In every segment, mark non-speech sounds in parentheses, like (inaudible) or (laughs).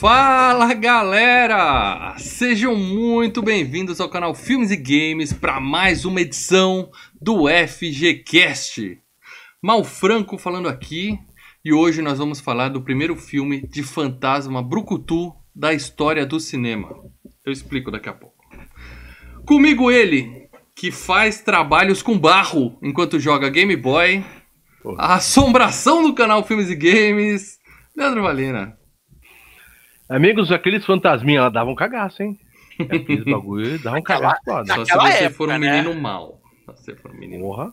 Fala galera! Sejam muito bem-vindos ao canal Filmes e Games para mais uma edição do FGCast. Mal Franco falando aqui e hoje nós vamos falar do primeiro filme de fantasma brucutu da história do cinema. Eu explico daqui a pouco. Comigo ele, que faz trabalhos com barro enquanto joga Game Boy, a assombração do canal Filmes e Games, Leandro Valina. Amigos, aqueles fantasminhas lá davam cagaço, hein? (laughs) Aqueles bagulho davam cagaço. Só se você época, for um né? menino mau. Só se você for um menino Porra.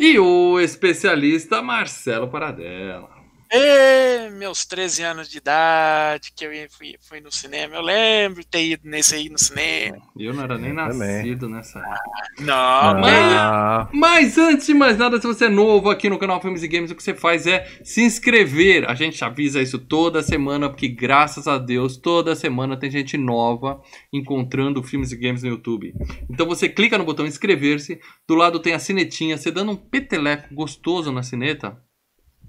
E o especialista Marcelo Paradela. Ê, meus 13 anos de idade, que eu fui, fui no cinema. Eu lembro de ter ido nesse aí no cinema. E eu não era nem Também. nascido nessa época. Não, mas Mas antes de mais nada, se você é novo aqui no canal Filmes e Games, o que você faz é se inscrever. A gente avisa isso toda semana, porque graças a Deus, toda semana tem gente nova encontrando filmes e games no YouTube. Então você clica no botão inscrever-se, do lado tem a sinetinha, você dando um peteleco gostoso na sineta.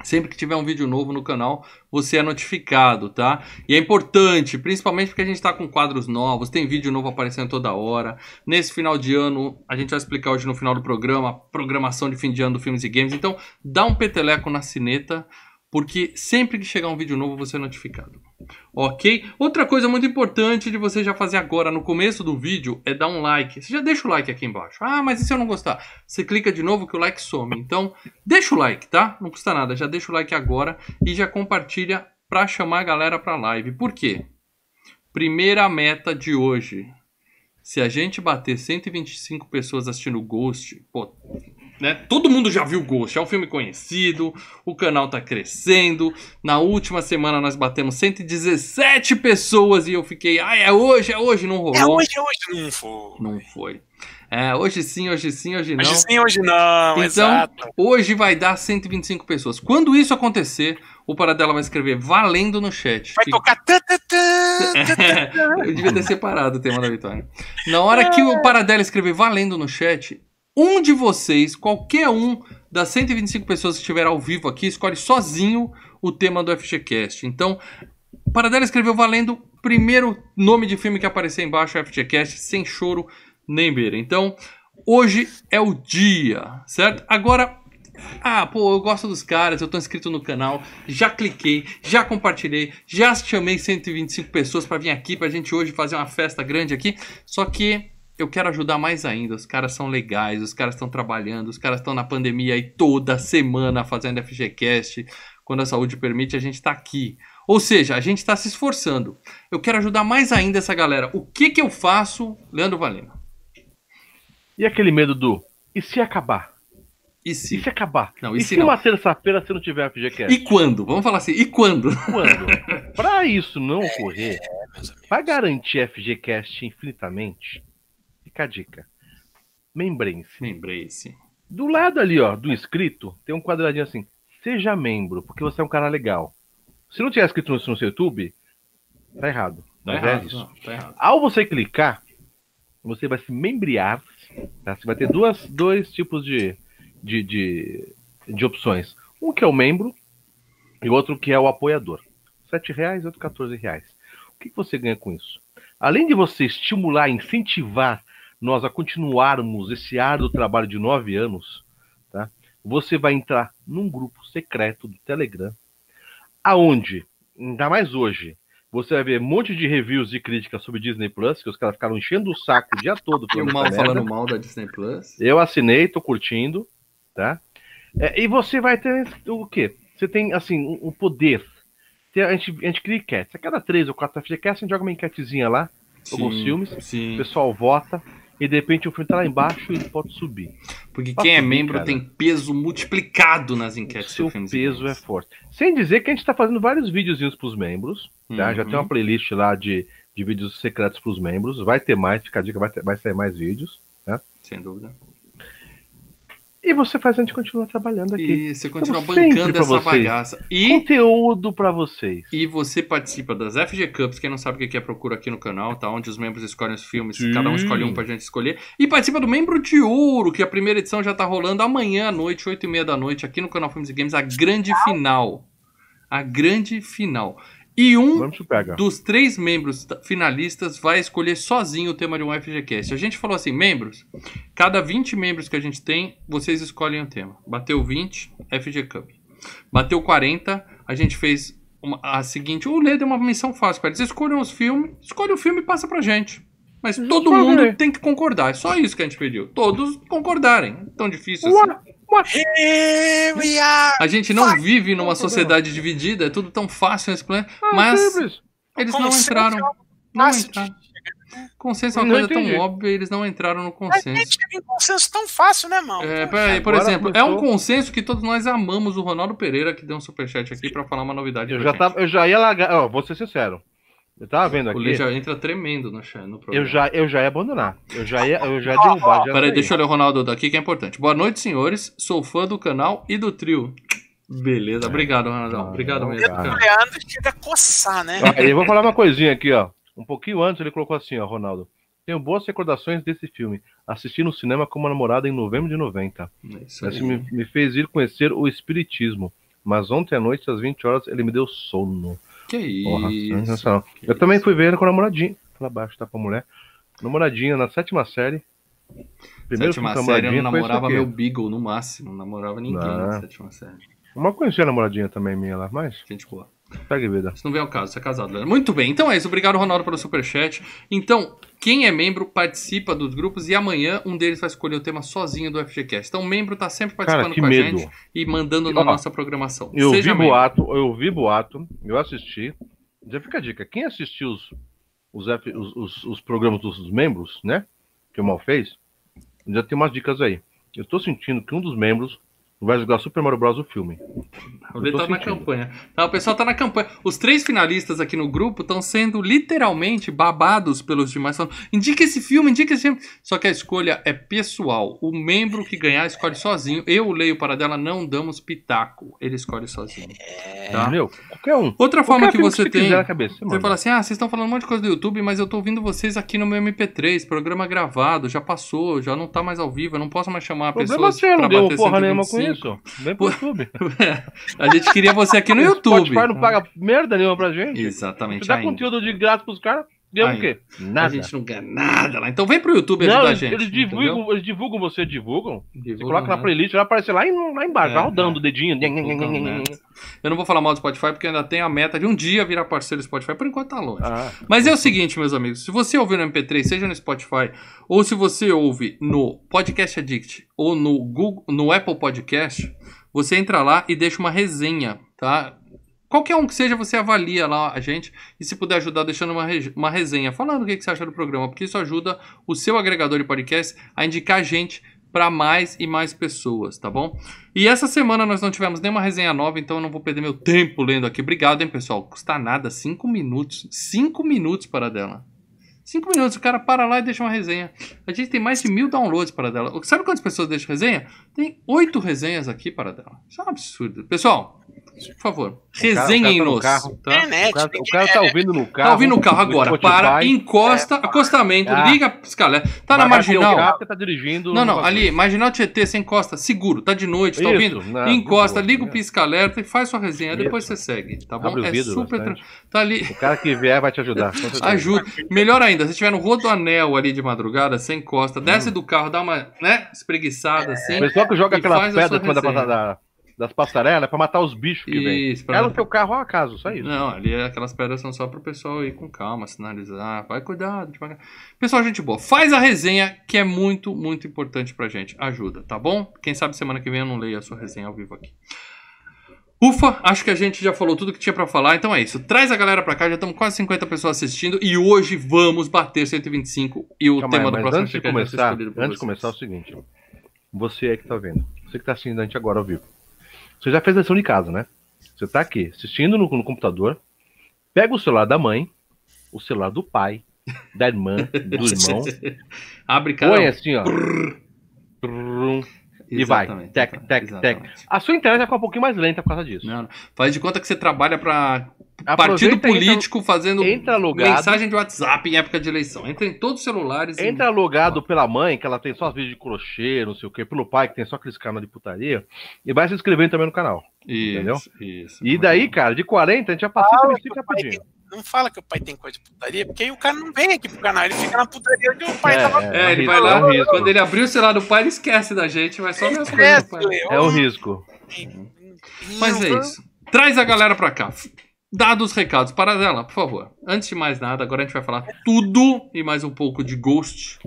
Sempre que tiver um vídeo novo no canal, você é notificado, tá? E é importante, principalmente porque a gente tá com quadros novos, tem vídeo novo aparecendo toda hora. Nesse final de ano, a gente vai explicar hoje no final do programa, a programação de fim de ano do Filmes e Games. Então, dá um peteleco na sineta, porque sempre que chegar um vídeo novo, você é notificado. Ok? Outra coisa muito importante de você já fazer agora no começo do vídeo é dar um like. Você já deixa o like aqui embaixo. Ah, mas e se eu não gostar? Você clica de novo que o like some. Então, deixa o like, tá? Não custa nada. Já deixa o like agora e já compartilha pra chamar a galera pra live. Por quê? Primeira meta de hoje. Se a gente bater 125 pessoas assistindo Ghost, pô, né? Todo mundo já viu Ghost, é um filme conhecido, o canal tá crescendo. Na última semana nós batemos 117 pessoas e eu fiquei, ah, é hoje, é hoje, não rolou. é hoje, é hoje não foi. Não foi. É, hoje sim, hoje sim, hoje não. Hoje sim, hoje não, Então, exato. hoje vai dar 125 pessoas. Quando isso acontecer, o Paradela vai escrever valendo no chat. Vai Que- tocar. É, (laughs) eu devia ter separado o tema da vitória. Na hora que o Paradela escrever valendo no chat, um de vocês, qualquer um das 125 pessoas que estiver ao vivo aqui, escolhe sozinho o tema do FGCast. Então, o Paradela escreveu valendo, primeiro nome de filme que aparecer embaixo FGCast, sem choro nem beira. Então, hoje é o dia, certo? Agora, ah, pô, eu gosto dos caras, eu tô inscrito no canal, já cliquei, já compartilhei, já chamei 125 pessoas pra vir aqui pra gente hoje fazer uma festa grande aqui. Só que eu quero ajudar mais ainda. Os caras são legais, os caras estão trabalhando, os caras estão na pandemia aí toda semana fazendo FGCast. Quando a saúde permite, a gente tá aqui. Ou seja, a gente tá se esforçando. Eu quero ajudar mais ainda essa galera. O que que eu faço, Leandro Valena? e aquele medo do. E se acabar? E E se? se acabar? Não, e e se se não? uma terça-feira você não tiver FGCast? E quando? Vamos falar assim, e quando? quando? (laughs) pra isso não ocorrer, É, pra garantir FGCast infinitamente, fica a dica. Membrem-se. Lembrei-se. Do lado ali, ó, do inscrito, tem um quadradinho assim. Seja membro, porque você é um cara legal. Se não tiver inscrito no, no seu YouTube, tá errado. Tá é errado. isso. não, tá errado. Ao você clicar, você vai se membriar. Tá? Você vai ter duas, dois tipos de, de, de, de opções. Um que é o membro e o outro que é o apoiador. 7 reais e outro 14 reais. O que que você ganha com isso? Além de você estimular, incentivar nós a continuarmos esse árduo trabalho de nove anos, tá? você vai entrar num grupo secreto do Telegram, aonde, ainda mais hoje, você vai ver um monte de reviews e críticas sobre Disney Plus, que os caras ficaram enchendo o saco o dia todo E o falando mal merda. falando mal da Disney Plus. Eu assinei, tô curtindo, tá? É, e você vai ter o quê? Você tem, assim, o o poder. Tem- A gente, a gente cria enquetes. A cada três ou quatro FGCast, a gente joga uma enquetezinha lá, alguns Sim, filmes, o Sim. pessoal vota, e de repente o filme tá lá embaixo e ele pode subir. Porque quem é membro cara. tem peso multiplicado nas O enquetes seu do Filmes e peso é forte. Sem dizer que a gente tá fazendo vários videozinhos pros membros, tá? Já Uhum. tem uma playlist lá de, de vídeos secretos pros membros. Vai ter mais, fica a dica, vai, ter- vai sair mais vídeos. Sem dúvida. E você faz a gente continuar trabalhando aqui. E você continua sempre bancando essa vocês. bagaça. E, Conteúdo pra vocês. e você participa das FG Cups. Quem não sabe o que é, procura aqui no canal, tá? Onde os membros escolhem os filmes. Sim. Cada um escolhe um pra gente escolher. E participa do Membro de Ouro, que a primeira edição já tá rolando amanhã à noite, 8 e meia da noite, aqui no canal Filmes e Games, a grande final. A grande final. E um dos três membros ta- finalistas vai escolher sozinho o tema de um FGCast. A gente falou assim, membros, cada 20 membros que a gente tem, vocês escolhem o tema. Bateu 20, FG Cup. Bateu 40, a gente fez uma- a seguinte, o Lê deu uma missão fácil para eles. Escolham os filmes, escolhe o filme e passa pra gente. Mas todo mundo tem que concordar. É só isso que a gente pediu. Todos concordarem. Tão difícil assim. Ué. Here we are. A gente não vive numa sociedade dividida, é tudo tão fácil nesse planeta. Ah, Mas eles não entraram. Não entraram. Consenso é uma Não coisa entendi. tão óbvia, eles não entraram no A consenso. gente chega em consenso tão fácil, né, mano? É, peraí, por Agora exemplo, é um consenso que todos nós amamos o Ronaldo Pereira, que deu um superchat aqui pra falar uma novidade. Eu pra já, gente. tava, eu já ia largar. Ó, vou ser sincero. Eu tava vendo O aqui. Lê já entra tremendo no, no Eu programa. já, eu já ia abandonar. Eu já ia, eu já ia derrubar. Já Peraí, deixa eu ler o Ronaldo daqui que é importante. Boa noite, senhores. Sou fã do canal e do trio. Beleza, obrigado, Ronaldão. Ah, Obrigado mesmo. cara. Leandro chega a coçar, né? Eu vou falar uma coisinha aqui, ó. Um pouquinho antes ele colocou assim, ó, Ronaldo. Tenho boas recordações desse filme. Assisti no cinema com uma namorada em novembro de 90. É Isso aí. Isso me, me fez ir conhecer o espiritismo. Mas ontem à noite, às 20 horas, ele me deu sono. Que Porra, isso. que Eu também isso. fui ver com a namoradinha. Lá abaixo, tá pra mulher. Namoradinha na sétima série. Primeiro sétima com a série eu foi namorava meu. Beagle no máximo. Não namorava ninguém na Não. sétima série. Uma conhecia a namoradinha também minha lá, mas Gente boa. Segue vida. Isso não vem ao caso, você é casado. Leandro. Muito bem, então é isso. Obrigado, Ronaldo, pelo superchat. Então, quem é membro participa dos grupos e amanhã um deles vai escolher o tema sozinho do FGCast. Então, o membro tá sempre participando Cara, com a medo. gente e mandando na Ó, nossa programação. Eu Seja vi membro. boato, eu vi boato, eu assisti. Já fica a dica, quem assistiu os, os, F- os, os- os programas dos membros, né? Que o Mal fez, já tem umas dicas aí. Eu tô sentindo que um dos membros vai jogar Super Mario Bros. o filme. Tô tá na campanha. Tá, o pessoal tá na campanha. Os três finalistas aqui no grupo estão sendo literalmente babados pelos demais. Falando, indica esse filme, indica esse filme. Só que a escolha é pessoal. O membro que ganhar escolhe sozinho. Eu leio para dela, não damos pitaco. Ele escolhe sozinho. Tá? Entendeu? Qualquer um. Outra forma Qualquer que filme você você tem. cabeça, Você mano. fala assim: ah, vocês estão falando um monte de coisa do YouTube, mas eu tô ouvindo vocês aqui no meu MP3, programa gravado, já passou, já não tá mais ao vivo, eu não posso mais chamar Problema pessoas seu, pra não deu bater porra nenhuma com 125. Isso. Vem pro YouTube. (laughs) A gente queria você aqui no O YouTube. Spotify não paga merda nenhuma pra gente. Exatamente. Se dá ainda. conteúdo de graça pros caras, deu o quê? A Nada. gente não ganha nada lá. Então vem pro YouTube Não, ajudar a gente. eles entendeu? divulgam, eles divulgam, você divulgam. Você Divulgam, coloca na né? playlist, vai aparecer lá, em- lá embaixo, É, vai rodando é. o dedinho. Né? Eu não vou falar mal do Spotify porque ainda tem a meta de um dia virar parceiro do Spotify. Por enquanto tá longe. Ah, Mas é o seguinte, meus amigos, se você ouvir no MP3, seja no Spotify, ou se você ouve no Podcast Addict ou no Google, no Apple Podcast, você entra lá e deixa uma resenha, tá? Qualquer um que seja, você avalia lá a gente e se puder ajudar deixando uma, uma resenha, falando o que, que você acha do programa, porque isso ajuda o seu agregador de podcast a indicar a gente para mais e mais pessoas, tá bom? E essa semana nós não tivemos nenhuma resenha nova, então eu não vou perder meu tempo lendo aqui. Obrigado, hein, pessoal. Custa nada, cinco minutos. Cinco minutos para dela. Cinco minutos, o cara para lá e deixa uma resenha. A gente tem mais de mil downloads para dela. Sabe quantas pessoas deixam resenha? Tem oito resenhas aqui para dela. Isso é um absurdo. Pessoal, por favor, tá resenhem-nos. no. Tá? Internet. o, cara, o cara tá ouvindo no carro. Tá ouvindo o carro agora. Spotify. Para, encosta, acostamento, Ah. liga a piscalé. Tá na marginal. carro tá dirigindo. Não, no não, ali, marginal Tietê, você encosta, seguro, tá de noite, tá Isso, ouvindo? não, encosta, liga o né? pisca-alerta e faz sua resenha, Isso. depois você segue, tá bom? Abre o é vidro super. tra- Tá ali. O cara que vier vai te ajudar. Ajuda. Melhor ainda, se tiver no rodoanel ali de madrugada, você Hum. encosta, desce do carro, dá uma, né, espreguiçada assim. O pessoal que joga aquela pedra resenha. da- das passarelas é pra matar os bichos que vem. Pra- É no teu carro ao acaso, só isso. Não, ali é- aquelas pedras são só pro pessoal ir com calma, sinalizar. Vai cuidado, devagar. Pessoal, gente boa, faz a resenha que é muito, muito importante pra gente. Ajuda, tá bom? Quem sabe semana que vem eu não leio a sua resenha ao vivo aqui. Ufa, acho que a gente já falou tudo que tinha pra falar, então é isso. Traz a galera pra cá, já estamos quase 50 pessoas assistindo e hoje vamos bater 125 e o Calma tema aí, do próximo antes de ser começar, antes de começar é o seguinte, você aí que tá vendo, você que tá assistindo a gente agora ao vivo, você já fez a lição de casa, né? Você tá aqui assistindo no, no computador, pega o celular da mãe, o celular do pai, da irmã, do (laughs) irmão, Abre cada põe assim, ó. Trum, E vai. Tec, tec, tec. A sua internet vai ficar um pouquinho mais lenta por causa disso. Não, não. Faz de conta que você trabalha pra Aproveita partido e entra- político fazendo entra logado. mensagem de WhatsApp em época de eleição. Entra em todos os celulares. e- Entra logado pela mãe, que ela tem só os vídeos de crochê, não sei o quê, pelo pai, que tem só aqueles canal de putaria, e vai se inscrevendo também no canal. Entendeu? Isso, isso. E daí, cara, de 40 a gente já passou isso o pai rapidinho. Não fala que o pai tem coisa de putaria, porque aí o cara não vem aqui pro canal, ele fica na putaria onde o pai É, tava. É, ele É vai um lá, risco. quando ele abrir o celular do pai, ele esquece da gente, vai só ver as coisas É, do pai. Leão, É um risco. Mas é isso. Traz a galera pra cá. Dados os recados. Paradela, por favor. Antes de mais nada, agora a gente vai falar tudo e mais um pouco de Ghost.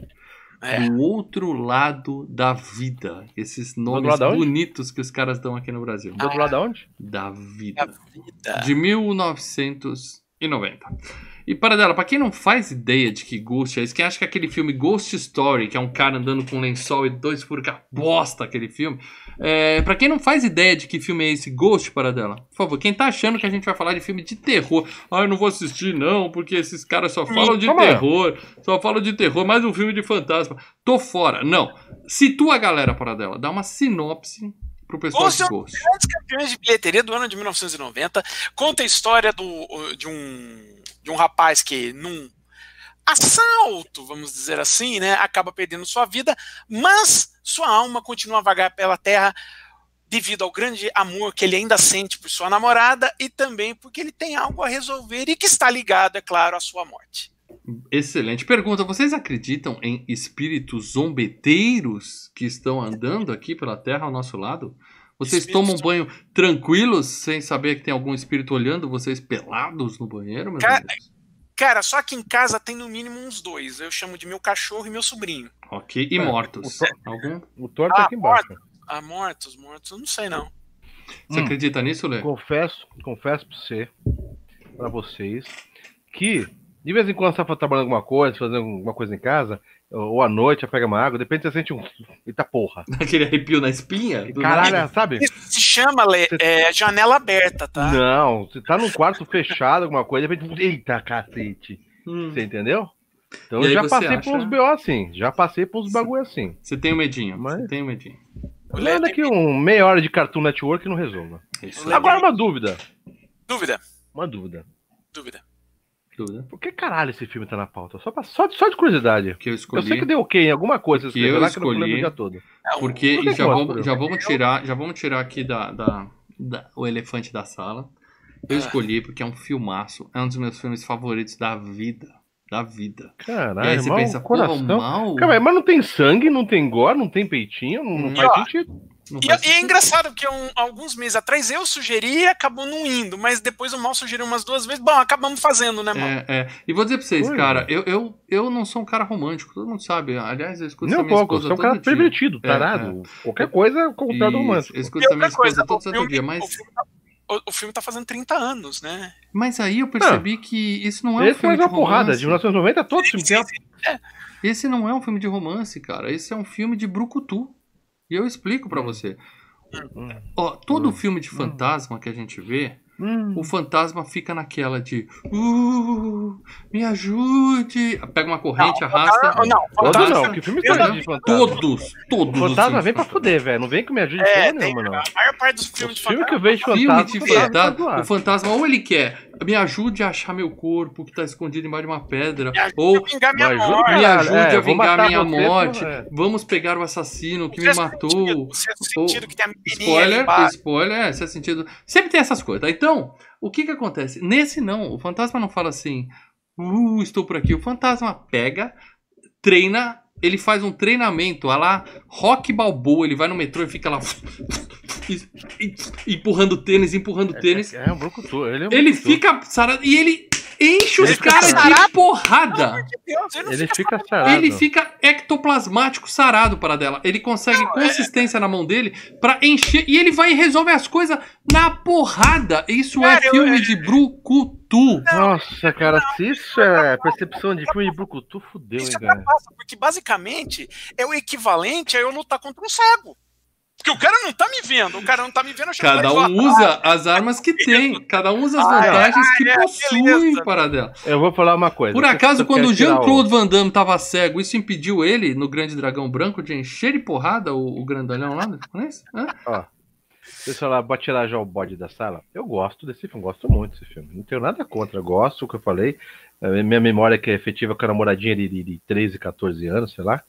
É. Do outro lado da vida. Esses nomes bonitos que os caras dão aqui no Brasil. Do outro lado da onde? Da vida. Da vida. De 1990. E para dela, pra quem não faz ideia de que Ghost é isso, quem acha que aquele filme Ghost Story, que é um cara andando com um lençol e dois uma bosta aquele filme. É, para quem não faz ideia de que filme é esse Ghost, para dela, por favor, quem tá achando que a gente vai falar de filme de terror, ah, eu não vou assistir não, porque esses caras só falam de aí. terror, só falam de terror, mais um filme de fantasma. Tô fora. Não. Situa a galera, para dela, dá uma sinopse pro pessoal Ghost de é um Ghost. grandes campeões de bilheteria do ano de 1990. Conta a história do, de, um, de um rapaz que, num assalto, vamos dizer assim, né, acaba perdendo sua vida, mas sua alma continua a vagar pela terra devido ao grande amor que ele ainda sente por sua namorada e também porque ele tem algo a resolver e que está ligado, é claro, à sua morte. Excelente. Pergunta: vocês acreditam em espíritos zombeteiros que estão andando aqui pela Terra ao nosso lado? Vocês Espíritos tomam banho tranquilos, sem saber que tem algum espírito olhando vocês pelados no banheiro, Cara? Cara, só que em casa tem no mínimo uns dois. Eu chamo de meu cachorro e meu sobrinho. Ok. E É, mortos? o- Algum? O Thor tá Ah, aqui embaixo. Ah, mortos, mortos, eu não sei não. Você Hum. acredita nisso, Lê? Confesso, confesso pra você, pra vocês, que de vez em quando você tá trabalhando alguma coisa, fazendo alguma coisa em casa, ou à noite, pega uma água, de repente você sente um. Eita porra. (laughs) Aquele arrepio na espinha? Caralho, nada? sabe? Isso se chama Lê, é, janela aberta, tá? Não, você tá num quarto fechado, alguma coisa, de repente. Eita cacete. Hum. Você entendeu? Então E eu já passei acha- por uns BO assim. Já passei por uns bagulho assim. Você tem um medinho. Mas- Você tem um medinho. Tem que um meia hora de Cartoon Network não resolva. Agora uma dúvida. dúvida, Uma dúvida. dúvida. Dúvida? Por que caralho esse filme tá na pauta? Só, pra- só, só de curiosidade. Que eu Eu escolhi. sei que deu ok em alguma coisa, Que eu que eu escolhi. dia todo. É, Porque Por que e já, que vamos, já vamos tirar, já vamos tirar aqui da, da, da- o elefante da sala. Eu Ah. escolhi porque é um filmaço, é um dos meus filmes favoritos da vida, da vida. e aí Caralho, você mal pensa, porra, coração. mal. Mas não tem sangue, não tem gore, não tem peitinho, não, não Hum. faz sentido. Não E, faz e é engraçado porque um- alguns meses atrás eu sugeri e acabou não indo, mas depois o Mal sugeriu umas duas vezes. Bom, acabamos fazendo, né, Mal? É, é. E vou dizer pra vocês, Pois cara, eu, eu, eu não sou um cara romântico, todo mundo sabe. Aliás, eu escuto um minha pouco, esposa você é um cara dia. pervertido, É, tarado. Qualquer coisa é o contrário do Isso, romântico. eu escuto E minha coisa, todo santo filme, dia, o, mas, filme tá, o- filme tá fazendo 30 anos, né? mas aí eu percebi que isso não é um Esse filme mais de uma porrada. romance. De 1990, todo filme tem uma Esse não é um filme de romance, cara. Esse é um filme de brucutu. E eu explico pra você. Hum. Ó, todo filme de fantasma que a gente vê, Hum. o fantasma fica naquela de uh, me ajude. Pega uma corrente, arrasta. Ah, não, fantasma- não, que filme Eu não- de fantasma? Todos, todos. O fantasma vem pra de fuder, velho. Não vem que me ajude É, nenhuma, não. a maior parte dos filmes de filmes que eu fantasma- vejo Filme fantasma, de fantasma, fantasma, fantasma. o fantasma ou ele quer me ajude a achar meu corpo que tá escondido embaixo de uma pedra, Me ajude ou a vingar minha Me ajude, morte. me ajude é, a vingar minha você, morte, porra, é. vamos pegar o assassino que me matou. Spoiler, spoiler, é, esse é sentido. Sempre tem essas coisas. tá? Então, o que que acontece? Nesse não, o fantasma não fala assim, uh, estou por aqui. O fantasma pega, treina, ele faz um treinamento, a lá, rock balboa, ele vai no metrô e fica lá (laughs) empurrando tênis, empurrando tênis. É, é um brucutu. Ele, é um Ele brucutu. fica sarado e ele enche os Ele caras de porrada. Deus, ele não fica sarado. Ele fica ectoplasmático sarado para dela. Ele consegue consistência na mão dele pra encher. E ele vai e resolve as coisas na porrada. Isso Cara, é eu- filme de brucutu. Nossa, cara, se isso é percepção de filme de brucutu, fudeu, hein, Isso cara. ultrapassa, porque basicamente é o equivalente a eu lutar contra um cego. Porque o cara não tá me vendo, o cara não tá me vendo, lá Cada um usa as armas que tem. Cada um usa as Ah, é. vantagens que Ah, é, possui beleza. para dela. Eu vou falar uma coisa. Por acaso, quando o Jean-Claude Van Damme tava cego, isso impediu ele, no Grande Dragão Branco, de encher de porrada o, o grandalhão lá no japonês? Hã? Ó, deixa eu falar, pra tirar já o bode da sala. Eu gosto desse filme, gosto muito desse filme. Não tenho nada contra, gosto, o que eu falei. É, Minha memória que é efetiva com a namoradinha de, de, de 13, 14 anos, sei lá.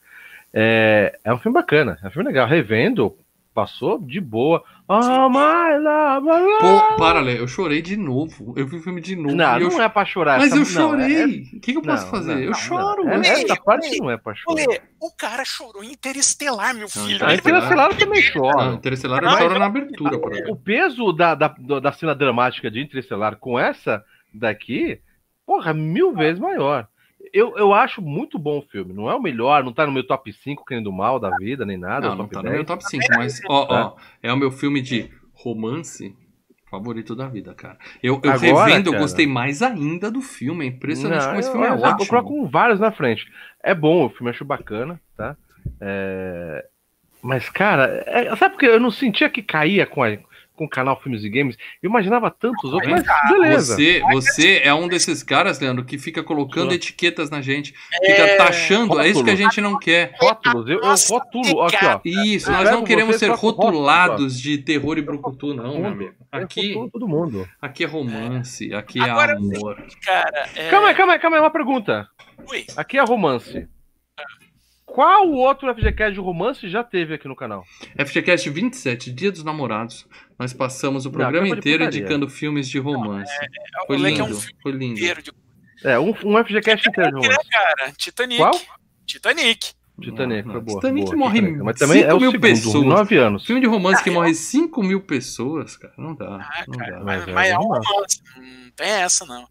É, é um filme bacana, é um filme legal. Revendo, passou de boa. Oh, my love, my love. Pô, para, Lé, eu chorei de novo. Eu vi o filme de novo. Não, e eu não é pra chorar. Mas essa- eu não, é- chorei. O que, que eu posso não, fazer? não, eu não, choro. não. eu Essa Lê, parte Lê, não é pra chorar. Olê, o cara chorou em Interestelar, meu filho. A é Ele- Interestelar também Não, chora. Interestelar eu Mas- choro na abertura, por exemplo. O peso da, da, da cena dramática de Interestelar com essa daqui, porra, mil vezes maior. Eu, eu acho muito bom o filme. Não é o melhor, não tá no meu top 5 querendo mal da vida, nem nada. Não, não tá 10. no meu top 5, mas, ó, ó, é o meu filme de romance favorito da vida, cara. Eu, eu Agora, revendo, eu cara. gostei mais ainda do filme. É impressionante Não, como esse eu- filme é eu, eu ótimo. coloco vários na frente. É bom, o filme eu acho bacana, tá? É, Mas, cara, é- sabe porque eu não sentia que caía com, a- com o canal Filmes e Games? Eu imaginava tantos outros, mas beleza. Você, você é um desses caras, Leandro, que fica colocando Sou. etiquetas na gente, fica taxando, é isso que a gente não quer. Rótulos, eu, eu aqui, ó. Isso, Eu nós não queremos ser rotulados de terror e brucutu, não, meu amigo. Aqui, todo mundo. aqui é romance, aqui é Agora- amor. Cara, é... Calma aí, calma aí, calma aí, uma pergunta. Ui, Aqui é romance. Qual outro FGCast de romance já teve aqui no canal? FGCast 27, Dia dos Namorados. Nós passamos o Não, programa de inteiro indicando filmes de romance. o Foi moleque é lindo, um filme foi lindo. de É, um, um FGCast inteiro de né, romance. cara? Titanic. Qual? Titanic. Titanic, Não, foi não. boa. Titanic boa, morre Titanic. Mas também é 5 o mil segundo, pessoas. nove anos. Filme de romance que Ah, morre 5 mil pessoas, cara, não dá. Ah, não cara, dá. mas, Mas mas é é um romance. Não tem essa, não.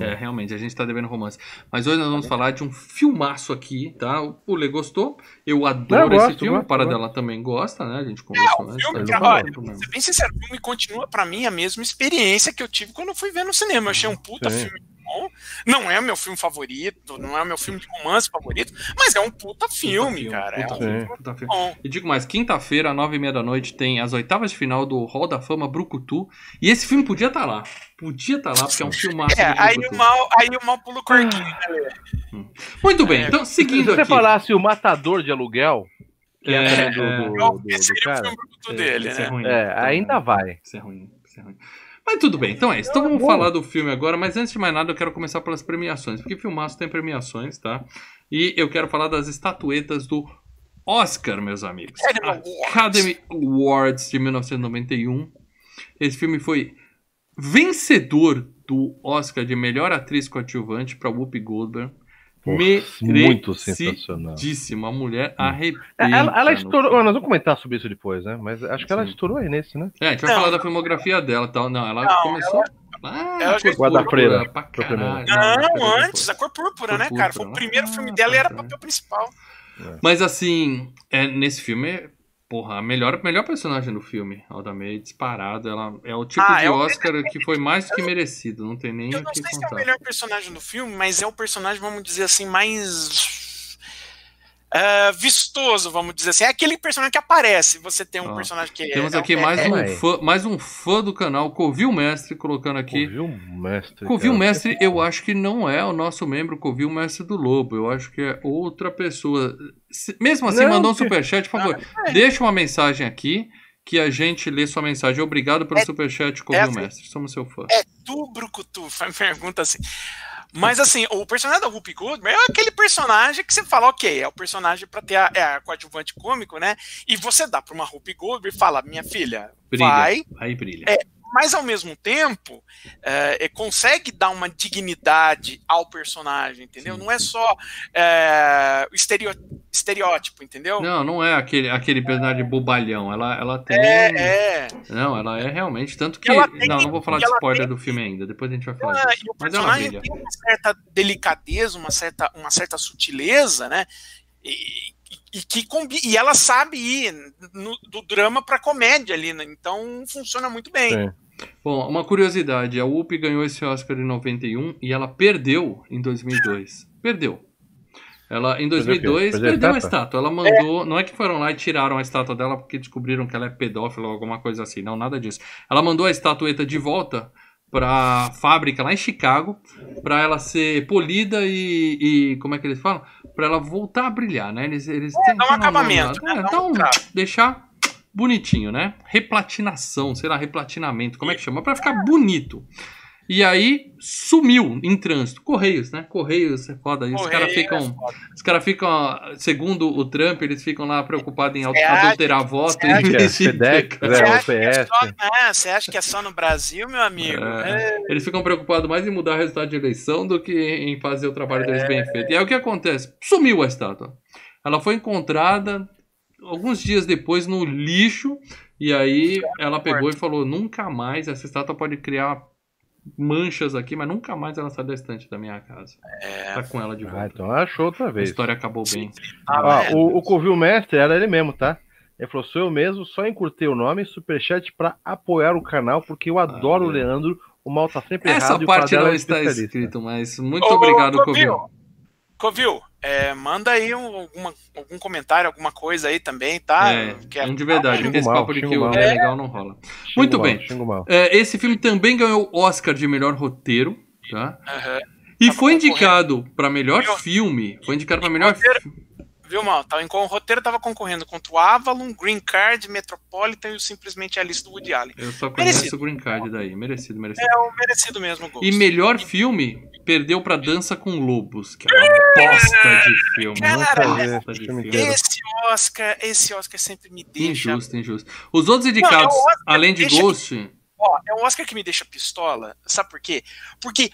É, realmente, a gente tá devendo romance. Mas hoje nós vamos falar de um filmaço aqui, tá? O Lê gostou. Eu adoro Eu gosto, esse filme. gosto, a Paradela gosto. também gosta, né? A gente conversou antes. filme, tá? cara, Não olha. Ser bem sincero, o filme continua pra mim a mesma experiência que eu tive quando eu fui ver no cinema. Eu achei um puta Sim. filme bom. Não é o meu filme favorito, não é o meu filme de romance favorito, mas é um puta filme, filme, cara. puta é um filme. filme Puta filme. bom. E digo mais, quinta-feira, nove e meia da noite, tem as oitavas de final do Hall da Fama Brucutu. E esse filme podia estar lá. Podia estar lá, porque é um filmaço É, do aí o mal, aí o mal pula o corguinho, né, Lê? Muito bem, É. então Se seguindo você aqui. falasse o matador de aluguel, que é, É, do, é. do, do- do cara, filme dele, é né? ruim. é, ainda vai. Isso é ruim, isso é ruim. Mas tudo bem, então é isso. Então vamos falar do filme agora, mas antes de mais nada eu quero começar pelas premiações, porque Filmaço tem premiações, tá? E eu quero falar das estatuetas do Oscar, meus amigos. Academy Awards. Academy Awards de 1991. Esse filme foi vencedor do Oscar de melhor atriz coadjuvante para Whoopi Goldberg. Muito sensacional. A mulher arrebenta. É, Ela, ela estourou. Nós vamos comentar sobre isso depois, né? Mas acho que ela Sim. estourou aí nesse, né? É, a gente vai Não. falar da filmografia dela e tal. Não, ela Não, começou. Ah, ela já- caralho. Não, antes, a cor púrpura, Cor né, cara? Foi o primeiro né? filme dela e era tá. papel principal. Mas assim, é, nesse filme, porra, a melhor, melhor personagem do filme, Alda May, disparado. Ela é o tipo Ah, de é o Oscar que foi mais do que merecido. Não tem nem Eu não que sei se é o contar. melhor personagem do filme, mas é o personagem, vamos dizer assim, mais. É, vistoso, vamos dizer assim. É aquele personagem que aparece. Você tem um Ó, personagem que Temos é, aqui é, mais, é, um é. fã, mais um fã do canal, Covil Mestre, colocando aqui. Covil Mestre. Covil cara. Mestre, eu acho que não é o nosso membro Covil Mestre do Lobo. Eu acho que é outra pessoa. Mesmo assim, Não, mandou um superchat, por favor. é. Deixa uma mensagem aqui que a gente lê sua mensagem. Obrigado pelo É- superchat, Covil é. Mestre. Somos seu fã. é tu, Brucutu? Faz pergunta assim. Mas assim, o personagem da Whoopi Goldberg é aquele personagem que você fala, ok, é o personagem pra ter a, é a coadjuvante cômico, né? E você dá pra uma Whoopi Goldberg e fala, minha filha, Brilha. vai, Aí brilha. É. mas ao mesmo tempo é, é, consegue dar uma dignidade ao personagem, entendeu? Sim, não é só é, estereótipo, entendeu? Não, não é aquele, aquele personagem bobalhão. Ela, ela tem. É, é. Não, ela é realmente. Tanto que. Ela tem- não, não vou falar de ela spoiler do filme ainda. Depois a gente vai falar Ah, disso. e o Mas ela personagem brilha. tem uma certa delicadeza, uma certa, uma certa sutileza, né? E, e que combi e ela sabe ir no- do drama pra comédia ali, né? então funciona muito bem. Sim. Bom, uma curiosidade: a Whoopi ganhou esse Oscar em 91 e ela perdeu em 2002. Perdeu. Ela, em Perdeu o quê? 2002, Perdeu a perdeu a estátua? estátua. Ela mandou. Não é que foram lá e tiraram a estátua dela porque descobriram que ela é pedófila ou alguma coisa assim. Não, nada disso. Ela mandou a estatueta de volta pra fábrica lá em Chicago pra ela ser polida e, e- como é que eles falam? Pra ela voltar a brilhar, né? Eles, eles têm dá um acabamento, é, né? Um um- traço. deixar bonitinho, né? Replatinação, sei lá, replatinamento, como é que chama? Pra ficar bonito. E aí sumiu em trânsito. Correios, né? Correios, é foda. Os caras ficam. é. Os caras ficam, segundo o Trump, eles ficam lá preocupados em Você acha- adulterar voto você acha (laughs) é né? Acha, que é PS. só, ah, você acha que é só no Brasil, meu amigo? É, eles ficam preocupados mais em mudar o resultado de eleição do que em fazer o trabalho deles bem feito. E aí o que acontece? Sumiu a estátua. Ela foi encontrada alguns dias depois no lixo. E aí ela pegou e falou: nunca mais essa estátua pode criar manchas aqui, mas nunca mais ela sai da estante da minha casa. Tá com ela de Ah, volta. então achou outra A vez. história acabou bem. Ah, Ó, é. o, o Covil Mestre era ele mesmo, tá? Ele falou, sou eu mesmo, só encurtei o nome, superchat pra apoiar o canal, porque eu adoro Ah, o Leandro, o mal tá sempre Essa errado e o parte não é está escrito, mas muito Ô, obrigado, Covil. Covil. É, manda aí um- alguma, algum comentário, alguma coisa aí também, tá? É, Que é- um de verdade, porque esse mal, papo de que o é legal não rola. Xingo Muito mal, bem. É, esse filme também ganhou Oscar de melhor roteiro, tá? Aham. E Tava foi indicado para melhor filme. Foi indicado para melhor roteiro? Viu, mal? O roteiro tava concorrendo contra o Avalon, Green Card, Metropolitan e o Simplesmente Alice do Woody Allen. Eu só conheço Merecido. o Green Card daí. Merecido, merecido. É o merecido mesmo, Ghost. E melhor filme perdeu pra Dança com Lobos, que é uma bosta de filme. Cara, Uma esse bosta de filme. Esse Oscar, esse Oscar sempre me deixa. Injusto, injusto. Os outros indicados, Não, é o além de deixa- Ghost, Ó, é um Oscar que me deixa pistola. Sabe por quê? Porque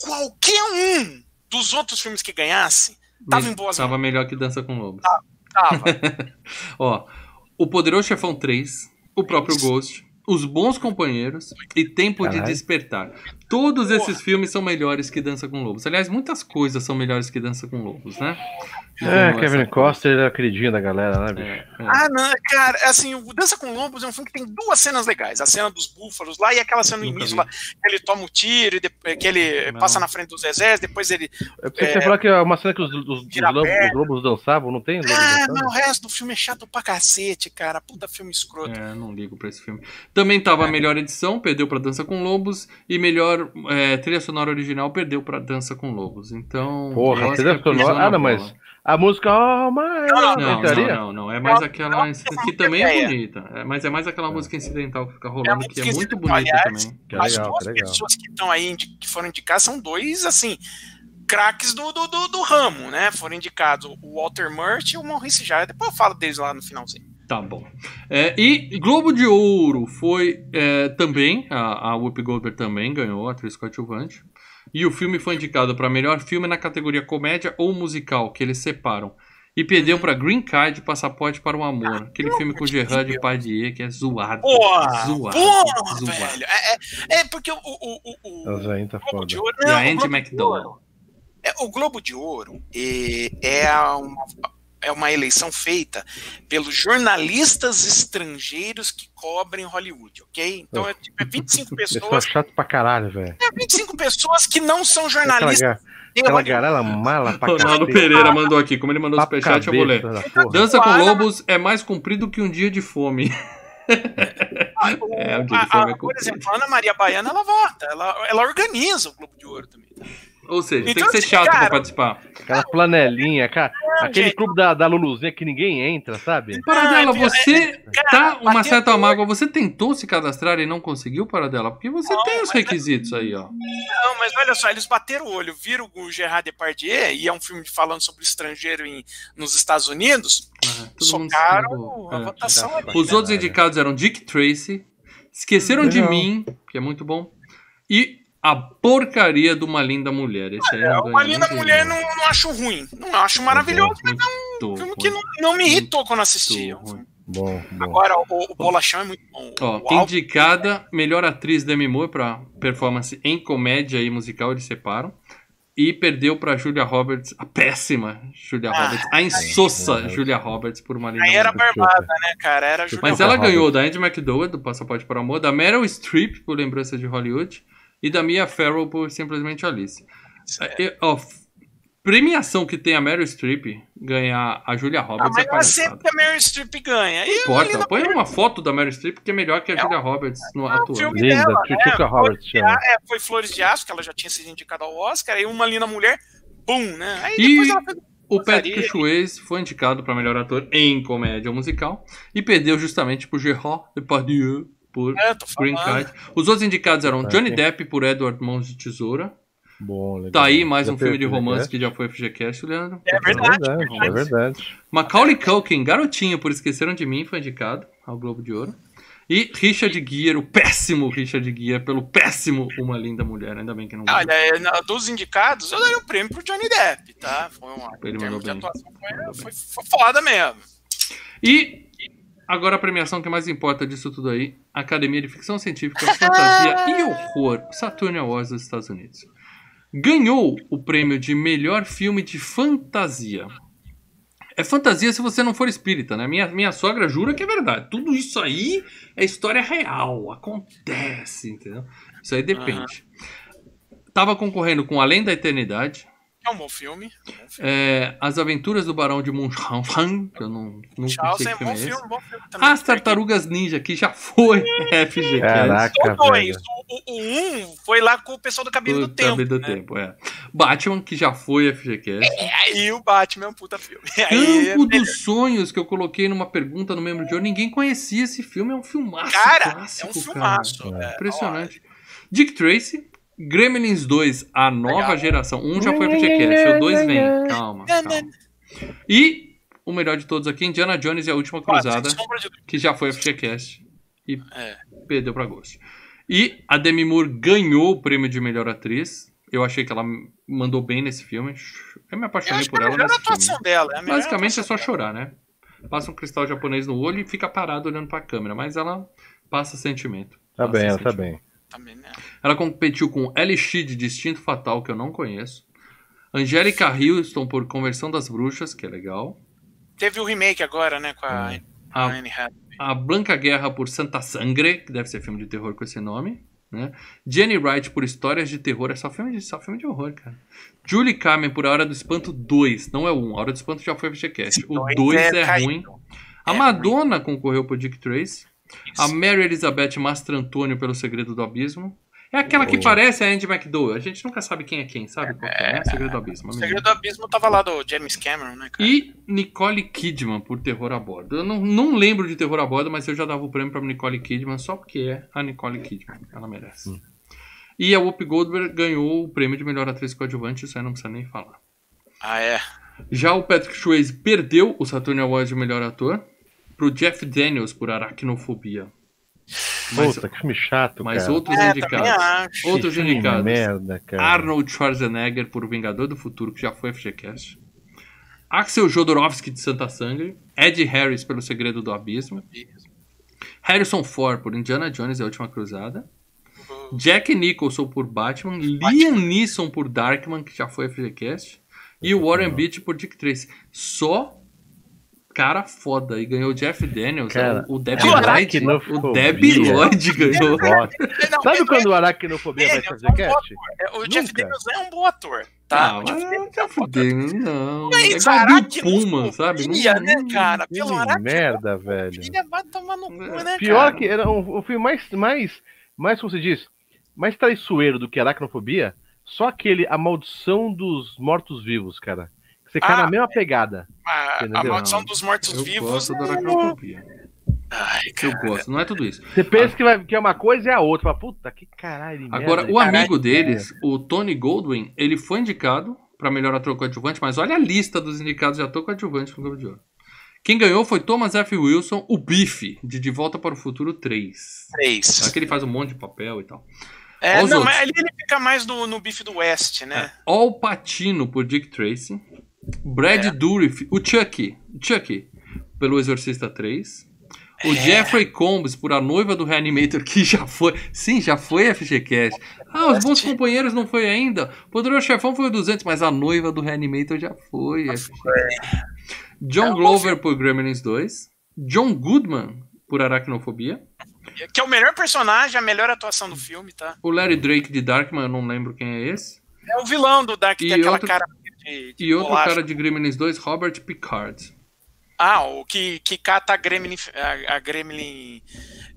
qualquer um dos outros filmes que ganhasse tava em boas tava melhor que Dança com Lobos. Tava. (laughs) Ó, O Poderoso Chefão 3, o próprio Isso. Ghost, Os Bons Companheiros e Tempo de Caralho. Despertar. Todos Porra. esses filmes são melhores que Dança com Lobos. Aliás, muitas coisas são melhores que Dança com Lobos, né? É, Então, Kevin essa- Costa, ele é o queridinho da galera, né, bicho? É, é. Ah, não, cara, assim, o Dança com Lobos é um filme que tem duas cenas legais. A cena dos búfalos lá e aquela cena no início lá, que ele toma o tiro, e depois, que ele Não. passa na frente dos Zezés, depois ele. Eu pensei É. que você falar que é uma cena que os, os, os lobos, os lobos dançavam, não tem? Lobos Ah, dançando? não, o resto do filme é chato pra cacete, cara. Puta filme escroto. É, não ligo pra esse filme. Também tava a melhor edição, perdeu pra Dança com Lobos. E melhor é, trilha sonora original, perdeu pra Dança com Lobos. Então. Porra, trilha sonora. Ah, não, mas a música, oh, my, Não, Não, não, não, não. É mais aquela. que também é bonita. É, mas é mais aquela música incidental que fica É rolando, que é muito bonita aliás, também. Que As legal, duas que legal. pessoas que estão aí, que foram indicadas, são dois, assim, craques do, do, do, do ramo, né? Foram indicados o Walter Murch e o Maurice Jarre. Depois eu falo deles lá no finalzinho. Tá bom. É, e Globo de Ouro foi é, também, a, a Whoopi Goldberg também ganhou, a atriz coadjuvante. E o filme foi indicado para melhor filme na categoria comédia ou musical, que eles separam. E perdeu para Green Card Passaporte para o Amor. Aquele filme com Gerard Depardieu, que é zoado. Porra! zoado. Porra, zoado. velho! É, é, é porque o, o, o, o, aí tá Globo foda. de Ouro. E não, Andy Globo de McDowell. Ouro- é, o Globo de Ouro é, é, uma, é uma eleição feita pelos jornalistas estrangeiros que cobrem Hollywood, ok? Então é, tipo, é 25 Esse é pessoas. chato pra caralho, velho. É 25 pessoas que não são jornalistas. aquela Hollywood. garela mala pra Ronaldo. Pereira mandou aqui. Como ele mandou o superchat, eu vou ler. Dança com. Lobos é mais comprido que um dia de fome. (laughs) É, o dia de fome a- é por exemplo, a Ana Maria Baiana, ela vota, ela, ela organiza o Globo de Ouro também. Ou seja, tem Então, que ser assim, chato pra cara, participar. Aquela flanelinha, cara. Aquele gente. clube da, da Luluzinha que ninguém entra, sabe? Paradela, você cara, tá uma certa mágoa. Você tentou se cadastrar e não conseguiu, Paradela? Porque você Não, tem os é- requisitos aí, ó. Não, mas olha só, eles bateram o olho, viram o Gerard Depardieu, e é um filme falando sobre o estrangeiro em, nos Estados Unidos, Ah, socaram a É. votação ali. Os outros indicados eram Dick Tracy, Esqueceram de Legal. Mim, que é muito bom, e A Porcaria de uma Linda Mulher. Esse É, uma linda mulher não, não acho ruim. Não acho maravilhoso, mas é um Muito filme que não, não me irritou quando assisti. Bom, bom. Agora, o, o Bolachão é muito bom. Ó, indicada melhor atriz Demi Moore para performance em comédia e musical, eles separam. E perdeu para Julia Roberts, a péssima Julia Ah, Roberts, a insossa aí- Julia Roberts por uma linda Aí era barbada, né, cara? Era Julia Mas Julia ela ganhou da Andy McDowell, do Passaporte para o Amor, da Meryl Streep, por Lembranças de Hollywood, e da Mia Farrow, por Simplesmente Alice. É. E, ó, f- premiação que tem a Meryl Streep ganhar a Julia Ah, Roberts mas é é sempre que a Meryl Streep ganha. E importa, põe uma foto da Meryl Streep que é melhor que a Julia Roberts no é atuando. filme Linda, dela, Chuchuca né? Roberts Foi, é, foi Flores de Aço, que ela já tinha sido indicada ao Oscar, aí uma linda mulher, bum, né? Aí E depois ela fez O. Patrick Swayze foi indicado para melhor ator em comédia musical e perdeu justamente pro Gerard Depardieu por É, Green. Kite. Os outros indicados eram Tá Johnny. Depp por Edward Mãos de Tesoura. Bom, legal. Tá aí mais Já um filme de teve romance FGCast? que já foi FGCast, Leandro. É É verdade. verdade, é verdade. Macaulay Culkin, garotinho por Esqueceram de Mim, foi indicado ao Globo de Ouro. E Richard Gere, o péssimo Richard Gere, pelo péssimo Uma Linda Mulher. Ainda bem que não ganhou. Olha, é, na- dos indicados, eu daria o prêmio pro Johnny Depp, tá? Foi uma. Ele mandou bem. atuação, Mandou foi, foi, foi foda mesmo. E agora a premiação que mais importa disso tudo aí: Academia de Ficção Científica, Fantasia (laughs) e Horror, Saturn Awards dos Estados Unidos. Ganhou o prêmio de melhor filme de fantasia. É fantasia se você não for espírita, né? Minha, minha sogra jura que é verdade. Tudo isso aí é história real, acontece, entendeu? Isso aí depende. Tava concorrendo com Além da Eternidade, É um bom filme. um bom filme. é, As Aventuras do Barão de Munchausen, que eu não, não Charles sei é que um filme bom é esse. filme, bom filme também. As Tartarugas Ninja, que já foi (laughs) FGCast. Caraca, dois. O, o, o um foi lá com o pessoal do Cabelo do, Do Tempo. Cabelo do né? Tempo, é. Batman, que já foi FGCast. Aí o Batman é um puta filme. (laughs) É Campo melhor. dos Sonhos, que eu coloquei numa pergunta no membro de ouro. Ninguém conhecia esse filme, é um filmaço Cara, clássico, é um filmaço. cara. é, Impressionante. Dick Tracy, Gremlins 2, a nova Legal. geração. Um já foi FGCast, o 2 vem. Calma, calma. E o melhor de todos aqui, Indiana Jones e a Última Cruzada. de que já foi FGCast e É. perdeu pra Ghost. E a Demi Moore ganhou o prêmio de melhor atriz. Eu achei que ela mandou bem nesse filme. Eu me Eu apaixonei que por é a ela melhor nesse atuação filme. dela. É Basicamente é só atuação chorar, né? Passa um cristal japonês no olho e fica parado olhando pra câmera, mas ela passa sentimento. Tá Passa bem, ela tá bem. Também, né? Ela competiu com Sheed de Instinto Fatal, que eu não conheço. Angélica Houston por Conversão das Bruxas, que é legal. Teve o remake agora, né? Com a, A a Anne Hathaway. a Blanca Guerra por Santa Sangre, que deve ser filme de terror com esse nome. Né? Jenny Wright por Histórias de Terror, é só filme de, só filme de horror, cara. Julie Carmen por A Hora do Espanto 2, não é o 1, A Hora do Espanto já foi FGCast. O Dois 2 é, é ruim. A É Madonna concorreu por Dick Trace. A. Mary Elizabeth Mastrantonio pelo Segredo do Abismo. É aquela que parece a Andy McDowell. A gente nunca sabe quem é quem, sabe qual que é, né? Segredo do Abismo. O. Segredo do Abismo tava lá do James Cameron, né, cara? E Nicole Kidman por Terror a Bordo. Eu não, não lembro de Terror a Bordo, mas eu já dava o prêmio pra Nicole Kidman só porque é a Nicole Kidman. Ela merece. E a Whoopi Goldberg ganhou o prêmio de melhor atriz coadjuvante, isso aí não precisa nem falar. Ah, é. Já o Patrick Swayze perdeu o Saturn Award de melhor ator pro Jeff Daniels por Aracnofobia. Mas, Puta, que filme chato, mas cara. outros É, indicados. Outros indicados. merda, cara. Arnold Schwarzenegger por O Vingador do Futuro, que já foi FGCast. Axel Jodorowsky de Santa Sangre. Ed Harris pelo Segredo do Abismo. Harrison Ford por Indiana Jones e a Última Cruzada. Jack Nicholson por Batman. Liam Neeson por Darkman, que já foi FGCast. E o Warren Beatty por Dick Tracy. Só cara foda. E ganhou o Jeff Daniels. Cara, o Debbie é o Lloyd. O Debbie Lloyd ganhou. Gosto. Não, Sabe quando o Aracnofobia vai é fazer um bom cast? É, O Jeff Nunca. Daniels é um bom ator, tá? Ah, O Jeff mas Daniels tá fudendo, não. É aracnofobia, Pullman, sabe? né, Não- cara? Que Pelo aracnofobia, merda, velho. vai tomar no cu, É. né, Pior cara? que era um, um filme mais, mais, mais, como se diz, mais traiçoeiro do que Aracnofobia, só aquele A Maldição dos Mortos-Vivos, cara. Você cai Ah, na mesma pegada. A, a? Maldição dos Eu Mortos-Vivos. gosto da é- aracnofobia. Ai, Eu gosto, não é tudo isso. Você pensa que, vai, que é uma coisa e é a outra. Puta, que caralho de merda. Agora, o Caralho. amigo deles, o Tony Goldwyn, ele foi indicado pra melhor ator coadjuvante, mas olha a lista dos indicados de ator coadjuvante no Globo de Ouro. Quem ganhou foi Thomas F. Wilson, o Bife, de De Volta para o Futuro 3. Três. Aqui ele faz um monte de papel e tal. É, não, outros. mas ali ele fica mais no, no bife do West, né? Al Pacino por Dick Tracy. Brad É. Dourif, o Chucky, Chucky, pelo Exorcista 3. O É. Jeffrey Combs por A Noiva do Reanimator, (laughs) que já foi. Sim, já foi FGCast. Ah, os bons companheiros não foi ainda. Poderoso Chefão foi o 200, mas A Noiva do Reanimator já foi. John É um bom Glover por Gremlins 2. John Goodman por Aracnofobia. Que é o melhor personagem, a melhor atuação do filme, tá? O Larry Drake de Darkman, eu não lembro quem é esse. É o vilão do Dark, E tem aquela outro- cara de, de E outro bolacha. cara de Gremlins 2, Robert Picard. Ah, o que, que cata a Gremlin, a, a Gremlin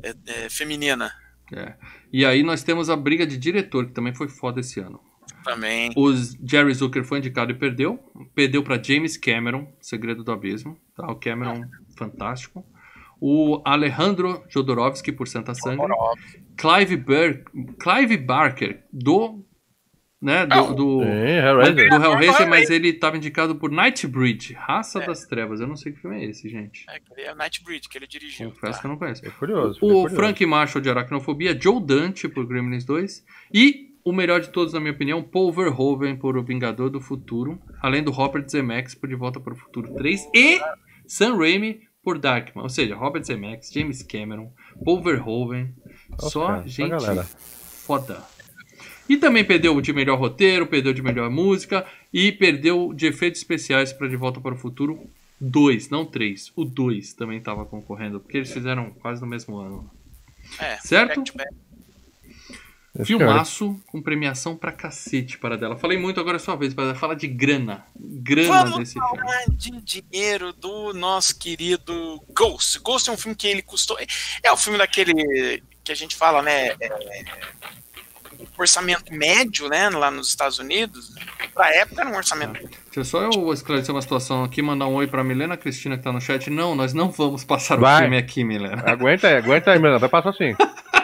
é, é, feminina É. E aí nós temos a briga de diretor, que também foi foda esse ano. também. O Jerry Zucker foi indicado e perdeu. Perdeu para James Cameron, Segredo do Abismo. Tá? O Cameron, fantástico. o Alejandro Jodorowsky por Santa Sangue, Clive, Bar Clive Barker do né, do, do, do, Hellraiser. do Hellraiser, mas ele estava indicado por Nightbreed, Raça das Trevas. Eu não sei que filme é esse, gente. É, é o Nightbreed que ele dirigiu. Confesso tá? que eu não conheço. Fiquei curioso. O curioso. Frank Marshall de Aracnofobia, Joe Dante por Gremlins 2 e o melhor de todos, na minha opinião, Paul Verhoeven por O Vingador do Futuro, além do Robert Zemeckis por De Volta para o Futuro 3 e Sam Raimi por Darkman. Ou seja, Robert Zemeckis, James Cameron, Paul Verhoeven, só cara, só gente galera. foda. E também perdeu de melhor roteiro, perdeu de melhor música e perdeu de efeitos especiais para De Volta para o Futuro 2, não 3. O 2 também estava concorrendo, porque eles fizeram quase no mesmo ano. É, Certo? Filmaço com premiação pra cacete para dela. Falei muito, agora é sua vez, para falar de grana. Grana Vamos desse filme. falar de dinheiro do nosso querido Ghost. Ghost é um filme que ele custou. É o filme daquele que a gente fala, né? é, orçamento médio, né? Lá nos Estados Unidos. Pra época era um orçamento. Deixa eu só eu esclarecer uma situação aqui, mandar um oi pra Milena Cristina que tá no chat. Não, nós não vamos passar o Vai. filme aqui, Milena. Aguenta aí, aguenta aí, Milena. Vai passar assim. (laughs)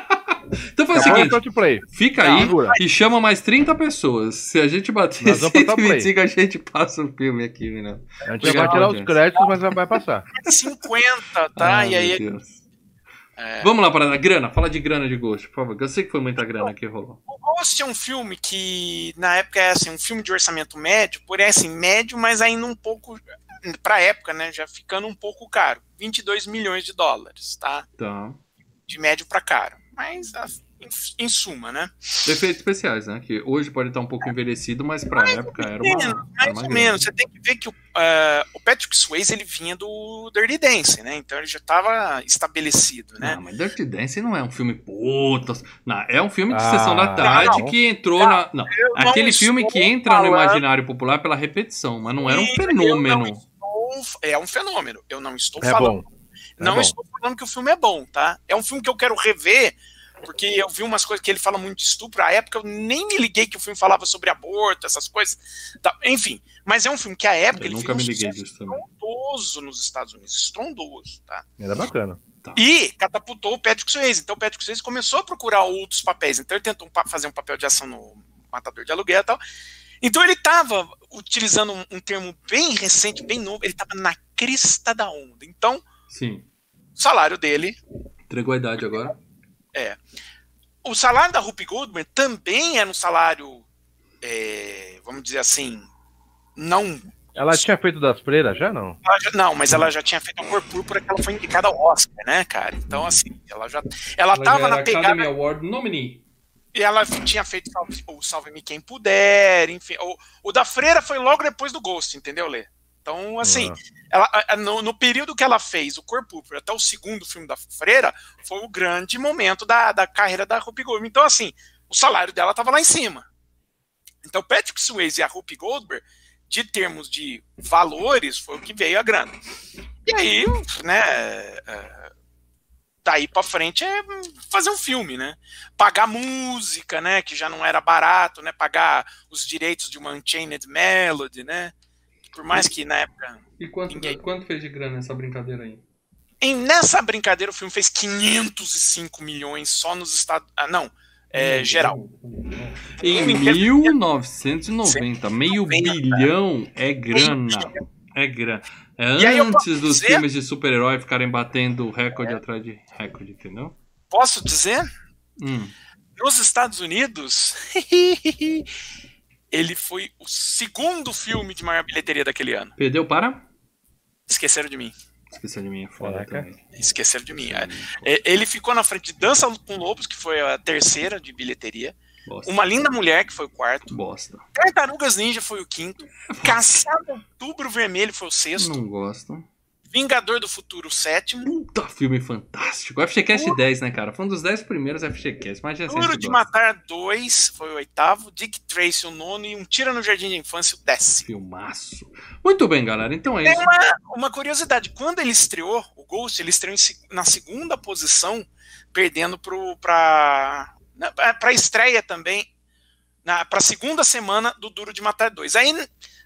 Então faz o Acabou seguinte, o play. fica Não, aí segura. e chama mais 30 pessoas. Se a gente bater Nós vamos passar (laughs) o play. 125, a gente passa o filme aqui, Milena. A gente Obrigado, vai tirar os gente. créditos, mas vai passar. 50, tá? Ai, e aí. Deus. É. Vamos lá, para grana. Fala de grana de gosto, por favor. Eu sei que foi muita grana que rolou. O Ghost é um filme que, na época, é assim, um filme de orçamento médio, porém, assim, médio, mas ainda um pouco, pra época, né, já ficando um pouco caro. 22 milhões de dólares, tá? Tá. De médio pra caro. Mas, a- em, em suma, né? Efeitos especiais, né? Que hoje pode estar um pouco envelhecido, mas pra época era uma. Menos, era mais uma ou grana. menos. Você tem que ver que o, eh, o Patrick Swayze, ele vinha do Dirty Dance, né? Então ele já estava estabelecido, né? Não, mas Dirty Dancing não é um filme puta. Não, é um filme de Ah, sessão da tarde não. que entrou na. Não, Eu não aquele filme que entra no falando- imaginário popular pela repetição, mas não era um E fenômeno. estou- é um fenômeno. Eu não estou É falando. bom. É não bom. estou falando que o filme é bom, tá? É um filme que eu quero rever, porque eu vi umas coisas que ele fala muito de estupro. À época eu nem me liguei que o filme falava sobre aborto, essas coisas. Tá, Enfim, mas é um filme que à época Eu ele nunca fez me liguei estrondoso nos Estados Unidos. Estrondoso, tá? Era bacana. E catapultou o Patrick Swayze. Então o Patrick Swayze começou a procurar outros papéis. Então ele tentou um fazer um papel de ação no Matador de Aluguel e tal. Então ele estava utilizando um, um termo bem recente, bem novo. Ele estava na crista da onda. Então Sim. o salário dele Entregou a idade agora. o salário da Rupi Goldberg também era um salário, é, vamos dizer assim, não. Ela tinha feito das freiras já, não? ela já- não, mas ela já tinha feito a cor púrpura que ela foi indicada ao Oscar, né, cara? Então, assim, ela já. Ela tava na pegada. Award nominee. E ela tinha feito o Salve-me Quem Puder, enfim. O, o da Freira foi logo depois do Ghost, entendeu, Lê? Então, assim, Ah. ela, no, no período que ela fez o Cor Púrpura até o segundo filme da Freira, foi o grande momento da, da carreira da Rupi Goldberg. Então, assim, o salário dela estava lá em cima. Então, Patrick Swayze e a Rupi Goldberg, de termos de valores, foi o que veio a grana. E aí, né, é, daí pra frente é fazer um filme, né? Pagar música, né, que já não era barato, né, pagar os direitos de uma Unchained Melody, né? Por mais que na época E quanto, Ninguém. quanto fez de grana essa brincadeira aí? Em, nessa brincadeira, o filme fez 505 milhões só nos Estados. Ah, não. É, geral. Em 1990, meio bilhão é grana. É grana. É antes dos dizer- filmes de super-herói ficarem batendo recorde atrás de recorde, entendeu? Posso dizer? Hum. Nos Estados Unidos, (laughs) ele foi o segundo filme de maior bilheteria daquele ano. Perdeu para? Esqueceram de mim. Esqueci de mim, é foda Caraca. também. Esqueceram de mim. É, Ele ficou na frente de Dança com Lobos, que foi a terceira de bilheteria. Bosta. Uma Linda Mulher, que foi o quarto. Bosta. Tartarugas Ninja foi o quinto. Caçado Outubro Vermelho foi o sexto. Não gosto. Vingador do Futuro, o sétimo. Puta filme fantástico. FGCast 10, né, cara? Foi um dos 10 primeiros FGCast. Imagina Duro de gosta. Matar 2 foi o oitavo. Dick Tracy, o nono. E Um Tira no Jardim da Infância, o décimo. Filmaço. Muito bem, galera. Então é Tem isso. uma, uma curiosidade. Quando ele estreou, o Ghost, ele estreou em na segunda posição, perdendo pro, pra, na- pra estreia também, na, pra segunda semana do Duro de Matar 2. Aí,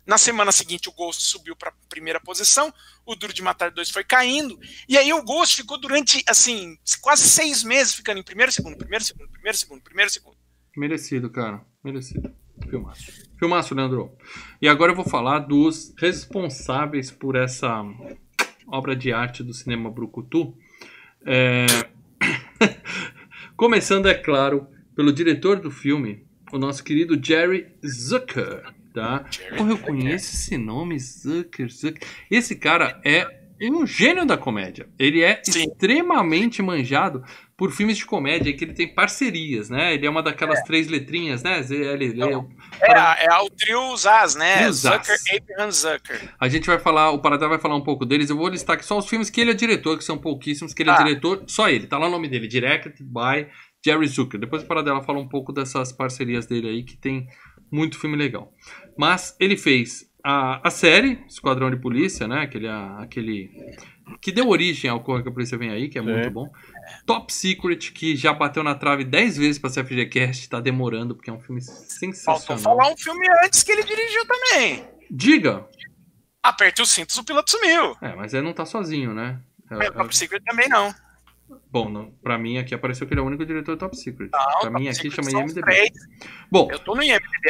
Na semana seguinte, o Ghost subiu para primeira posição, o Duro de Matar 2 foi caindo, e aí o Ghost ficou durante, assim, quase seis meses ficando em primeiro, segundo, primeiro, segundo, primeiro, segundo, primeiro, segundo. Merecido, cara. Merecido. Filmaço. Filmaço, Leandro. E agora eu vou falar dos responsáveis por essa obra de arte do cinema Brucutu. É... (coughs) Começando, é claro, pelo diretor do filme, o nosso querido Jerry Zucker. Tá? Porra, eu conheço esse nome, Zucker, Zucker. Esse cara é um gênio da comédia. Ele é Sim. extremamente manjado por filmes de comédia que ele tem parcerias, né? Ele é uma daquelas é. três letrinhas, né? Ele, é, é, é o trio Zaz, né? Trio Zucker, Abraham Zucker. A gente vai falar, o Paradá vai falar um pouco deles. Eu vou listar aqui só os filmes que ele é diretor, que são pouquíssimos, que ele ah. é diretor, só ele, tá lá o nome dele, Directed by Jerry Zucker. Depois o Paradela fala um pouco dessas parcerias dele aí, que tem muito filme legal. Mas ele fez a, a série Esquadrão de Polícia, né? Aquele, a, aquele que deu origem ao Corra que a Polícia Vem Aí, que é, é. muito bom. Top Secret, que já bateu na trave 10 vezes pra ser FGCast, tá demorando, porque é um filme sensacional. Faltou falar um filme antes que ele dirigiu também. Diga! Aperte os cintos, o piloto sumiu. É, mas ele não tá sozinho, né? É, Top Secret também não. Bom, não, pra mim aqui apareceu que ele é o único diretor do Top Secret. Não, pra mim aqui chama IMDB. Três. Bom. Por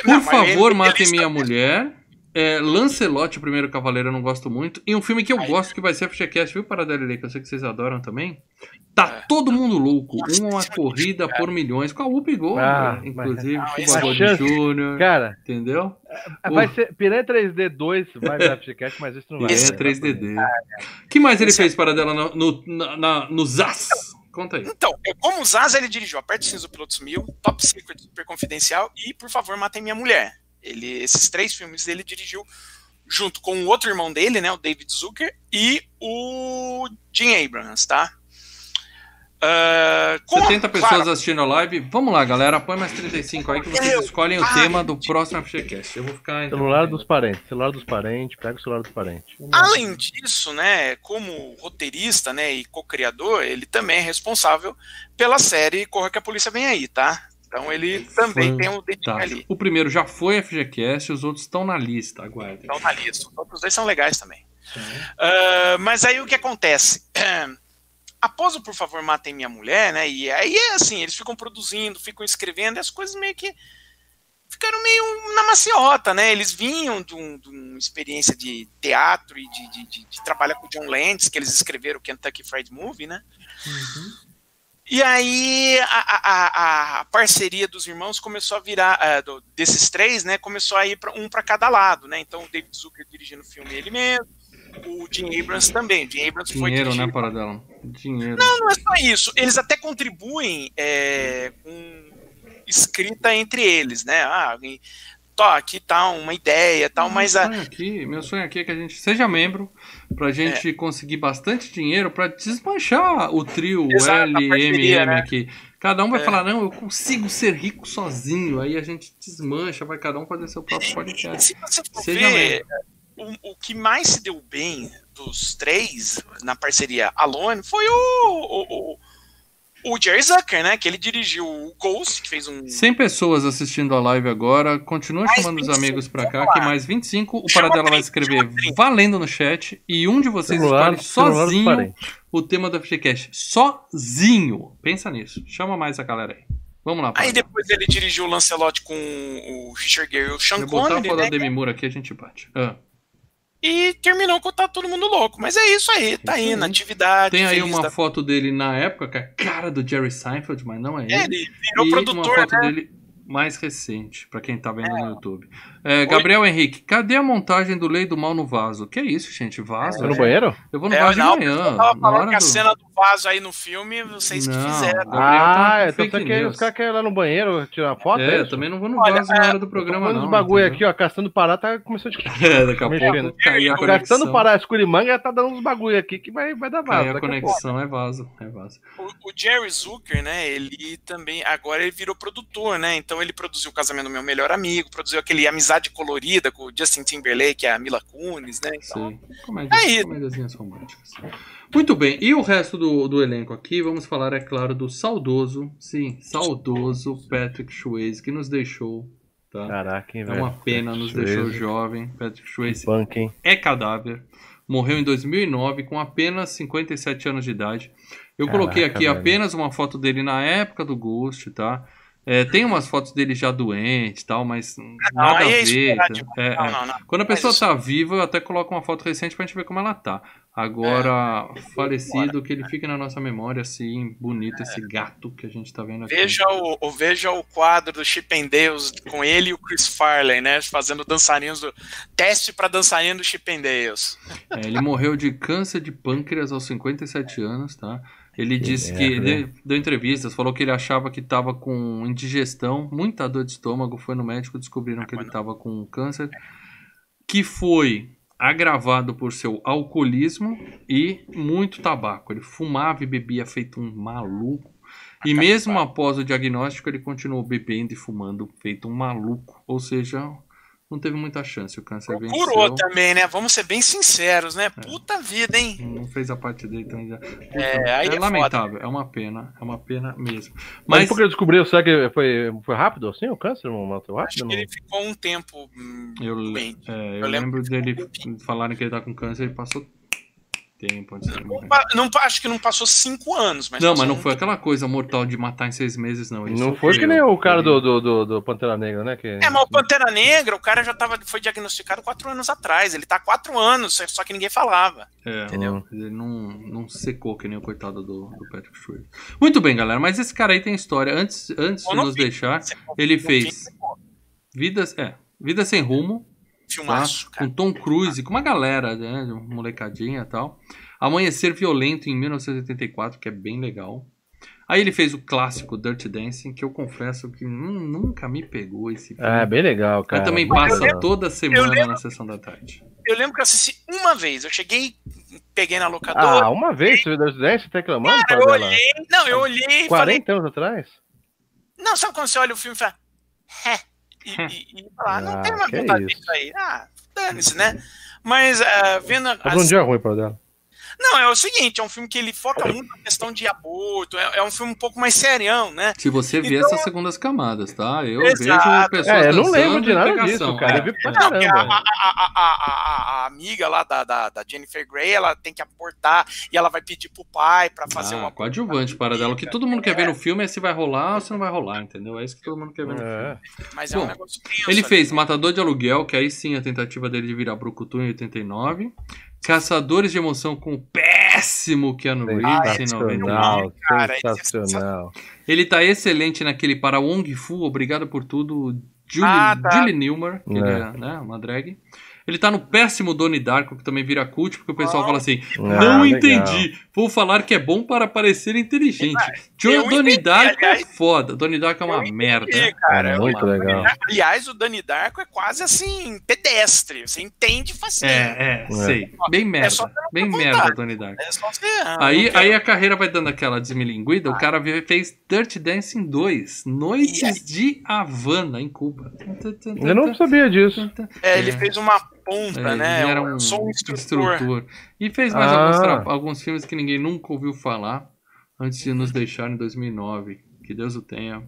não, favor, matem minha mulher. É, Lancelot, o primeiro cavaleiro, eu não gosto muito. E um filme que eu Aí, gosto, que vai ser FGCast, viu, Paradelli, que eu sei que vocês adoram também. Tá é. todo mundo louco. Nossa, uma é corrida por milhões. Com a Whoopi Gold, ah, inclusive. com o Bagode Júnior. Cara, entendeu? Vai ser Piranha 3D 2, vai ser FGCast, mas isso não vai. Piranha 3D. O que mais ele fez, Paradela, no, no, na, no ZAS? Conta aí. Então, como o Zaz ele dirigiu Aperte Cinza do Pilotos Mil, Top Secret, Super Confidencial e Por Favor Matem Minha Mulher. Ele, esses três filmes ele dirigiu junto com o outro irmão dele, né, o David Zucker, e o Jim Abrams, tá? Uh, 70 pessoas claro, assistindo a live. Vamos lá, galera. Põe mais 35 aí que vocês eu, escolhem o tema do próximo FGCast. Eu vou ficar. Celular dos parentes. Celular dos parentes. Pega o celular dos parentes. Além disso, né, como roteirista né, e co-criador, ele também é responsável pela série Corra que a Polícia Vem Aí, tá? Então ele também Foi... tem um dedinho ali. O primeiro já foi FGCast, os outros estão na lista, aguardem. Estão na lista. Os outros dois são legais também. Uh, mas aí o que acontece? (clears throat) Após o Por Favor Matem Minha Mulher, né? E aí é assim, eles ficam produzindo, ficam escrevendo, e as coisas meio que ficaram meio na maciota, né? Eles vinham de, um, de uma experiência de teatro e de, de, de, de trabalho com o John Landis, que eles escreveram o Kentucky Fried Movie, né? Uhum. E aí a, a, a, parceria dos irmãos começou a virar, uh, desses três, né? Começou a ir pra, um para cada lado, né? Então o David Zucker dirigindo o filme ele mesmo, o Jim Abrams também. Jim Abrams Dinheiro, foi né, Paradela? Dinheiro. Não, não é só isso. Eles até contribuem é, com escrita entre eles, né? Ah, tô, aqui tá uma ideia tal, meu mas sonho a... aqui, meu sonho aqui é que a gente seja membro pra gente é. conseguir bastante dinheiro para desmanchar o trio LMM né? aqui. Cada um vai é. falar, não, eu consigo ser rico sozinho. Aí a gente desmancha, vai cada um fazer seu próprio podcast. Se você for Seja ver, o, o, que mais se deu bem dos três na parceria Alone foi o, o, o Jerry Zucker, né? Que ele dirigiu o Ghost, que fez um. 100 pessoas assistindo a live agora. Continua mais chamando 25, os amigos pra cá, que mais 25. O Paradela vai escrever valendo no chat. E um de vocês celular, escolhe sozinho o tema do FGCast. Sozinho. Pensa nisso. Chama mais a galera aí. Vamos lá. Aí depois ele dirigiu o Lancelot com o Richard Gere e o Sean Connery. Vou botar a né? Demi Moore aqui a gente bate. Ah e terminou com Tá Todo Mundo Louco. Mas é isso aí, tá aí, na atividade. Tem aí uma da... foto dele na época, com a cara do Jerry Seinfeld, mas não é ele. É, ele virou e produtor, uma foto né? dele mais recente, para quem tá vendo é. no YouTube. É, Gabriel Oi. Henrique, cadê a montagem do Lei do Mal no vaso? Que é isso, gente? Vaso? É. no banheiro? Eu vou no é, vaso não, de manhã. Eu tava falando que a cena do vaso aí no filme, vocês não, que fizeram. Ah, então você quer, os caras querem ir lá no banheiro tirar foto? É, é eu também não vou no Olha, vaso na hora do programa, não. Os bagulho aqui, ó, Caçando Pará tá começando a (laughs) É, daqui a pouco cair a conexão. Caçando Pará, Escurimanga tá dando uns bagulho aqui que vai, vai dar vaso. Cair a conexão, é vaso, é vaso. O, o Jerry Zucker, né, ele também, agora ele virou produtor, né, então ele produziu o Casamento do Meu Melhor Amigo, produziu aquele Amizade Colorida, com o Justin Timberlake, a Mila Kunis, né? Então, Sim, comédias, é românticas. Muito bem, e o resto do, do elenco aqui, vamos falar, é claro, do saudoso, sim, saudoso Patrick Swayze, que nos deixou Tá? Caraca, hein, É velho. uma pena, nos Patrick deixou Swayze. jovem. Patrick Swayze Punk, é cadáver. Morreu em 2009 com apenas 57 anos de idade. Eu Caraca, coloquei aqui velho. apenas uma foto dele na época do Ghost, tá? É, tem umas fotos dele já doente e tal, mas nada a aí é ver. É, Não, é. não, não. Quando a pessoa isso- tá viva, eu até coloco uma foto recente pra gente ver como ela tá. Agora, falecido, que ele fique na nossa memória, assim, bonito, esse gato que a gente tá vendo aqui. Veja o, veja o quadro do Chip and Dales com ele e o Chris Farley, né? Fazendo dançarinos do. Teste pra dançarino do Chip and Dales. É, ele morreu de câncer de pâncreas aos 57 anos, tá? Ele disse que. merda, Ele deu entrevistas, falou que ele achava que tava com indigestão, muita dor de estômago. Foi no médico, descobriram que ele tava com câncer, que foi agravado por seu alcoolismo e muito tabaco. Ele fumava e bebia feito um maluco. E mesmo após o diagnóstico, ele continuou bebendo e fumando feito um maluco. Ou seja, não teve muita chance. O câncer venceu. Curou também, né? Vamos ser bem sinceros, né? Puta vida, hein? Não fez a parte dele também. Já. É, aí é lamentável, é uma pena, é uma pena mesmo. Mas, Mas porque ele descobriu, será que foi, foi rápido assim o câncer? Matou Acho que não? ele ficou um tempo. hum, eu, doente. é, eu Eu lembro lembro dele falarem que ele tá com câncer, ele passou tempo antes de Não, não, acho que não passou cinco anos, mas. Não, mas não foi aquela coisa mortal de matar em seis meses, não. Ele Não foi que nem o cara do, do, do, do Pantera Negra, né? Que... É, mas o Pantera Negra, o cara já tava, foi diagnosticado quatro anos atrás. Ele tá há quatro anos, só que ninguém falava. É, Entendeu? Ele não, não secou que nem o coitado do, do Patrick Swayze. Muito bem, galera, mas esse cara aí tem história. Antes, antes de nos vi. deixar, ele fez Vidas, é, Vida Sem Rumo? Filmaço, cara. com Tom Cruise, com uma galera, né, de molecadinha e tal. Amanhecer Violento em 1984, que é bem legal. Aí ele fez o clássico Dirty Dancing, que eu confesso que nun- nunca me pegou esse filme. É, bem legal, cara. Mas também passa legal. toda semana lembro- na sessão da tarde. Eu lembro que eu assisti uma vez. Eu cheguei, peguei na locadora. Ah, uma vez você viu Dirty Dancing? Você tá reclamando, eu Fabiola? olhei. Não, eu olhei e falei. 40 anos atrás? Não, sabe quando você olha o filme e fala. E, e, e fala, ah, não Ah, tem mais que vontade isso. disso aí. Ah, dane-se, né? Mas ah, vendo. Tá um as- dia ruim pra dela. Não, é o seguinte, é um filme que ele foca muito na questão de aborto. É, é um filme um pouco mais serião, né? Se você vê Então- essas segundas camadas, tá? Eu Exato. vejo pessoas É, eu não lembro de nada disso, cara. É. Eu vi pra Não, a, a, caramba. a, a, a- a amiga lá da, da, da Jennifer Grey, ela tem que abortar e ela vai pedir pro pai pra fazer Ah, uma coadjuvante para dela. O que todo mundo quer ver no filme é se vai rolar ou se não vai rolar, entendeu? É isso que todo mundo quer ver no filme. É. Mas é Bom, um negócio tenso Ele ali. fez Matador de Aluguel, que aí sim a tentativa dele de virar Brucutu em 89. Caçadores de Emoção com o péssimo Keanu Reeves em 99. Sensacional, cara, esse é sensacional. Ele tá excelente naquele para Wong Fu, Obrigado por Tudo, Julie, Ah, tá. Julie Newmar, que ele É. é né, uma drag. Ele tá no péssimo Donnie Darko, que também vira cult, porque o pessoal Ah. fala assim, Ah, não legal. entendi, vou falar que é bom para parecer inteligente. Joe Donnie entendi, Darko é aliás. foda, Donnie Darko é uma entendi, merda. cara. É Eu- muito legal. Aliás, o Dani Darko é quase assim, pedestre. Você entende facinho. É, é, sei. Bem merda. só ter Bem vontade. merda, Donnie Darko. É só você. ah, Aí, aí a carreira vai dando aquela desmilinguida. O cara fez Dirty Dancing 2, Noites de Havana, em Cuba. Eu não sabia disso. É, ele É. fez uma ponta, É, né? ele era um um instrutor. instrutor. E fez mais Ah. alguns, alguns filmes que ninguém nunca ouviu falar antes de nos deixar em 2009. Que Deus o tenha.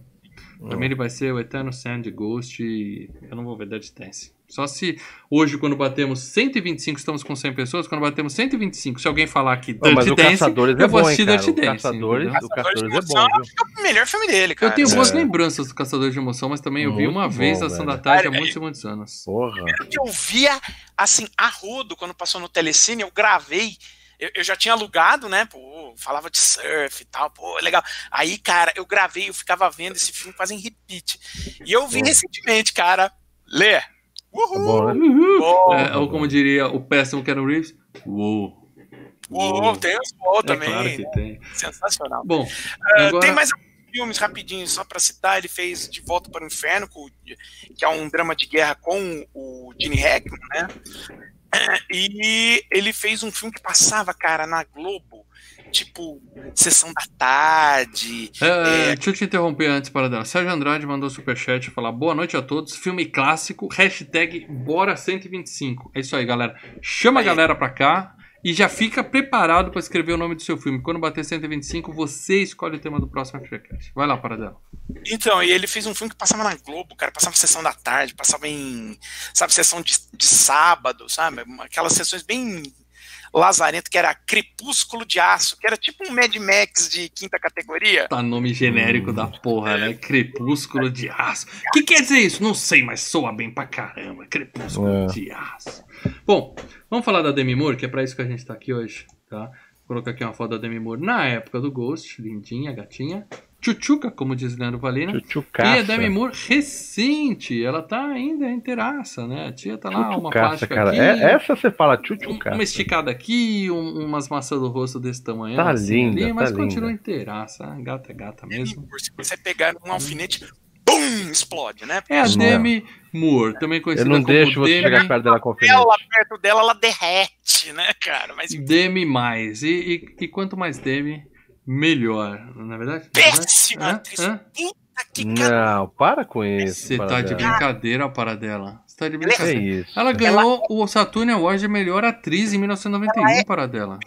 Pra mim ele vai ser o Eterno Sand Ghost e eu não vou ver Dirty Dance. Só se hoje, quando batemos 125, estamos com 100 pessoas, quando batemos 125, se alguém falar que Dirty mas o Dance, Caçadores eu é vou bom, hein, assistir cara. Dirty O Dance. Caçadores, entendeu? o Caçadores é bom, viu? acho que é o melhor filme dele, cara. Eu tenho boas É. lembranças do Caçador de Emoção, mas também eu vi Muito uma bom, vez a da Tarde há muitos e muitos anos. Porra. que eu via, assim, a rodo, quando passou no Telecine, eu gravei. Eu, eu já tinha alugado, né? Pô, falava de surf e tal, pô, legal. Aí, cara, eu gravei, eu ficava vendo esse filme quase em repeat. E eu vi recentemente, cara, Tá Uhul! bom, né? Bom, É, ou como diria o péssimo Keanu Reeves, uou. uou, tem os bom É também. claro que tem. Sensacional. Bom, Ah, agora... Tem mais alguns filmes rapidinho, só pra citar. Ele fez De Volta para o Inferno, que é um drama de guerra com o Gene Hackman, né? E ele fez um filme que passava, cara, na Globo, tipo, Sessão da Tarde. É, É. Deixa eu te interromper antes para dar. Sérgio Andrade mandou superchat falar boa noite a todos. Filme clássico, hashtag Bora125. É isso aí, galera. Chama a Aí. galera pra cá. E já fica preparado para escrever o nome do seu filme. Quando bater 125, você escolhe o tema do próximo FGCast. Vai lá, Paradela. Então, e ele fez um filme que passava na Globo, cara, passava sessão da tarde, passava em, sabe, sessão de, de sábado, sabe? Aquelas sessões bem lazarento, que era Crepúsculo de Aço, que era tipo um Mad Max de quinta categoria. Tá nome genérico da porra, né? Crepúsculo de Aço. O que quer dizer isso? Não sei, mas soa bem pra caramba. Crepúsculo É. de Aço. Bom, vamos falar da Demi Moore, que é pra isso que a gente tá aqui hoje, tá? Vou colocar aqui uma foto da Demi Moore na época do Ghost, lindinha, gatinha. Chuchuca, como diz Leandro Valina. E Chuchucaça. a Demi Moore recente, ela tá ainda inteiraça, né? A tia tá lá, uma plástica cara. aqui. É, essa você fala chuchucaça. uma esticada aqui, um- umas maçãs do rosto desse tamanho. Tá assim, linda, ali, mas tá continua linda. inteiraça. Gata é gata mesmo. Se você pegar um alfinete, BUM! Explode, né? É a Não. Demi Moore, também Eu conhecida não como deixo você Demi, chegar perto dela com alfinete. Ela perto dela, ela derrete, né, cara? Mas Demi mais. E, e- e quanto mais Demi, melhor. Não é verdade? péssima atriz. Hã? Que. Não, para com isso. Você tá de brincadeira, para dela. Você tá de Que brincadeira. isso? Ela ganhou o Saturn Award de melhor atriz em 1991, para dela.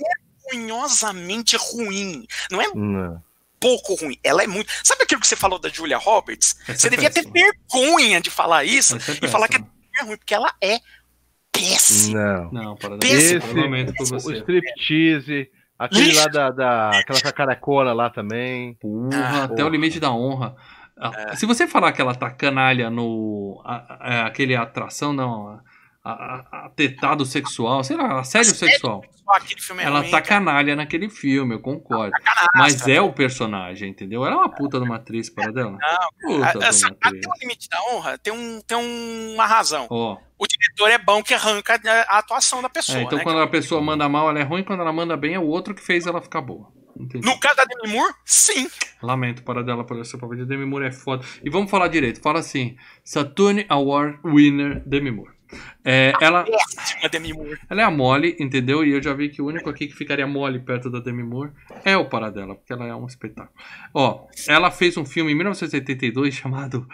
Vergonhosamente ruim. Não é Não. pouco ruim, ela é muito. Sabe aquilo que você falou da Julia Roberts? Essa você é devia ter péssima. vergonha de falar isso Essa é e falar que péssima. é ruim, porque ela é péssima. Não. Não, para Péssimo. dela. Eu lamento por O você. striptease, aquele lá da, da. aquela cacaracona lá também. Porra, Ah, até o limite da honra. Ah, Se você falar que ela tá canalha no. a- a- aquele atração, não. A, a- atentado sexual, sei lá, assédio sexual. É Ela ruim, tá canalha naquele filme, eu concordo. Canastra. Mas é o personagem, entendeu? Ela é uma puta de uma atriz para dela. Puta A- de essa- uma Até o limite da honra tem, um, tem uma razão. O diretor é bom que arranca a atuação da pessoa. é, então né, quando a pessoa manda mal, ela é ruim, quando ela manda bem, é o outro que fez ela ficar boa. Entendi. No caso da Demi Moore, sim. Lamento para dela por esse papel de Demi Moore é foda. E vamos falar direito. Fala assim: Saturn Award winner Demi Moore. É, ela, Péssima Demi Moore. ela é a Molly, entendeu? E eu já vi que o único aqui que ficaria Molly perto da Demi Moore é o Paradela, porque ela é um espetáculo. Ó, ela fez um filme em 1982 chamado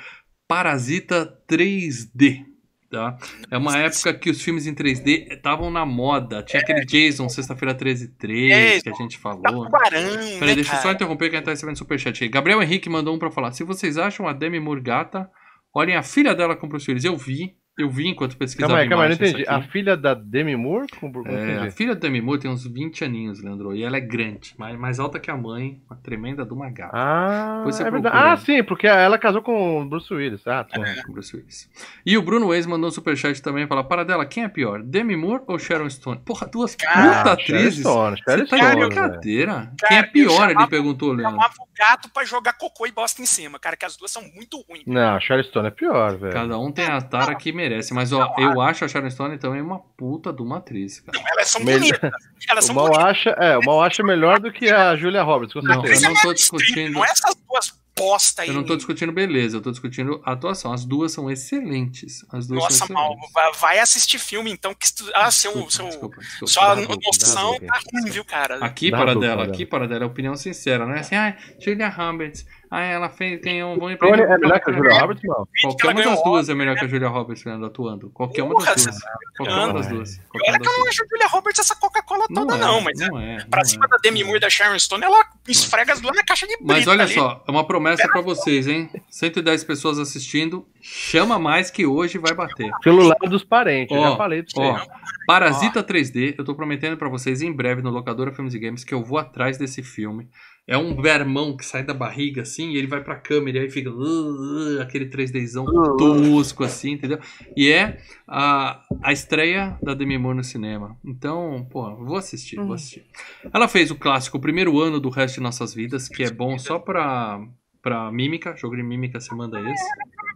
Parasita 3D. Tá? É uma época que os filmes em 3D estavam na moda. Tinha aquele Jason, Sexta-feira 13 3, que a gente falou. Tubarão, Peraí, né, deixa eu só interromper quem tá recebendo superchat aí. Gabriel Henrique mandou um pra falar. Se vocês acham a Demi Moore gata, olhem a filha dela com Bruce Willis. Eu vi, eu vi enquanto pesquisava Calma aí, calma aí, não entendi. A filha da Demi Moore? Com... Não É, a filha da Demi Moore tem uns 20 aninhos, Leandro. E ela é grande, mais, mais alta que a mãe, uma tremenda de uma gata. Ah, é verdade. ah, sim, porque ela casou com o Bruce Willis. Ah, tá. É, com Bruce Willis. E o Bruno Weiss mandou um superchat também falar: para dela, quem é pior? Demi Moore ou Sharon Stone? Porra, duas puta Ah, Sharon atrizes. Stone, Sharon Você tá Stone, de brincadeira. Cara, Quem é pior? Ele chamava- perguntou, Leandro. Chamava o gato pra jogar cocô e bosta em cima, cara, que as duas são muito ruins. Não, Sharon Stone é pior, velho. Cada um tem a tara que merece. Mas, ó, eu acho a Sharon Stone também uma puta de uma atriz, cara. Elas são Melhor- bonitas. Elas O são mal bonitas. acha, é, o mal acha melhor do que a Julia Roberts, com Não, certeza. eu não tô Streep, discutindo- Não é essas duas bosta aí. Eu não tô discutindo beleza, eu tô discutindo atuação. As duas são excelentes. As duas Nossa, são mal. excelentes. vai- Vai assistir filme, então, que tu- ah, seu, Desculpa, seu, desculpa, desculpa. sua noção tá ruim, viu, cara? Aqui Dá para dela, aqui para dela é opinião sincera, não é assim, ah, Julia Roberts, ah, ela fez, ganhou um bom emprego. é melhor que a Julia Roberts, não. Qualquer uma das duas é melhor que a Julia Roberts atuando. Qualquer uma das duas. Qualquer uma das duas. Uma que eu não acho a Julia Roberts essa Coca-Cola toda, é, não, mas não é. pra não cima é. da Demi Moore e da Sharon Stone, ela esfrega as duas na caixa de brita Mas olha ali. só, é uma promessa pra vocês, hein? 110 pessoas assistindo, chama mais que hoje vai bater. Celular dos parentes, eu Ó, já falei Ó, aí. Parasita 3D, eu tô prometendo pra vocês em breve no Locadora Filmes e Games que eu vou atrás desse filme. É um vermão que sai da barriga assim e ele vai pra câmera e aí fica uh, uh, aquele 3Dzão tosco assim, entendeu? E é a, a estreia da Demi Moore no cinema. Então, pô, vou assistir, vou assistir. Ela fez o clássico O Primeiro Ano do Resto de Nossas Vidas, que é bom só pra, pra mímica, jogo de mímica você manda esse.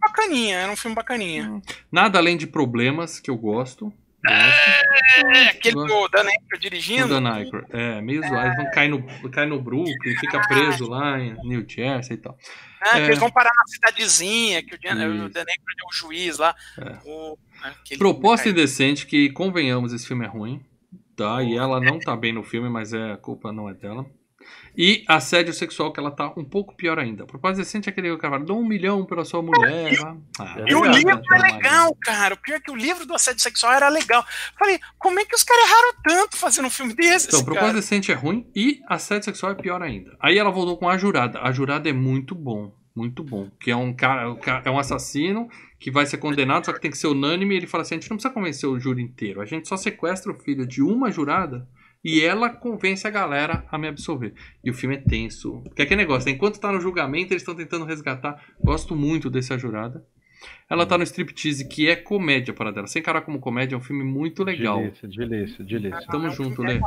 Bacaninha, era um filme bacaninha. Nada além de problemas que eu gosto. É, aquele Gosto. do Dan Aykroyd O dirigindo. Dan Aykroyd. É, meio zoado. Eles vão cair no, cai no Brooklyn, fica preso lá em New Jersey e tal. que É. eles vão parar na cidadezinha, que o Dan, o. Dan Aykroyd é o juiz lá. É. O, Proposta indecente, que convenhamos, esse filme é ruim. Tá? E ela não tá bem no filme, mas é, a culpa não é dela. E assédio sexual, que ela tá um pouco pior ainda. Propósito decente é aquele que o cara fala, dou um milhão pela sua mulher. Ah, E o legal, livro né, é Maria? legal, cara. O pior é que o livro do assédio sexual era legal. Falei, como é que os caras erraram tanto fazendo um filme desses, Então, propósito cara? decente é ruim e assédio sexual é pior ainda. Aí ela voltou com a jurada. A jurada é muito bom. Muito bom. Que é um cara- é um assassino que vai ser condenado, só que tem que ser unânime. E ele fala assim: a gente não precisa convencer o júri inteiro. A gente só sequestra o filho de uma jurada e ela convence a galera a me absolver. E o filme é tenso. Porque é aquele negócio, né? enquanto tá no julgamento, eles estão tentando resgatar. Gosto muito dessa jurada. Ela tá no striptease, que é comédia para dela. Sem encarar como comédia, é um filme muito legal. Delícia, delícia, delícia. Tamo junto, Lê.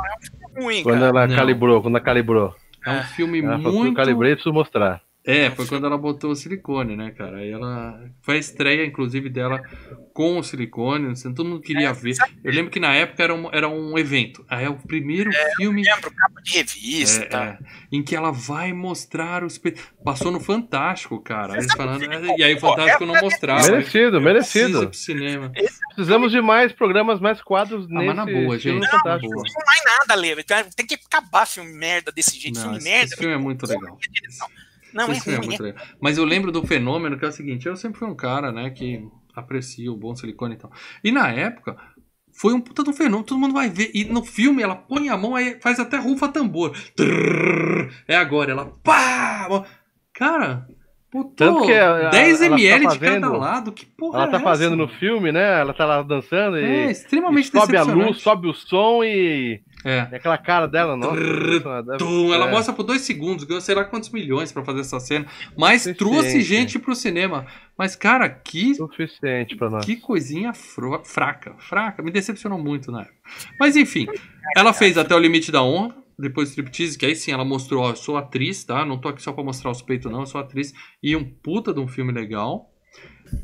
Ruim, Quando cara. ela Não. calibrou, quando ela calibrou. É um filme Ela falou, muito. eu calibrei, preciso mostrar. É, foi quando ela botou o silicone, né, cara? Aí ela. Foi a estreia, inclusive, dela com o silicone. Assim, todo mundo queria ver. Eu lembro que na época era um, era um evento. Aí é o primeiro filme. Lembro, capa de revista. é, é, em que ela vai mostrar os. Passou no Fantástico, cara. Eles falando, e aí o Fantástico não mostrava. Merecido, merecido. pro cinema. Precisamos de mais programas, mais quadros Ah, mas nesse na boa, gente. fantástico. Na boa. Não vai nada, Leva. Tem que acabar filme merda desse jeito. Não, filme esse, merda. esse filme é muito legal. Não, é é ruim. muito legal. Mas eu lembro do fenômeno que é o seguinte: eu sempre fui um cara, né, que aprecia o bom silicone e tal. E na época. Foi um puta de um fenômeno, todo mundo vai ver. E no filme ela põe a mão, aí faz até rufa tambor. Trrr, é agora, ela pá! Cara, puto, Tanto que a- 10 ela tá mela de cada fazendo- lado, que porra Ela é tá essa? fazendo no filme, né? Ela tá lá dançando É, e, extremamente e sobe a luz, sobe o som e, É. e aquela cara dela, nossa. Trrr, ela é. mostra por dois segundos, ganhou sei lá quantos milhões pra fazer essa cena. Mas Suficiente. trouxe gente pro cinema. Mas, cara, que, suficiente pra nós. que coisinha fro- fraca. Fraca. Me decepcionou muito na época. Mas, enfim. Ela fez até o limite da honra. Depois do striptease, que aí sim ela mostrou, ó, eu sou atriz, tá? Não tô aqui só pra mostrar os peitos, não, eu sou atriz. E um puta de um filme legal.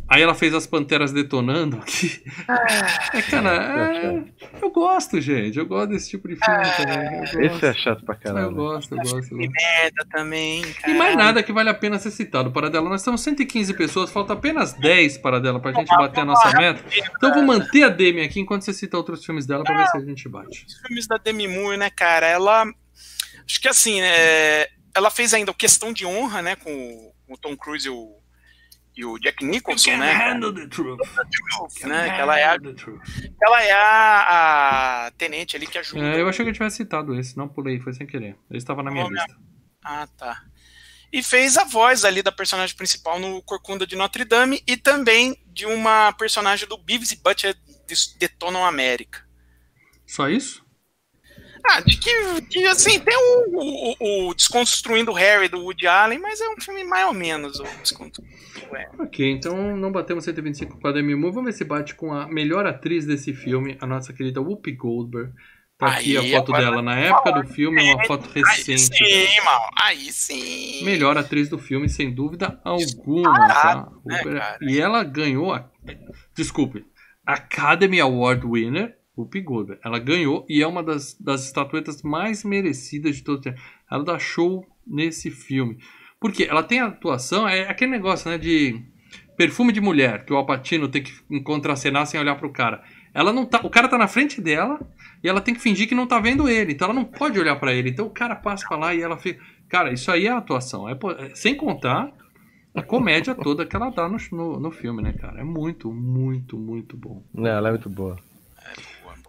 Aí ela fez as Panteras Detonando, que... (laughs) É, cara, é... eu gosto, gente. Eu gosto desse tipo de filme também. Eu gosto. Esse é chato pra Eu gosto, eu gosto. eu gosto. merda também, cara. E mais nada que vale a pena ser citado. Paradela, nós estamos 115 pessoas, falta apenas 10 Paradela pra gente bater a nossa meta. Então eu vou manter a Demi aqui enquanto você cita outros filmes dela pra ver se a gente bate. Os filmes da Demi Moore, né, cara? Ela. Acho que assim, é, ela fez ainda o Questão de Honra, né, com, o- com o Tom Cruise e o, e o Jack Nicholson, né? cara? the truth. né, que ela é a, ela é a, a tenente ali que ajuda. É, eu achei que eu tivesse citado esse, não pulei, foi sem querer. Ele estava na minha Oh, lista. Ah, tá. E fez a voz ali da personagem principal no Corcunda de Notre Dame e também de uma personagem do Beavis e Butthead Detonam América. Só isso? Ah, de que, que, assim, tem o, o, o Desconstruindo Harry do Woody Allen, mas é um filme mais ou menos o Desconstruindo. Ok, então não batemos 125 com a Demi Moore. Vamos ver se bate com a melhor atriz desse filme, a nossa querida Whoopi Goldberg. Tá aqui Aí, a foto dela na época do filme, uma foto Aí recente. sim, mal. Aí sim. Melhor atriz do filme, sem dúvida alguma. Tá? né, e ela ganhou. A, desculpe, Academy Award winner, Whoopi Goldberg. Ela ganhou e é uma das, das estatuetas mais merecidas de todos os tempos. Ela dá show nesse filme. Porque ela tem atuação, é aquele negócio, né, de perfume de mulher, que o Alpatino tem que contracenar sem olhar pro cara. Ela não tá, o cara tá na frente dela e ela tem que fingir que não tá vendo ele, então ela não pode olhar pra ele. Então o cara passa pra lá e ela fica, cara, isso aí é atuação, é, é- sem contar a comédia toda que ela dá no, no, no filme, né, cara? É muito, muito, muito bom. Não, ela é muito boa.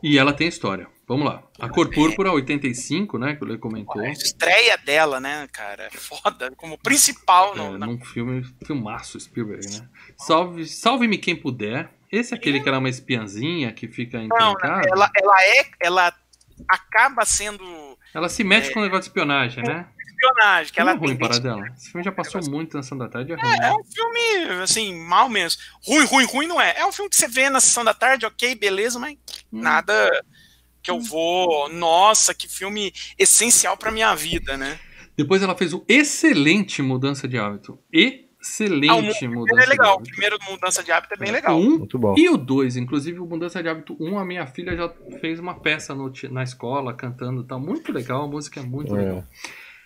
E ela tem história. Vamos lá. A Cor Púrpura 85, né, que o Lê comentou. A estreia dela, né, cara? É foda. Como principal no, É, na- num filme, filmaço Spielberg, né? Salve, salve-me quem puder. Esse é aquele que ela é uma espiãzinha que fica Não, encrencada. ela, ela é. Ela acaba sendo Ela se mete com o negócio de espionagem, né? Espionagem. Que ela é ruim tem- para dela. Esse filme já passou muito na Sessão da Tarde, é ruim. É né? um filme, assim, mal menos. Ruim, ruim, ruim não é. É um filme que você vê na sessão da tarde, ok, beleza, mas Hum. nada que eu vou. Nossa, que filme essencial pra minha vida, né? Depois ela fez o excelente Mudança de Hábito. Excelente Ah, Mudança é de legal. O primeiro Mudança de Hábito é bem legal. O um Muito bom. e o 2, inclusive o Mudança de Hábito 1, a minha filha já fez uma peça no na escola cantando, tá muito legal, a música é muito É. legal.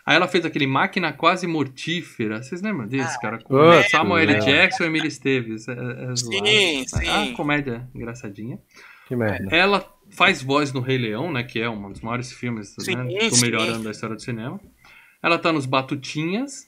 Aí ela fez aquele Máquina Quase Mortífera, vocês lembram desse, Ah, cara? Com Putz, Samuel L. Jackson e Emily Esteves. É, é zoado. Sim, sim. Ah, comédia engraçadinha. Que merda. Ela faz voz no Rei Leão, né? Que é um dos maiores filmes Sim, né, do sim. melhorando da história do cinema. Ela tá nos Batutinhas.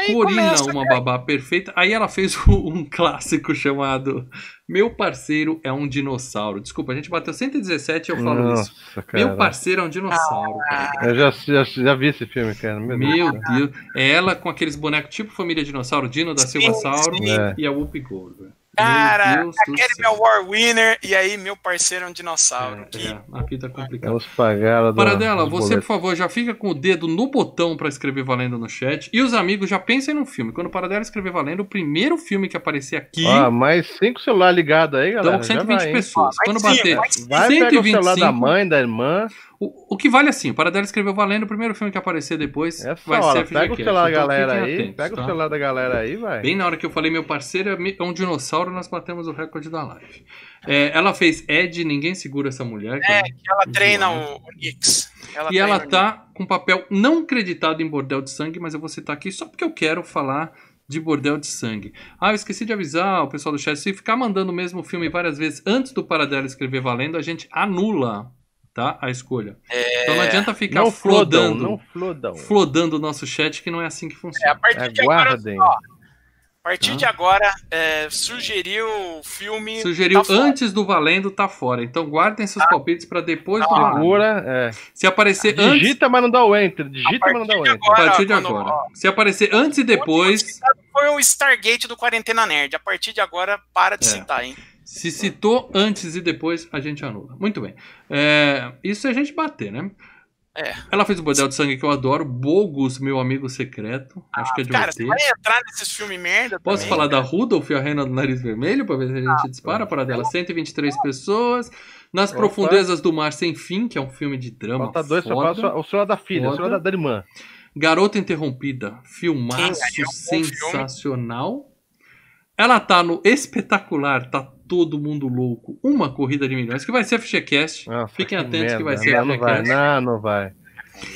Aí Corina, começa, uma babá perfeita. Aí ela fez (laughs) um clássico chamado Meu Parceiro é um Dinossauro. Desculpa, a gente bateu 117 e eu falo isso. Nossa, cara. Meu Parceiro é um dinossauro. cara. Eu já, já, já vi esse filme, cara. Meu, Meu Deus. Deus. É ela com aqueles bonecos tipo Família Dinossauro, Dino da Silva Sauro sim. É. e a Whoopi Goldberg. Cara, aquele meu War Winner e aí meu parceiro é um dinossauro. É, que é, a vida é complicada. Pagaram. do- Paradela, você, por boletos. favor, já fica com o dedo no botão pra escrever valendo no chat. E os amigos já pensem no filme. Quando o Paradela escrever valendo, o primeiro filme que aparecer aqui, Ó, mais cinco celulares ligados aí, galera. estamos com Já 120 vai, pessoas. Ó, Quando bater. Vai pegar o celular 125, da mãe, da irmã. O, o que vale assim, o Paradela escreveu valendo, o primeiro filme que aparecer depois Essa vai hora. ser Pega o celular da Então galera aí. atentos, pega tá? o celular da galera aí, vai. Bem na hora que eu falei meu parceiro é é um dinossauro, nós batemos o recorde da live. É, ela fez Ed, ninguém segura essa mulher. que É, é que ela treina o, o Nix. E ela tá com papel não creditado em Bordel de Sangue, mas eu vou citar aqui só porque eu quero falar de Bordel de Sangue. Ah, eu esqueci de avisar o pessoal do chat, se ficar mandando o mesmo filme várias vezes antes do Paradela escrever valendo, a gente anula, tá? A escolha. Então não adianta ficar Não flodando, não flodam. flodando o nosso chat, que não é assim que É, a funciona. partir de agora, ó, a partir Tá. de agora, é, sugeriu o filme. Sugeriu tá fora. antes do valendo, tá fora. Então guardem seus palpites pra depois do valendo. Segura, é. Se aparecer antes, Digita, mas não dá o enter. Digita, mas não dá o enter. a agora, partir de quando- agora. ó, Se aparecer antes e depois, Foi o Stargate do Quarentena Nerd. A partir de agora, para de É. citar, hein? Se citou antes e depois, a gente anula. Muito bem. É, isso é a gente bater, né? É. Ela fez o Bordel de Sangue que eu adoro. Bogus, meu amigo secreto. Acho que é de Cara, você vai entrar nesses filmes merda Posso também, falar da? Rudolph e a Reina do Nariz Vermelho pra ver se a gente dispara para dela. 123 pessoas. Nas Opa. Profundezas do Mar Sem Fim, que é um filme de drama. Falta dois, só foda. passa o celular da filha, o Foda. celular da, da irmã. Garota Interrompida, filmaço Sim, é um bom filme. sensacional. Ela tá no espetacular, tá todo mundo louco. Uma corrida de milhões, que vai ser FGCast. Fiquem atentos que vai merda. ser Não, não vai, FGCast. não, não vai.